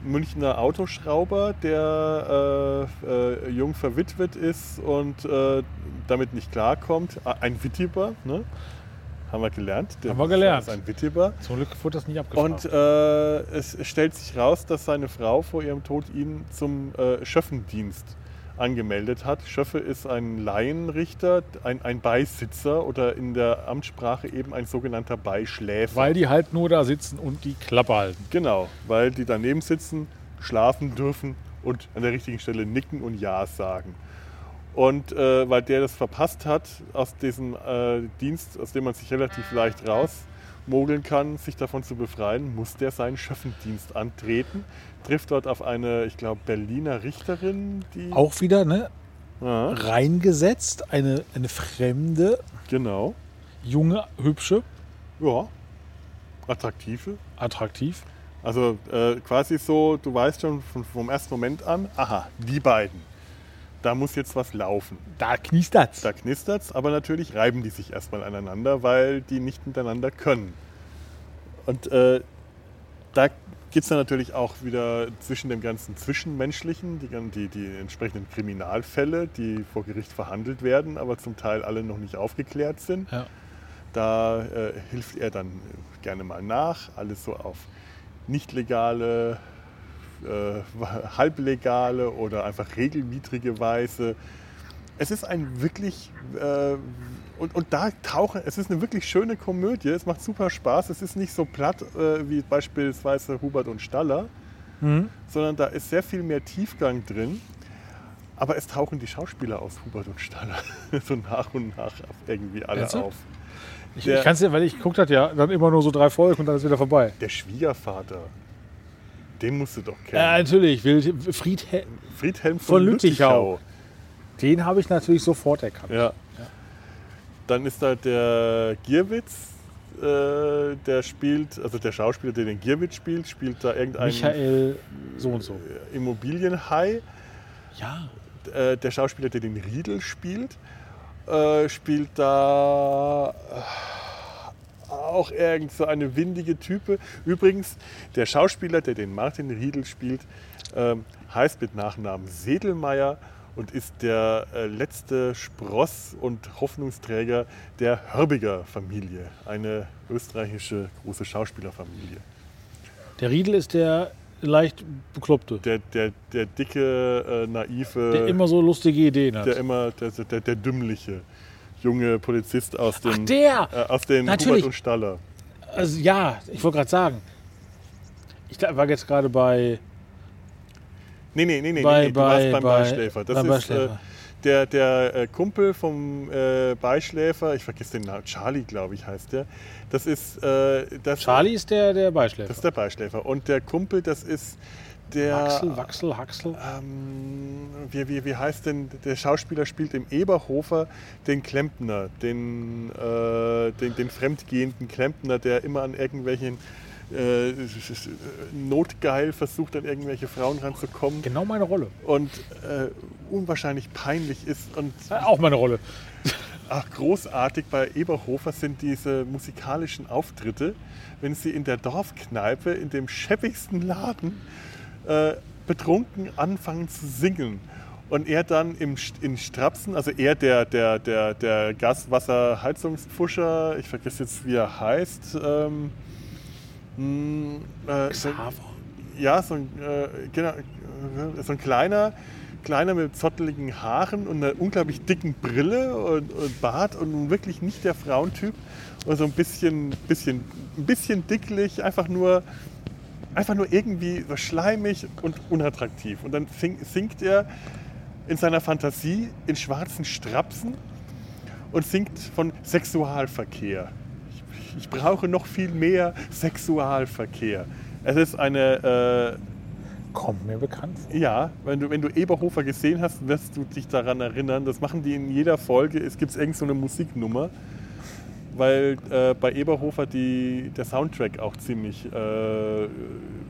Münchner Autoschrauber, der äh, äh, jung verwitwet ist und äh, damit nicht klarkommt. Ein Wittiber, ne? Haben wir gelernt. Der Haben wir gelernt. ist ein Wittiber. Zum Glück wurde das nicht abgefragt. Und äh, es stellt sich raus, dass seine Frau vor ihrem Tod ihn zum äh, Schöffendienst angemeldet hat. Schöffe ist ein Laienrichter, ein, ein Beisitzer oder in der Amtssprache eben ein sogenannter Beischläfer. weil die halt nur da sitzen und die Klappe halten. Genau, weil die daneben sitzen, schlafen dürfen und an der richtigen Stelle nicken und Ja sagen. Und äh, weil der das verpasst hat, aus diesem äh, Dienst, aus dem man sich relativ leicht rausmogeln kann, sich davon zu befreien, muss der seinen Schöffendienst antreten. Trifft dort auf eine, ich glaube, Berliner Richterin, die. Auch wieder ne, Ja, reingesetzt, eine, eine fremde, genau. junge, hübsche, Ja. Attraktive. attraktiv. Also äh, quasi so, du weißt schon von, vom ersten Moment an, aha, die beiden. Da muss jetzt was laufen. Da knistert's. Da knistert's, aber natürlich reiben die sich erstmal aneinander, weil die nicht miteinander können. Und äh, da gibt es dann natürlich auch wieder zwischen dem ganzen Zwischenmenschlichen, die, die, die entsprechenden Kriminalfälle, die vor Gericht verhandelt werden, aber zum Teil alle noch nicht aufgeklärt sind. Ja. Da äh, hilft er dann gerne mal nach, alles so auf nicht legale, äh, halblegale oder einfach regelwidrige Weise. Es ist ein wirklich, äh, und, und da tauchen, es ist eine wirklich schöne Komödie, es macht super Spaß, es ist nicht so platt äh, wie beispielsweise Hubert und Staller, Mhm. sondern da ist sehr viel mehr Tiefgang drin. Aber es tauchen die Schauspieler aus Hubert und Staller so nach und nach irgendwie alle Ernsthaft? auf. Ich, ich kann's ja, weil ich gucke das ja dann immer nur so drei Folgen und dann ist wieder vorbei. Der Schwiegervater, Den musst du doch Ja, kennen. natürlich. Wild- Friedhe Friedhelm von, von Lüttichau. Lüttichau. den habe ich natürlich sofort erkannt. Ja. Dann ist da der Gierwitz, äh, der spielt, also der Schauspieler, der den Gierwitz spielt, spielt da irgendeinen Michael so und so. Immobilienhai. Ja. Äh, der Schauspieler, der den Riedel spielt, äh, spielt da äh, auch irgend so eine windige Type. Übrigens, der Schauspieler, der den Martin Riedel spielt, ähm, heißt mit Nachnamen Sedelmeier und ist der äh, letzte Spross und Hoffnungsträger der Hörbiger Familie, eine österreichische große Schauspielerfamilie. Der Riedel ist der leicht bekloppte, Der, der, der dicke, äh, naive, der immer so lustige Ideen hat. der immer der, der, der dümmliche junge Polizist aus Ach, dem der! äh, aus den Natürlich. Hubert und Staller. Also ja, ich wollte gerade sagen. Ich glaub, war jetzt gerade bei, Nee, nee, nee, nee, bei, nee, du bei, warst beim bei, Beischläfer. Das beim ist Beischläfer. Äh, der, der äh, Kumpel vom äh, Beischläfer, ich vergesse den Namen, Charlie, glaube ich, heißt der. Das ist äh, das, Charlie ist der, der Beischläfer. Das ist der Beischläfer. Und der Kumpel, das ist der. Wachsel, Wachsel, Haxel. Ähm, wie, wie, wie heißt denn, der Schauspieler spielt im Eberhofer den Klempner, den, äh, den, den fremdgehenden Klempner, der immer an irgendwelchen äh, notgeil versucht, an irgendwelche Frauen ranzukommen Genau meine Rolle. und äh, unwahrscheinlich peinlich ist. Und Äh, auch meine Rolle. ach, großartig bei Eberhofer sind diese musikalischen Auftritte, wenn sie in der Dorfkneipe, in dem scheppigsten Laden, äh, betrunken anfangen zu singen. Und er dann im, in Strapsen, also er der, der, der, der Gaswasserheizungspfuscher, ich vergesse jetzt, wie er heißt, ähm, mh, äh, so, Xaver. ja, so ein, äh, genau, so ein kleiner, kleiner mit zotteligen Haaren und einer unglaublich dicken Brille und, und Bart und wirklich nicht der Frauentyp. Und so ein bisschen, bisschen, ein bisschen dicklich, einfach nur, einfach nur irgendwie so schleimig und unattraktiv. Und dann sing, singt er in seiner Fantasie in schwarzen Strapsen und singt von Sexualverkehr. Ich, ich brauche noch viel mehr Sexualverkehr. Es ist eine, Kommt mir bekannt vor. äh, ja, wenn du, wenn du Eberhofer gesehen hast, wirst du dich daran erinnern. Das machen die in jeder Folge. Es gibt irgend so eine Musiknummer, weil äh, bei Eberhofer die, der Soundtrack auch ziemlich, äh,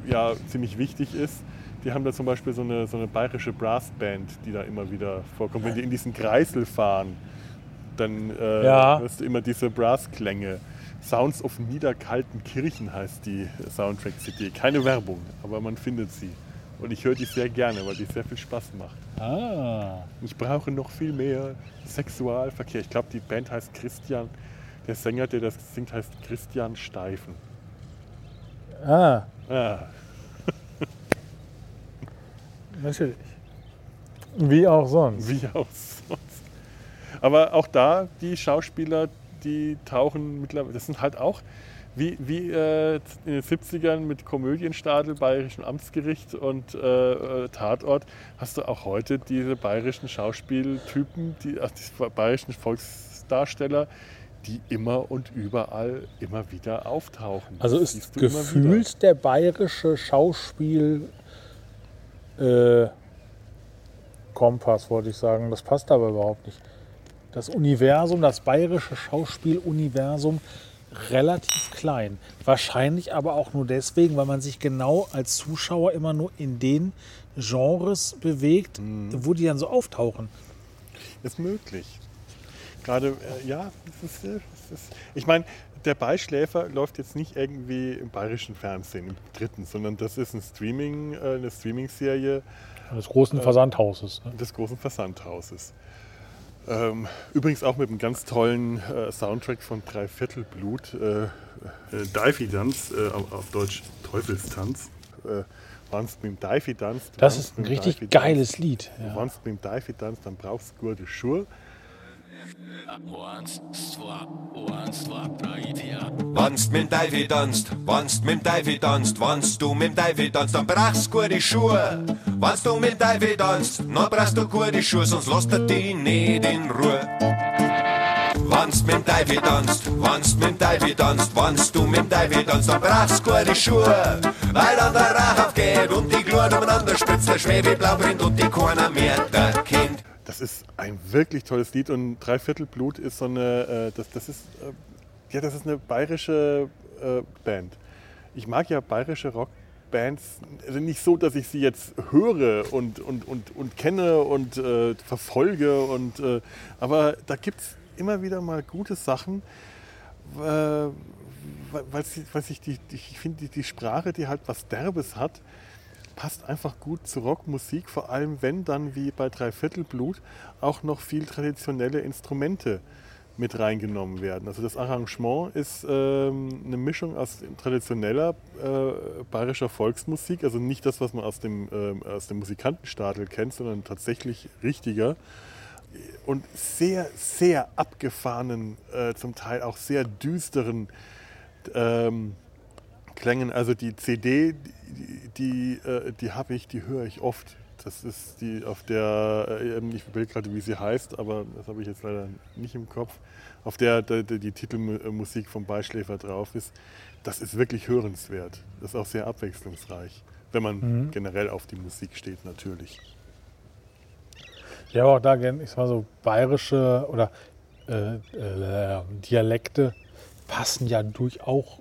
ja, ziemlich wichtig ist. Die haben da zum Beispiel so eine, so eine bayerische Brassband, die da immer wieder vorkommt. Wenn die in diesen Kreisel fahren, dann äh, Ja. hörst du immer diese Brassklänge. Sounds of Niederkalten Kirchen heißt die Soundtrack-CD. Keine Werbung, aber man findet sie. Und ich höre die sehr gerne, weil die sehr viel Spaß macht. Ah. Ich brauche noch viel mehr Sexualverkehr. Ich glaube, die Band heißt Christian. Der Sänger, der das singt, heißt Christian Steifen. Ah, Ah, natürlich. Wie auch sonst. wie auch sonst. Aber auch da, die Schauspieler, die tauchen mittlerweile, das sind halt auch wie, wie äh, in den 70ern mit Komödienstadel, Bayerischen Amtsgericht und äh, äh, Tatort, hast du auch heute diese bayerischen Schauspieltypen, die, also die bayerischen Volksdarsteller, die immer und überall immer wieder auftauchen. Also Das ist gefühlt der bayerische Schauspiel äh, Kompass, wollte ich sagen. Das passt aber überhaupt nicht. Das Universum, das bayerische Schauspieluniversum relativ klein. Wahrscheinlich aber auch nur deswegen, weil man sich genau als Zuschauer immer nur in den Genres bewegt, Mhm. wo die dann so auftauchen. Ist möglich. Gerade, äh, ja, das ist, äh, das ist, ich meine, der Beischläfer läuft jetzt nicht irgendwie im bayerischen Fernsehen, im dritten, sondern das ist ein Streaming, äh, eine Streaming-Serie Des großen Versandhauses. Ne? des großen Versandhauses. Ähm, übrigens auch mit einem ganz tollen äh, Soundtrack von Dreiviertelblut, äh, äh, Daifi-Tanz, äh, auf Deutsch Teufelstanz. Äh, Wannst mit dem Daifi-Tanz. Das ist ein richtig geiles Lied. Ja. Wannst mit dem dann brauchst du gute Schuhe. Wannst mit dem Teufel tanzt, wannst mit dem Teufel tanzt, wannst du mit dem Teufel tanzt, dann brauchst du gute Schuhe. Wannst du mit dem Teufel tanzt, dann brauchst du gute Schuhe, sonst lässt er dich nicht in Ruhe. Wannst mit dem Teufel tanzt, wannst mit dem Teufel tanzt, wannst du mit dem Teufel tanzt, dann brauchst du gute Schuhe, weil dann der Rauch aufgeht und die Glut umeinander spritzt, der Schwebeblau brennt und die keiner mehr der kennt. Das ist ein wirklich tolles Lied und Dreiviertel Blut ist so eine, äh, das, das ist, äh, ja, das ist eine bayerische äh, Band. Ich mag ja bayerische Rockbands, also nicht so, dass ich sie jetzt höre und, und, und, und kenne und äh, verfolge, und, äh, aber da gibt es immer wieder mal gute Sachen, äh, weil, weil, weil die, ich finde, die, die Sprache, die halt was Derbes hat, passt einfach gut zu Rockmusik, vor allem wenn dann wie bei Dreiviertelblut auch noch viel traditionelle Instrumente mit reingenommen werden. Also das Arrangement ist ähm, eine Mischung aus traditioneller äh, bayerischer Volksmusik, also nicht das, was man aus dem, ähm, aus dem Musikantenstadel kennt, sondern tatsächlich richtiger und sehr, sehr abgefahrenen, äh, zum Teil auch sehr düsteren ähm, Klängen. Also die CD, die, äh, die habe ich, die höre ich oft. Das ist die, auf der, äh, ich will gerade, wie sie heißt, aber das habe ich jetzt leider nicht im Kopf, auf der, der, der die Titelmusik vom Beischläfer drauf ist. Das ist wirklich hörenswert. Das ist auch sehr abwechslungsreich, wenn man Mhm. generell auf die Musik steht, natürlich. Ja, aber auch da gerne, ich sag mal so, bayerische oder äh, äh, Dialekte passen ja durch auch,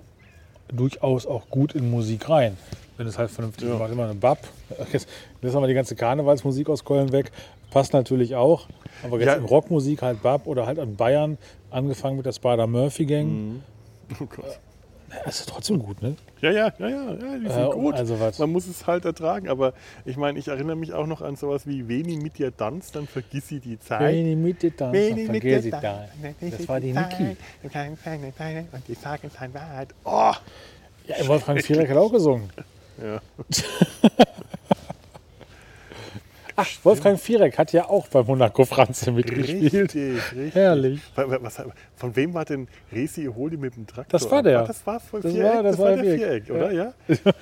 durchaus auch gut in Musik rein. Wenn es halt vernünftig Ja. macht. Immer eine Bab. Jetzt lassen wir die ganze Karnevalsmusik aus Köln weg. Passt natürlich auch. Aber jetzt Ja. in Rockmusik halt Bab oder halt an Bayern, angefangen mit der Spider-Murphy-Gang. Mhm. Oh Gott. Das ist trotzdem gut, ne? Ja, ja, ja, ja, die sind Äh, gut. also Man muss es halt ertragen. Aber ich meine, ich erinnere mich auch noch an sowas wie Veni mit dir Tanz, dann vergiss sie die Zeit. Ich mit dir Veni mit vergiss ich da. tanz. Das war die Niki. Und die sagen sein Wahrheit. Oh! Ja, Wolfgang Viereck hat auch gesungen. Ja. Ach, Wolfgang Viereck hat ja auch bei Monaco Franze mitgespielt. Richtig, richtig. Herrlich. Wa- wa- Was, von wem war denn Resi Holi mit dem Traktor? Das war der. Ah, Das war voll Das Viereck. war- das das war war der Viereck. Oder? Ja.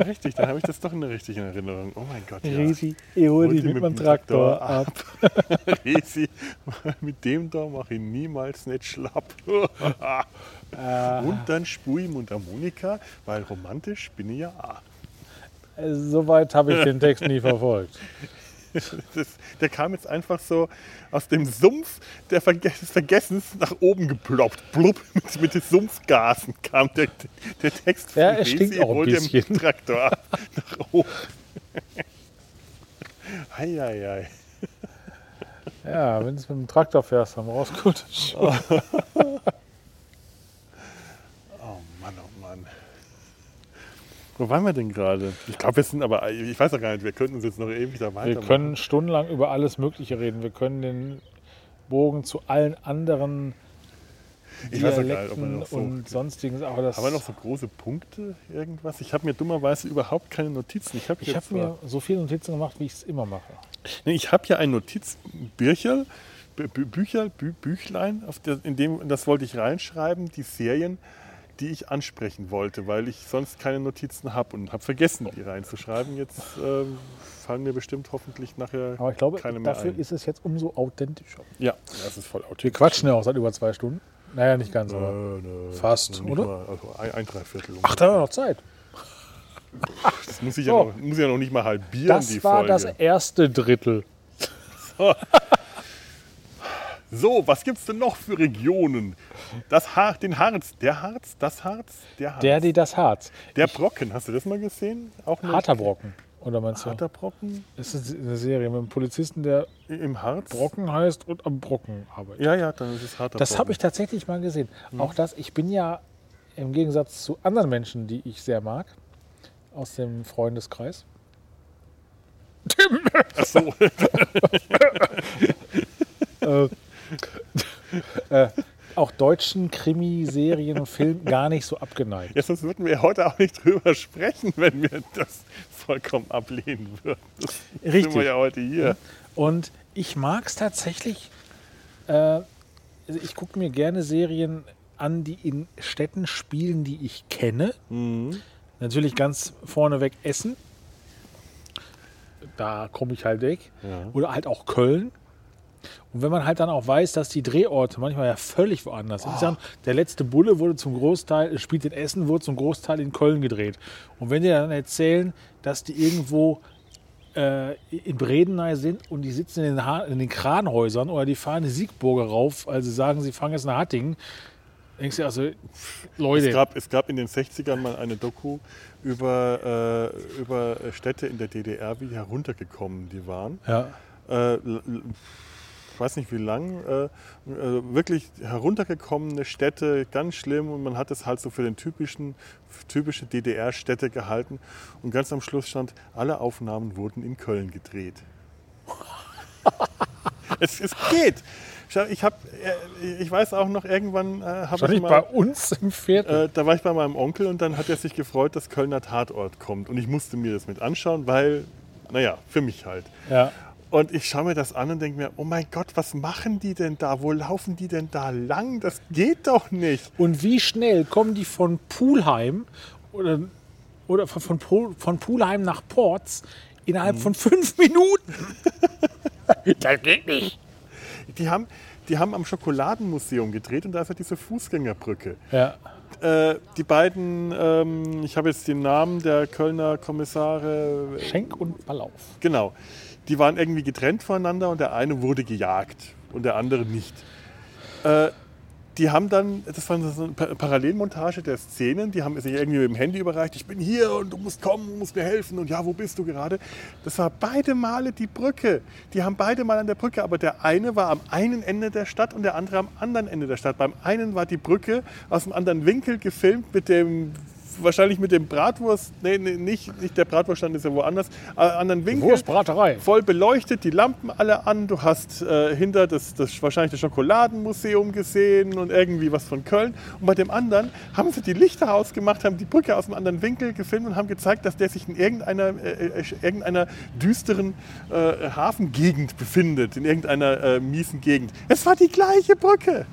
Richtig, dann habe ich das doch in der richtigen Erinnerung. Oh mein Gott. Ja. Resi, hol dich mit meinem Traktor ab. Resi, mit dem da mache ich niemals nicht schlapp. Und dann spur ich Mundharmonika, weil romantisch bin ich ja auch. Soweit habe ich den Text nie verfolgt. Das, der kam jetzt einfach so aus dem Sumpf Verge des Vergessens nach oben geploppt. Blub, mit, mit den Sumpfgasen kam der, der Text von Ja, es Resi, stinkt auch ein bisschen. Traktor ab, nach oben. Eieiei. Ja, wenn du mit dem Traktor fährst, dann brauchst du gut. Oh Mann, oh Mann. Wo waren wir denn gerade? Ich glaube, wir sind aber, ich weiß auch gar nicht, wir könnten uns jetzt noch ewig da Wir weitermachen. können stundenlang über alles Mögliche reden. Wir können den Bogen zu allen anderen Ich weiß auch gar nicht, ob wir so- und sonstigen. Aber das, Haben wir noch so große Punkte, irgendwas? Ich habe mir dummerweise überhaupt keine Notizen. Ich habe ich habe mir so viele Notizen gemacht, wie ich es immer mache. Nee, ich habe ja ein Notizbücher, Bü Bü Bücher, Bü Büchlein, auf der, in dem, das wollte ich reinschreiben, die Serien, die ich ansprechen wollte, weil ich sonst keine Notizen habe und habe vergessen, die reinzuschreiben. Jetzt ähm, fallen mir bestimmt hoffentlich nachher Aber ich glaube, keine mehr dafür ein. ist es jetzt umso authentischer. ja, das ist voll Wir authentisch. quatschen ja auch seit über zwei Stunden. Naja, nicht ganz, aber. ne, Fast, noch nicht oder? Mal, also ein, ein Dreiviertel. Ach, da haben wir noch Zeit. das muss ich, ja noch, muss ich ja noch nicht mal halbieren, Das die war Folge. das erste Drittel. So, was gibt es denn noch für Regionen? Das Har den Harz, der Harz, das Harz, der Harz. Der, die das Harz. Der Brocken, hast du das mal gesehen? Auch Harter Brocken. Oder meinst du? Harter Brocken Das ist eine Serie mit einem Polizisten, der im Harz? Brocken heißt und am Brocken arbeitet. Ja, ja, dann ist es harter Das habe ich tatsächlich mal gesehen. Auch das, ich bin ja im Gegensatz zu anderen Menschen, die ich sehr mag, aus dem Freundeskreis. Ach so, äh, äh, auch deutschen Krimiserien und Filmen gar nicht so abgeneigt. ja, sonst würden wir heute auch nicht drüber sprechen, wenn wir das vollkommen ablehnen würden. Das sind Richtig. wir ja heute hier. Und ich mag es tatsächlich, äh, also ich gucke mir gerne Serien an, die in Städten spielen, die ich kenne. Natürlich ganz vorneweg Essen. Da komme ich halt weg. Ja. Oder halt auch Köln. Und wenn man halt dann auch weiß, dass die Drehorte manchmal ja völlig woanders sind. Der letzte Bulle wurde zum Großteil, spielt in Essen, wurde zum Großteil in Köln gedreht. Und wenn die dann erzählen, dass die irgendwo äh, in Bredeney sind und die sitzen in den, ha in den Kranhäusern oder die fahren die Siegburger rauf, also sagen, sie fahren jetzt nach Hattingen, denkst du also, Leute, Es gab, es gab in den 60ern mal eine Doku über, äh, über Städte in der DDR, wie heruntergekommen die waren. ja, Äh, weiß nicht wie lang, äh, äh, wirklich heruntergekommene Städte, ganz schlimm und man hat es halt so für den typischen, typische DDR-Städte gehalten und ganz am Schluss stand, alle Aufnahmen wurden in Köln gedreht. es, es geht. Ich, hab, äh, ich weiß auch noch, irgendwann äh, habe ich mal... bei uns im Viertel. Äh, da war ich bei meinem Onkel und dann hat er sich gefreut, dass Kölner Tatort kommt. Und ich musste mir das mit anschauen, weil, naja, für mich halt. ja. Und ich schaue mir das an und denke mir, oh mein Gott, was machen die denn da? Wo laufen die denn da lang? Das geht doch nicht. Und wie schnell kommen die von Pulheim oder, oder von, von, von Pulheim nach Ports innerhalb von fünf Minuten? das geht nicht. Die haben, die haben am Schokoladenmuseum gedreht und da ist ja diese Fußgängerbrücke. Ja. Äh, die beiden, ähm, ich habe jetzt den Namen der Kölner Kommissare, Schenk und Ballauf. Genau. Die waren irgendwie getrennt voneinander und der eine wurde gejagt und der andere nicht. Äh, die haben dann, das war so eine Pa- Parallelmontage der Szenen, die haben sich irgendwie mit dem Handy überreicht, ich bin hier und du musst kommen, du musst mir helfen und ja, wo bist du gerade? Das war beide Male die Brücke. Die haben beide mal an der Brücke, aber der eine war am einen Ende der Stadt und der andere am anderen Ende der Stadt. Beim einen war die Brücke aus einem anderen Winkel gefilmt mit dem wahrscheinlich mit dem Bratwurst, nee, nee nicht, nicht der Bratwurststand ist ja woanders, äh, anderen Winkel Wurstbraterei. voll beleuchtet, die Lampen alle an. Du hast äh, hinter das, das wahrscheinlich das Schokoladenmuseum gesehen und irgendwie was von Köln. Und bei dem anderen haben sie die Lichter ausgemacht, haben die Brücke aus einem anderen Winkel gefilmt und haben gezeigt, dass der sich in irgendeiner, äh, äh, irgendeiner düsteren äh, Hafengegend befindet, in irgendeiner äh, miesen Gegend. Es war die gleiche Brücke.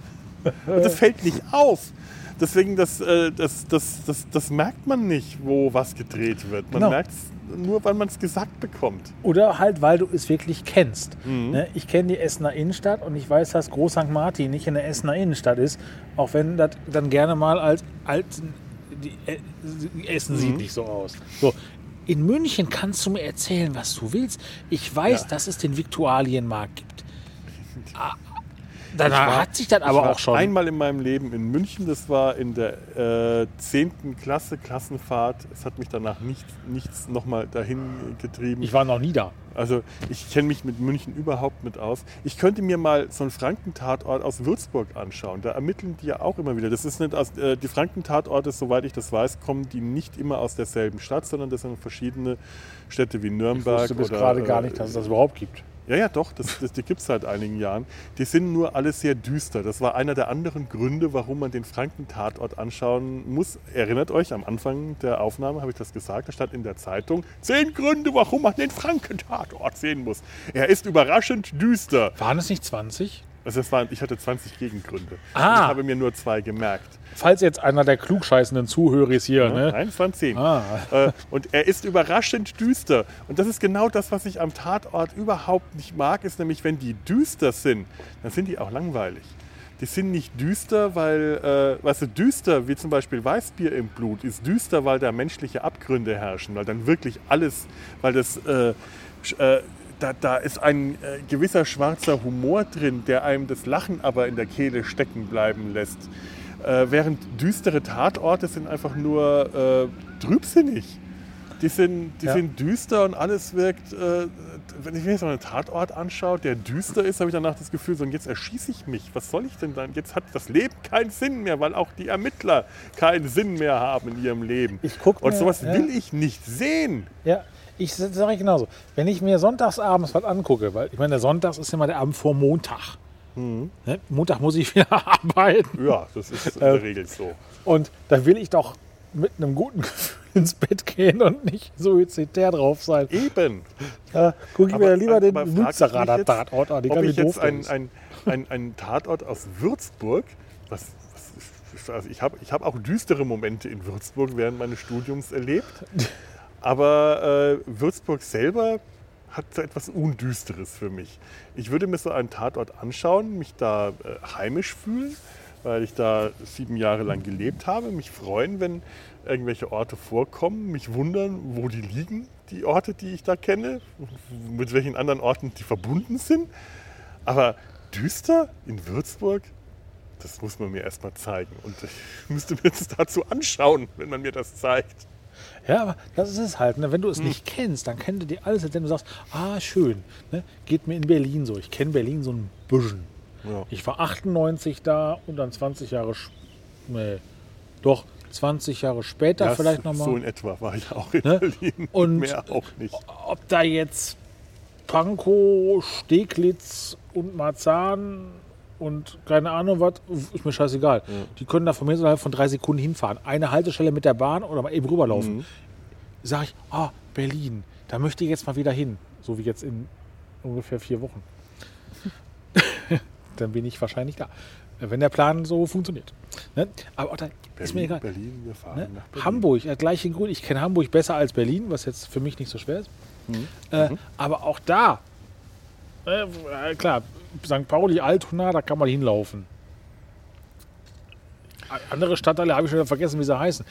Und das fällt nicht auf. Deswegen, das, äh, das, das, das, das merkt man nicht, wo was gedreht wird. Man Genau. merkt es nur, wenn man es gesagt bekommt. Oder halt, weil du es wirklich kennst. Ne? Ich kenne die Essener Innenstadt und ich weiß, dass Groß St. Martin nicht in der Essener Innenstadt ist, auch wenn das dann gerne mal als alten die, äh, die Essen sieht nicht so aus. So. In München kannst du mir erzählen, was du willst. Ich weiß, Ja. dass es den Viktualienmarkt gibt. Dann war- hat sich das Ich aber war auch schon. Einmal in meinem Leben in München, das war in der äh, 10. Klasse, Klassenfahrt. Es hat mich danach nicht, nichts nochmal dahin getrieben. Ich war noch nie da. Also ich kenne mich mit München überhaupt mit aus. Ich könnte mir mal so einen Frankentatort aus Würzburg anschauen. Da ermitteln die ja auch immer wieder. Das ist nicht aus, äh, die Frankentatorte, soweit ich das weiß, kommen die nicht immer aus derselben Stadt, sondern das sind verschiedene Städte wie Ich Nürnberg. wusste bis oder, gerade gar äh, nicht, dass es das überhaupt gibt. Ja, ja, doch, das, das, die gibt es seit einigen Jahren. Die sind nur alle sehr düster. Das war einer der anderen Gründe, warum man den Franken-Tatort anschauen muss. Erinnert euch, am Anfang der Aufnahme habe ich das gesagt, da stand in der Zeitung, zehn Gründe, warum man den Franken-Tatort sehen muss. Er ist überraschend düster. Waren es nicht 20? Also das waren, ich hatte 20 Gegengründe. Ah. Ich habe mir nur zwei gemerkt. Falls jetzt einer der klugscheißenden Zuhörer ist hier, ne? Nein, es waren zehn. Ah. Äh, und er ist überraschend düster. Und das ist genau das, was ich am Tatort überhaupt nicht mag, ist nämlich, wenn die düster sind, dann sind die auch langweilig. Die sind nicht düster, weil, äh, weißt du, düster, wie zum Beispiel Weißbier im Blut, ist düster, weil da menschliche Abgründe herrschen, weil dann wirklich alles, weil das, äh, äh, da, da ist ein äh, gewisser schwarzer Humor drin, der einem das Lachen aber in der Kehle stecken bleiben lässt. Äh, während düstere Tatorte sind einfach nur äh, trübsinnig. Die sind, die Ja. sind düster und alles wirkt. Äh, wenn ich mir so einen Tatort anschaue, der düster ist, habe ich danach das Gefühl, so und jetzt erschieße ich mich. Was soll ich denn dann? Jetzt hat das Leben keinen Sinn mehr, weil auch die Ermittler keinen Sinn mehr haben in ihrem Leben. Ich guck und mir- sowas ja. will ich nicht sehen. Ja, ich sage genauso. Wenn ich mir sonntagsabends was angucke, weil ich meine, der Sonntags ist immer der Abend vor Montag. Mhm. Ne? Montag muss ich wieder arbeiten. Ja, das ist in Äh, der Regel so. Und da will ich doch mit einem guten Gefühl ins Bett gehen und nicht suizidär drauf sein. Eben. Da gucke ich Aber- mir lieber den Münsteraner Tatort an. Die ob ich jetzt ein, ein, ein, ein Tatort aus Würzburg, was, was, also ich habe ich hab auch düstere Momente in Würzburg während meines Studiums erlebt, aber äh, Würzburg selber hat so etwas Undüsteres für mich. Ich würde mir so einen Tatort anschauen, mich da äh, heimisch fühlen, weil ich da sieben Jahre lang gelebt habe, mich freuen, wenn irgendwelche Orte vorkommen, mich wundern, wo die liegen, die Orte, die ich da kenne, mit welchen anderen Orten die verbunden sind. Aber düster in Würzburg, das muss man mir erstmal zeigen. Und ich müsste mir das dazu anschauen, wenn man mir das zeigt. Ja, aber das ist es halt. Ne? Wenn du es Hm. nicht kennst, dann kennt du dir alles, wenn du sagst, ah, schön. Ne? Geht mir in Berlin so. Ich kenne Berlin so ein bisschen. Ja. Ich war 98 da und dann 20 Jahre, nee, doch 20 Jahre später Ja, vielleicht nochmal. So in etwa war ich auch in Ne? Berlin. Und- mehr auch nicht. ob da jetzt Pankow, Steglitz und Marzahn und keine Ahnung was, ist mir scheißegal. Die können da von mir so innerhalb von drei Sekunden hinfahren. Eine Haltestelle mit der Bahn oder mal eben rüberlaufen. Mhm. Sag ich, ah, Berlin, da möchte ich jetzt mal wieder hin. So wie jetzt in ungefähr vier Wochen. Dann bin ich wahrscheinlich da. Wenn der Plan so funktioniert. Ne? Aber auch da ist mir Berlin, egal. Berlin, wir fahren Ne? nach Berlin. Hamburg, äh, gleiche Grund. Ich kenne Hamburg besser als Berlin, was jetzt für mich nicht so schwer ist. Mhm. Äh, aber auch da, äh, klar, St. Pauli, Altona, da kann man hinlaufen. Andere Stadtteile habe ich schon wieder vergessen, wie sie heißen.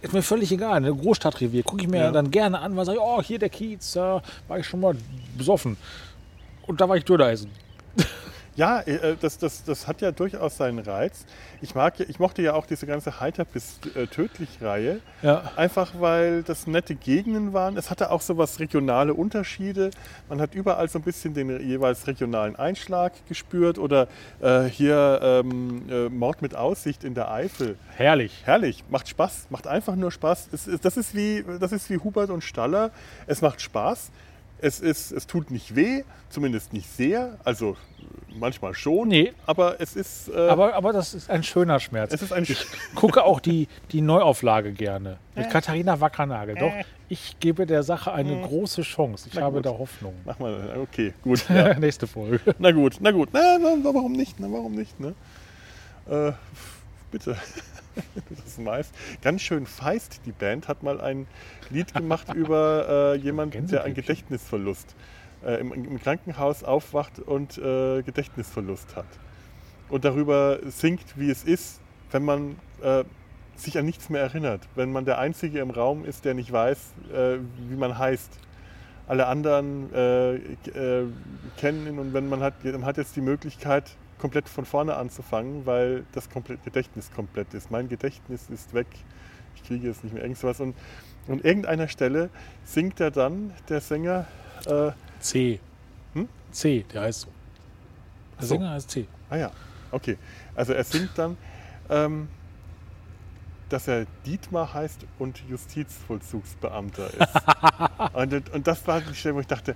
Ist mir völlig egal. Eine Großstadtrevier gucke ich mir Ja. dann gerne an, weil ich sage, oh, hier der Kiez, da war ich schon mal besoffen. Und da war ich Döner essen. Ja, äh, das, das, das hat ja durchaus seinen Reiz. Ich, mag, ich mochte ja auch diese ganze Heiter bis äh, tödlich-Reihe. Ja. Einfach weil das nette Gegenden waren. Es hatte auch so was regionale Unterschiede. Man hat überall so ein bisschen den jeweils regionalen Einschlag gespürt. Oder äh, hier ähm, äh, Mord mit Aussicht in der Eifel. Herrlich. Herrlich, macht Spaß, macht einfach nur Spaß. Es, ist- das, ist wie, das ist wie Hubert und Staller. Es macht Spaß. Es, ist, es tut nicht weh, zumindest nicht sehr. Also äh, manchmal schon. Nee. Aber es ist. Äh, Aber, aber das ist ein schöner Schmerz. es ist ein. gucke auch die, die Neuauflage gerne. Mit Katharina Wackernagel. Doch, ich gebe der Sache eine große Chance. Ich Na habe gut. da Hoffnung. Mach mal, okay, gut. Ja. Nächste Folge. na gut, na gut. Na, na, na, warum nicht? Na, warum nicht? Ne? Äh, bitte. Das weißt. Ganz schön feist, die Band hat mal ein Lied gemacht über äh, jemanden, der einen. Gedächtnisverlust äh, im, im Krankenhaus aufwacht und äh, Gedächtnisverlust hat. Und darüber singt, wie es ist, wenn man äh, sich an nichts mehr erinnert. Wenn man der Einzige im Raum ist, der nicht weiß, äh, wie man heißt. Alle anderen äh, äh, kennen ihn und wenn man hat, man hat jetzt die Möglichkeit, komplett von vorne anzufangen, weil das komplett Gedächtnis komplett ist. Mein Gedächtnis ist weg. Ich kriege jetzt nicht mehr irgendwas. Und an irgendeiner Stelle singt er dann, der Sänger, äh, C. Hm? C, der heißt so. Der so. Sänger heißt C. Ah ja, okay. Also er singt dann, ähm, dass er Dietmar heißt und Justizvollzugsbeamter ist. und, und das war die Stelle, wo ich dachte,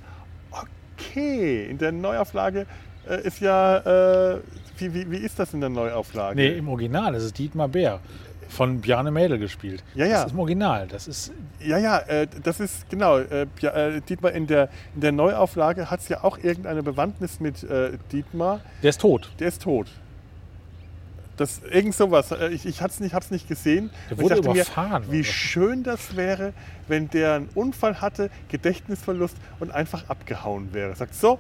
okay, in der Neuauflage äh, ist ja, äh, wie, wie, wie ist das in der Neuauflage? Nee, im Original, das ist Dietmar Bär. Von Bjarne Mädel gespielt. Ja, ja. Das ist im Original. Das ist. Ja, ja, äh, das ist genau. Äh, äh, Dietmar, in der, in der Neuauflage hat es ja auch irgendeine Bewandtnis mit äh, Dietmar. Der ist tot. Der ist tot. Das, irgend sowas. Ich, ich habe es nicht, hab's nicht gesehen. Der wurde ich dachte überfahren, mir, wie schön das wäre, wenn der einen Unfall hatte, Gedächtnisverlust und einfach abgehauen wäre. Sagt so,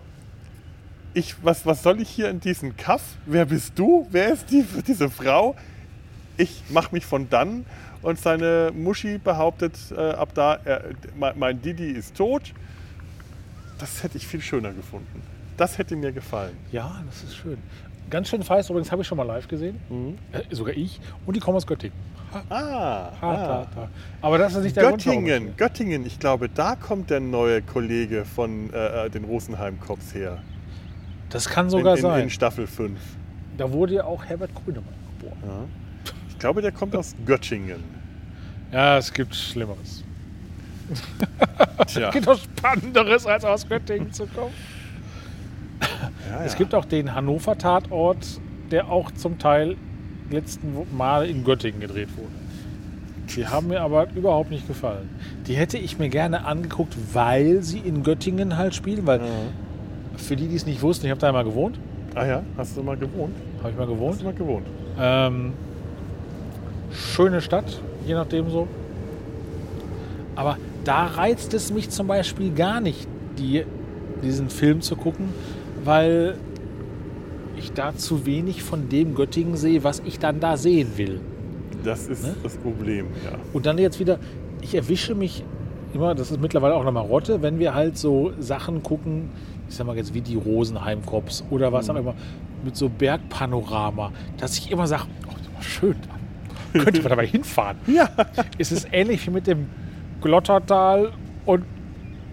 ich, was, was soll ich hier in diesem Kaff? Wer bist du? Wer ist die, diese Frau? Ich mache mich von dann und seine Muschi behauptet äh, ab da, er, mein, mein Didi ist tot. Das hätte ich viel schöner gefunden. Das hätte mir gefallen. Ja, das ist schön. Ganz schön feist, übrigens habe ich schon mal live gesehen. Mhm. Äh, sogar ich. Und die kommen aus Göttingen. Ah, Ha, ah. ta, ta. Aber das ist nicht der Grund, Göttingen, ich- Göttingen, ich glaube, da kommt der neue Kollege von äh, den Rosenheim-Cops her. Das kann sogar in, in, sein. In Staffel 5. da wurde ja auch Herbert Grönemeyer geboren. Ja. Ich glaube, der kommt aus Göttingen. Ja, es gibt Schlimmeres. Tja. Es gibt auch Spannenderes, als aus Göttingen zu kommen. Ja, Es ja. gibt auch den Hannover-Tatort, der auch zum Teil letzten Mal in Göttingen gedreht wurde. Die haben mir aber überhaupt nicht gefallen. Die hätte ich mir gerne angeguckt, weil sie in Göttingen halt spielen. Weil für die, die es nicht wussten, ich habe da mal gewohnt. Ah ja, hast du mal gewohnt? Habe ich mal Hast gewohnt. du mal gewohnt? Ähm, schöne Stadt, je nachdem so. Aber da reizt es mich zum Beispiel gar nicht, die diesen Film zu gucken, weil ich da zu wenig von dem Göttingen sehe, was ich dann da sehen will. Das ist Ne? das Problem, ja. Und dann jetzt wieder, ich erwische mich immer, das ist mittlerweile auch eine Marotte, wenn wir halt so Sachen gucken, ich sag mal jetzt wie die Rosenheim-Cops oder was auch immer, mit so Bergpanorama, dass ich immer sage, oh, das ist mal schön, da könnte man dabei hinfahren. Ja. Es ist ähnlich wie mit dem Glottertal und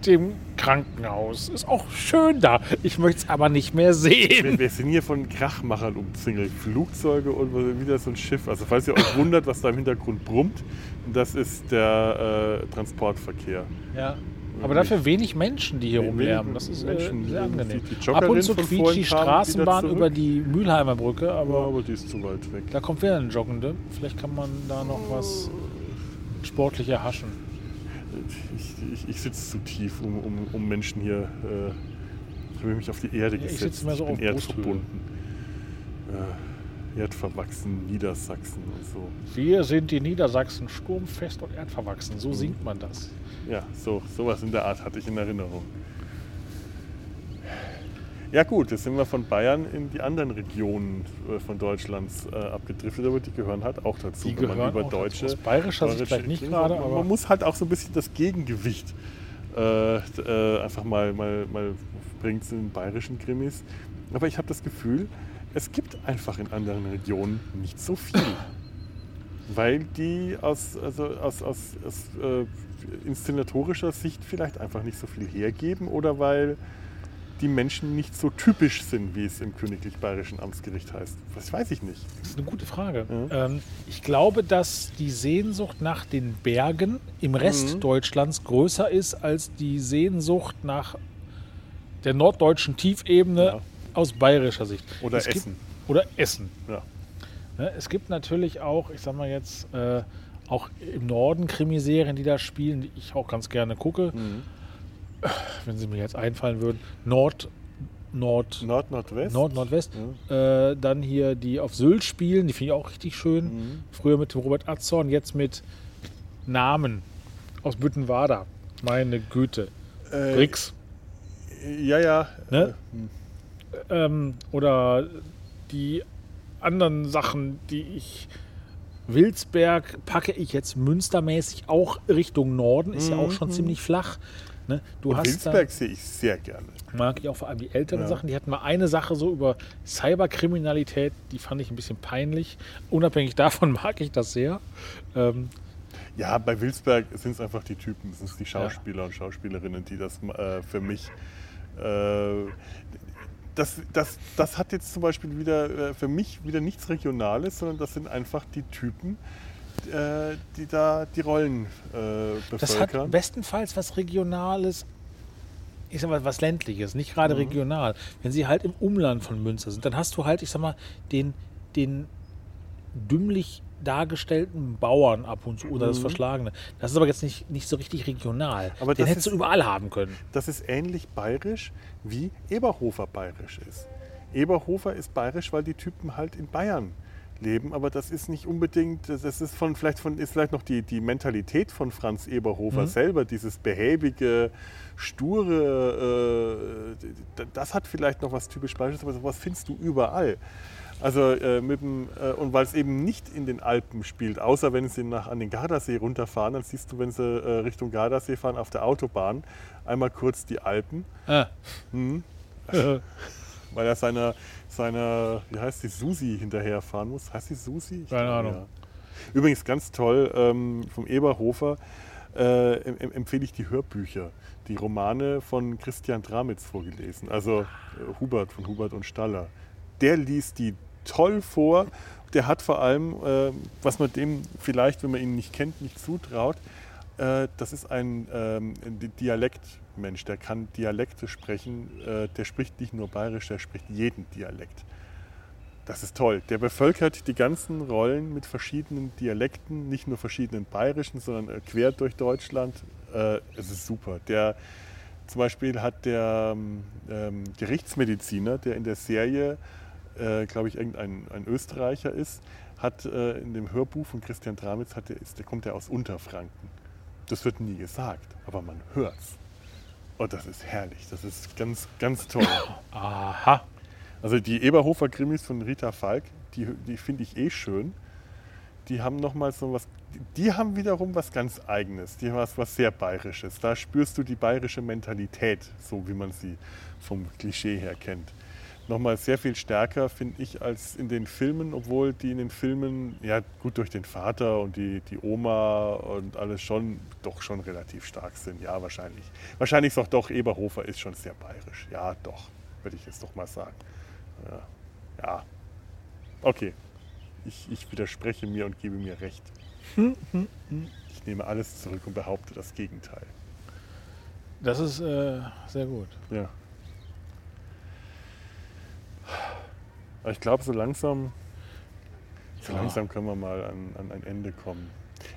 dem Krankenhaus. Ist auch schön da. Ich möchte es aber nicht mehr sehen. Wir, wir sind hier von Krachmachern umzingelt. Flugzeuge und wieder so ein Schiff. Also falls ihr euch wundert, was da im Hintergrund brummt, das ist der äh, Transportverkehr. Ja. Aber dafür wenig Menschen, die hier rumlärmen. Das ist Menschen, äh, sehr die- angenehm. die Joggerin Ab und zu quietscht die Straßenbahn über die Mülheimer Brücke, Aber, aber aber die ist zu weit weg. da kommt wieder ein Joggende. Vielleicht kann man da noch was sportlicher haschen. Ich, ich, ich sitze zu tief, um, um, um Menschen hier. Äh, ich habe mich auf die Erde Ja, ich gesetzt. sitze mehr so bin auf erdverbunden. Äh, erdverwachsen, Niedersachsen und so. Wir sind die Niedersachsen sturmfest und erdverwachsen. So singt man das. Ja, so sowas in der Art hatte ich in Erinnerung. Ja gut, jetzt sind wir von Bayern in die anderen Regionen äh, von Deutschlands äh, abgedriftet, aber die gehören halt auch dazu. Die wenn man gehören über auch deutsche, dazu. Aus bayerischer Sicht vielleicht nicht gerade, man, aber- man muss halt auch so ein bisschen das Gegengewicht äh, äh, einfach mal, mal, mal bringen zu den bayerischen Krimis. Aber ich habe das Gefühl, es gibt einfach in anderen Regionen nicht so viel. Weil die aus, also aus, aus, aus äh, inszenatorischer Sicht vielleicht einfach nicht so viel hergeben oder weil die Menschen nicht so typisch sind, wie es im Königlich Bayerischen Amtsgericht heißt. Das weiß ich nicht. Das ist eine gute Frage. Ja. Ähm, ich glaube, dass die Sehnsucht nach den Bergen im Rest Mhm. Deutschlands größer ist als die Sehnsucht nach der norddeutschen Tiefebene Ja. aus bayerischer Sicht. Oder Es gibt- Essen. Oder Essen. Ja. Ne, Es gibt natürlich auch, ich sag mal jetzt, äh, auch im Norden Krimiserien, die da spielen, die ich auch ganz gerne gucke. Mhm. Wenn sie mir jetzt einfallen würden. Nord, Nord, Nord, Nordwest. Nord, Nordwest. Äh, dann hier die auf Sylt spielen, die finde ich auch richtig schön. Mhm. Früher mit Robert Atzorn, jetzt mit Namen aus Büttenwader. Meine Güte. Äh, Brix. Ja, ja. Ne? Ähm, oder die anderen Sachen, die ich. Wilsberg packe ich jetzt münstermäßig auch Richtung Norden, ist ja auch schon ziemlich flach. Ne? Du hast Wilsberg sehe ich sehr gerne. mag ich auch vor allem die älteren Ja. Sachen. Die hatten mal eine Sache so über Cyberkriminalität, die fand ich ein bisschen peinlich. Unabhängig davon mag ich das sehr. Ähm, Ja, bei Wilsberg sind es einfach die Typen, es sind die Schauspieler und Schauspielerinnen, die das äh, für mich. Äh, das, das, das hat jetzt zum Beispiel wieder äh, für mich wieder nichts Regionales, sondern das sind einfach die Typen, äh, die da die Rollen äh, das hat bevölkern. bestenfalls was Regionales, ich sag mal, was Ländliches, nicht gerade regional. Wenn sie halt im Umland von Münster sind, dann hast du halt, ich sag mal, den, den dümmlich dargestellten Bauern ab und zu oder das Verschlagene. Das ist aber jetzt nicht, nicht so richtig regional. Aber den hättest du überall haben können. Das ist ähnlich bayerisch, wie Eberhofer bayerisch ist. Eberhofer ist bayerisch, weil die Typen halt in Bayern leben, aber das ist nicht unbedingt, das ist von vielleicht von ist vielleicht noch die, die Mentalität von Franz Eberhofer selber, dieses behäbige, sture, äh, das hat vielleicht noch was typisch bayerisches, aber sowas findest du überall. Also äh, mit dem, äh, und weil es eben nicht in den Alpen spielt, außer wenn sie nach, an den Gardasee runterfahren, dann siehst du, wenn sie äh, Richtung Gardasee fahren auf der Autobahn, einmal kurz die Alpen, Ah. Mhm. weil er seiner, seiner, wie heißt die, Susi hinterherfahren muss. Heißt die Susi? Ich Keine glaube, Ahnung. ja. Übrigens ganz toll, ähm, vom Eberhofer äh, em- em- empfehle ich die Hörbücher, die Romane von Christian Dramitz vorgelesen, also äh, Hubert von Hubert und Staller. Der liest die toll vor. Der hat vor allem, äh, was man dem vielleicht, wenn man ihn nicht kennt, nicht zutraut, äh, das ist ein ähm, Di- Dialektmensch, der kann Dialekte sprechen. Äh, der spricht nicht nur bayerisch, der spricht jeden Dialekt. Das ist toll. Der bevölkert die ganzen Rollen mit verschiedenen Dialekten, nicht nur verschiedenen bayerischen, sondern äh, quer durch Deutschland. Äh, es ist super. Der, zum Beispiel hat der ähm, Gerichtsmediziner, der in der Serie, äh, glaube ich, irgendein ein Österreicher ist, hat äh, in dem Hörbuch von Christian Dramitz, hat der, ist, der kommt ja aus Unterfranken. Das wird nie gesagt, aber man hört's. Oh, das ist herrlich. Das ist ganz, ganz toll. Aha. Also die Eberhofer Krimis von Rita Falk, die, die finde ich eh schön. Die haben noch mal so was, die haben wiederum was ganz Eigenes. Die haben was, was sehr Bayerisches. Da spürst du die bayerische Mentalität, so wie man sie vom Klischee her kennt. Nochmal sehr viel stärker, finde ich, als in den Filmen, obwohl die in den Filmen, ja gut durch den Vater und die, die Oma und alles schon, doch schon relativ stark sind. Ja, wahrscheinlich. Wahrscheinlich ist auch doch, Eberhofer ist schon sehr bayerisch. Ja, doch, würde ich jetzt doch mal sagen. Ja, ja. okay. Ich, ich widerspreche mir und gebe mir recht. Ich nehme alles zurück und behaupte das Gegenteil. Das ist äh, sehr gut. Ja. Aber ich glaube, so langsam, so Ja. langsam können wir mal an, an ein Ende kommen.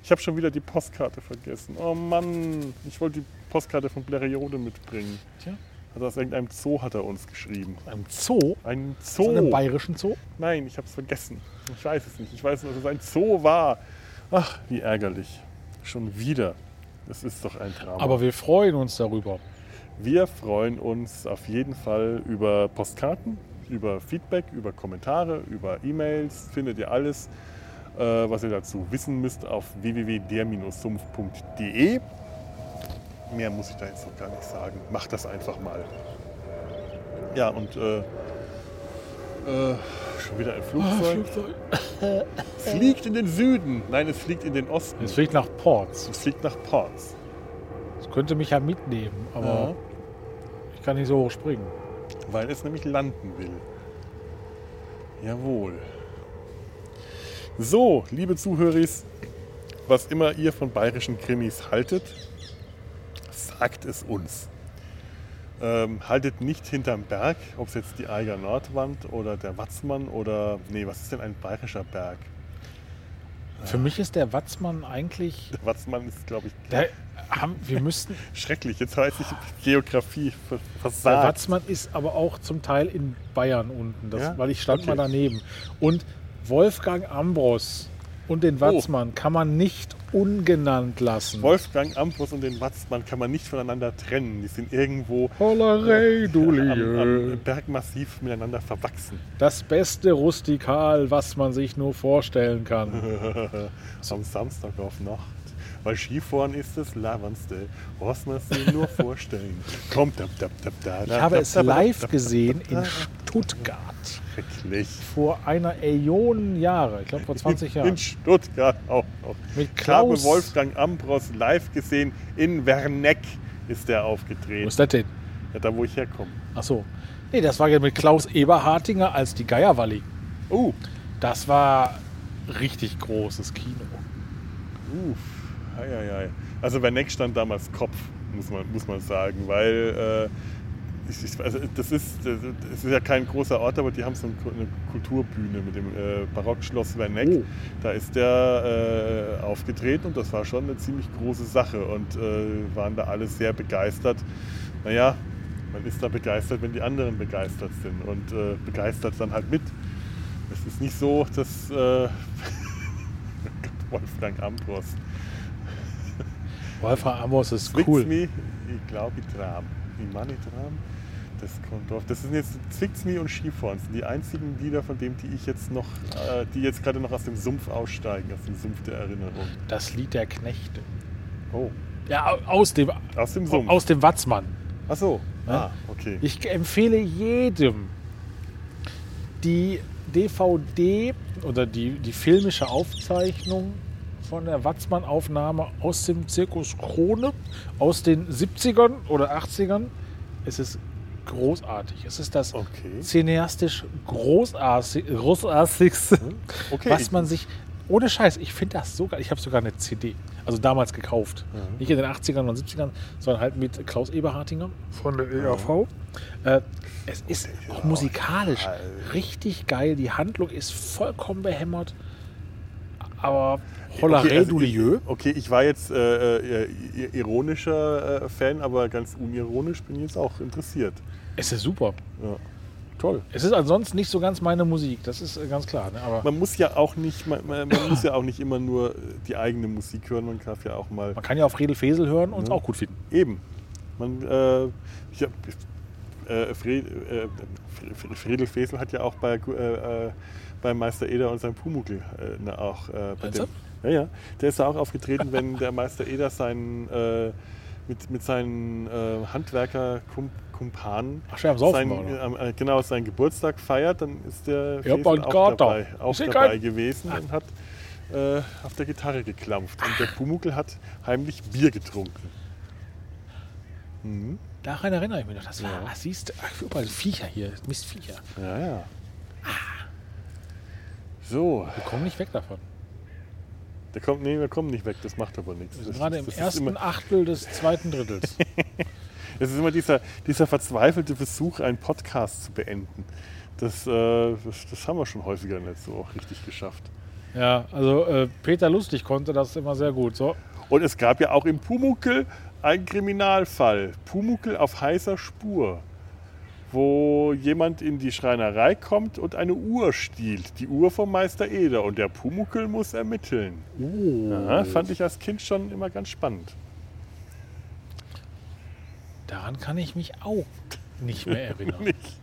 Ich habe schon wieder die Postkarte vergessen. Oh Mann, ich wollte die Postkarte von Blériode mitbringen. Tja. Also aus irgendeinem Zoo hat er uns geschrieben. Ein Zoo? Ein. Zoo. einem bayerischen Zoo? Nein, ich habe es vergessen. Ich weiß es nicht. Ich weiß nur, dass es ein Zoo war. Ach, wie ärgerlich. Schon wieder. Das ist doch ein Drama. Aber wir freuen uns darüber. Wir freuen uns auf jeden Fall über Postkarten, über Feedback, über Kommentare, über E-Mails. Findet ihr alles, äh, was ihr dazu wissen müsst, auf www.der-sumpf.de. Mehr muss ich da jetzt noch gar nicht sagen. Macht das einfach mal. Ja, und äh, äh, schon wieder ein Flugzeug. Es fliegt in den Süden. Nein, es fliegt in den Osten. Es fliegt nach Ports. Es fliegt nach Ports. Das könnte mich ja mitnehmen, aber Ja. ich kann nicht so hoch springen. Weil es nämlich landen will. Jawohl. So, liebe Zuhörer, was immer ihr von bayerischen Krimis haltet, sagt es uns. Ähm, haltet nicht hinterm Berg, ob es jetzt die Eiger Nordwand oder der Watzmann oder. Nee, was ist denn ein bayerischer Berg? Für mich ist der Watzmann eigentlich. Der Watzmann ist, glaube ich, Der, haben, wir müssten. schrecklich. Jetzt weiß ich Geografie ver- Der versagt. Watzmann ist aber auch zum Teil in Bayern unten, das, Ja? weil ich stand Okay. mal daneben. Und Wolfgang Ambros und den Watzmann kann man nicht ungenannt lassen. Wolfgang Ambros und den Watzmann kann man nicht voneinander trennen. Die sind irgendwo Hollerei, du am, am Bergmassiv miteinander verwachsen. Das beste Rustikal, was man sich nur vorstellen kann. Am Samstag auf Nacht. Weil Skifahren ist das Lavendste, was man sich nur vorstellen. Kommt, dab, dab, dab, da, Ich da, habe es live gesehen in Stuttgart Schrecklich. vor einer Million Jahre, ich glaube vor 20 In Jahren. Stuttgart auch noch. Mit Ich habe Klaus. Wolfgang Ambros live gesehen. In Werneck ist der Wo aufgetreten. ist das denn? Ja, da, wo ich herkomme. Ach so. Nee, das war ja mit Klaus Eberhartinger als die Geierwalli. Uh, Das war richtig großes Kino. Uff, ei, ei. Also Werneck stand damals Kopf, muss man, muss man sagen, weil äh, ich, ich, also das, ist, das ist ja kein großer Ort, aber die haben so eine Kulturbühne mit dem äh, Barockschloss Werneck. Oh. Da ist der äh, aufgetreten und das war schon eine ziemlich große Sache und äh, waren da alle sehr begeistert. Naja, man ist da begeistert, wenn die anderen begeistert sind und äh, begeistert dann halt mit. Es ist nicht so, dass äh, Wolfgang Ambros Wolfgang Amos ist Zwickt's cool. mich, ich glaube, ich tram. Ich meine, ich tram. Das kommt drauf. Das sind jetzt Zwickt's mich und Skifahren. Das sind die einzigen Lieder, von denen, die ich jetzt noch, äh, die jetzt gerade noch aus dem Sumpf aussteigen, aus dem Sumpf der Erinnerung. Das Lied der Knechte. Oh, Ja, au- aus dem, aus dem Sumpf. aus dem Watzmann. Ach so. Ja. Ah, okay. Ich empfehle jedem die DVD oder die, die filmische Aufzeichnung von der Watzmann-Aufnahme aus dem Zirkus Krone aus den 70ern oder 80ern. Es ist großartig. Es ist das Okay. cineastisch großartig, großartigste, Okay. was man sich. Ohne Scheiß, ich finde das so geil. Ich habe sogar eine CD, also damals gekauft. Nicht in den 80ern und 70ern, sondern halt mit Klaus Eberhartinger von der EAV. Äh, es ist auch musikalisch richtig geil. Die Handlung ist vollkommen behämmert. Aber Holleré okay, also du ich, Lieu. okay, ich war jetzt äh, äh, ironischer äh, Fan, aber ganz unironisch bin ich jetzt auch interessiert. Es ist super. Ja. Toll. Es ist ansonsten nicht so ganz meine Musik, das ist äh, ganz klar. Ne? Aber Man muss ja auch nicht, man, man man muss ja auch nicht immer nur die eigene Musik hören, man darf ja auch mal man kann ja auf Redel Fesel hören und es auch gut finden. eben. Man, äh, ich hab, äh, Fred, äh, Fre- Friedel Fesel hat ja auch bei, äh, äh, bei Meister Eder und seinem Pumuckl äh, auch äh, bei dem, ja, ja, der ist da auch aufgetreten, wenn der Meister Eder seinen, äh, mit, mit seinen äh, Handwerker-Kumpanen Ach, schön, am Saufen sein, äh, genau, seinen Geburtstag feiert, dann ist der Ja, auch dabei, auch dabei gewesen und hat äh, auf der Gitarre geklampft. Und der Pumuckl hat heimlich Bier getrunken. Daran erinnere ich mich noch. Das war, ach, siehst du, überall Viecher hier, Mistviecher. Ja, ja. So, Wir kommen nicht weg davon. der kommt, nee, wir kommen nicht weg, das macht aber nichts. Wir sind Das- gerade im ersten immer, Achtel des zweiten Drittels. Es ist immer dieser, dieser verzweifelte Versuch, einen Podcast zu beenden. Das, äh, das, das haben wir schon häufiger nicht so auch richtig geschafft. ja, also äh, Peter Lustig konnte das immer sehr gut. So, Und es gab ja auch im Pumuckel einen Kriminalfall. Pumuckel auf heißer Spur. Wo jemand in die Schreinerei kommt und eine Uhr stiehlt. Die Uhr vom Meister Eder. Und der Pumuckel muss ermitteln. Ja, fand ich als Kind schon immer ganz spannend. daran kann ich mich auch nicht mehr erinnern. nicht.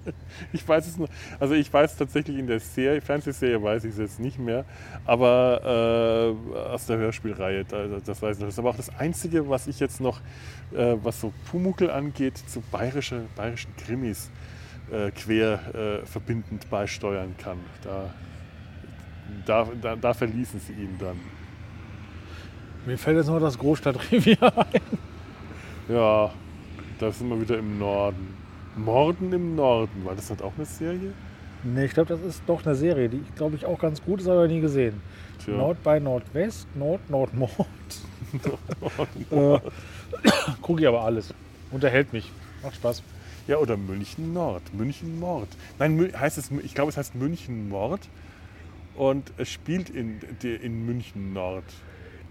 Ich weiß es noch. Also ich weiß tatsächlich in der Serie, Fernsehserie weiß ich es jetzt nicht mehr, aber äh, aus der Hörspielreihe, da, das weiß ich noch. Das ist aber auch das Einzige, was ich jetzt noch, äh, was so Pumuckel angeht, zu bayerische, bayerischen Krimis äh, quer äh, verbindend beisteuern kann. Da, da, da, da verließen sie ihn dann. Mir fällt jetzt nur das Großstadtrevier ein. Ja, da sind wir wieder im Norden. Morden im Norden, war das nicht auch eine Serie? Nee, ich glaube, das ist doch eine Serie, die, glaube ich, auch ganz gut ist, aber nie gesehen. Tja. Nord bei Nordwest, Nord, Nordmord. äh, Gucke ich aber alles. Unterhält mich. Macht Spaß. Ja, oder München Nord. München Mord. Nein, heißt es, ich glaube, es heißt München Mord. Und es spielt in, in München Nord.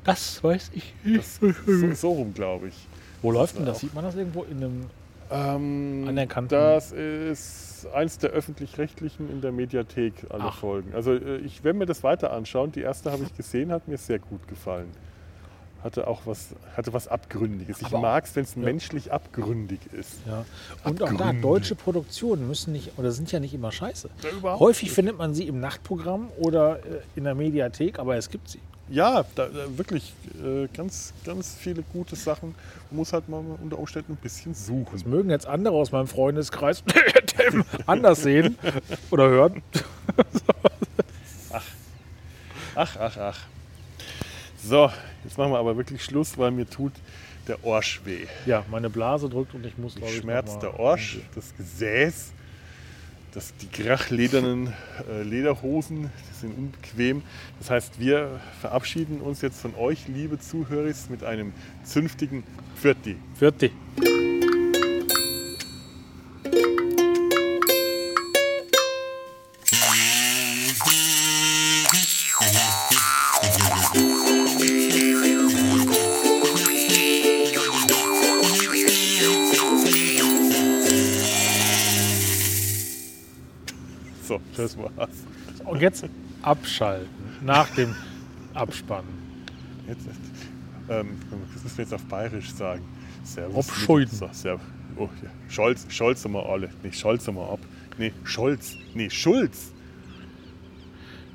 Das weiß ich Das, so, so rum, glaube ich. Wo läuft denn das? Sieht man das irgendwo in einem. Ähm, Anerkannten- Das ist eins der öffentlich-rechtlichen in der Mediathek, alle Ach. Folgen. Also äh, ich werde mir das weiter anschauen. Die erste habe ich gesehen, hat mir sehr gut gefallen. Hatte auch was, hatte was Abgründiges. Ich Aber auch- mag es, wenn es menschlich abgründig ist. Ja. Und auch da, deutsche Produktionen müssen nicht, oder sind ja nicht immer scheiße. Ja, Häufig findet man sie im Nachtprogramm oder äh, in der Mediathek, aber es gibt sie. Ja, da, da wirklich äh, ganz, ganz viele gute Sachen. Man muss halt mal unter Umständen ein bisschen suchen. Das mögen jetzt andere aus meinem Freundeskreis anders sehen oder hören. Ach, ach, ach. So, jetzt machen wir aber wirklich Schluss, weil mir tut der Orsch weh. Ja, meine Blase drückt und ich muss, glaube ich, schmerzt der Orsch, das Gesäß, das, die krachledernen äh, Lederhosen, die sind unbequem. Das heißt, wir verabschieden uns jetzt von euch, liebe Zuhörer, mit einem zünftigen Pfirti. Vierte. Das war's. Und jetzt abschalten nach dem Abspannen. Jetzt, ähm, das müssen wir jetzt auf Bayerisch sagen. Servus. Abscheiden. So, serv oh, ja. Scholz, Scholz mal alle. Nee, Scholz mal ab. Nee, Scholz. Nee, Schulz.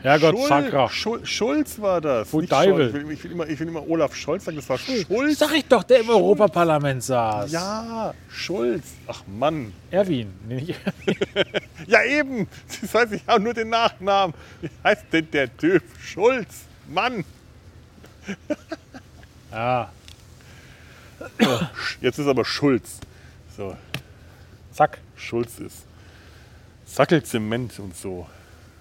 Herrgott, Schul-. Schul Schulz war das. Wo Deivel. Ich will, ich, will immer, ich will immer Olaf Scholz sagen, das war Schulz. Sag ich doch, der im Europaparlament saß. Ja, Schulz. Ach Mann. Erwin. Nee, Ja eben. Das heißt, ich habe nur den Nachnamen. Wie heißt denn der Typ? Schulz. Mann. Ja, Jetzt ist aber Schulz. So, zack. Schulz ist. Sackelzement und so.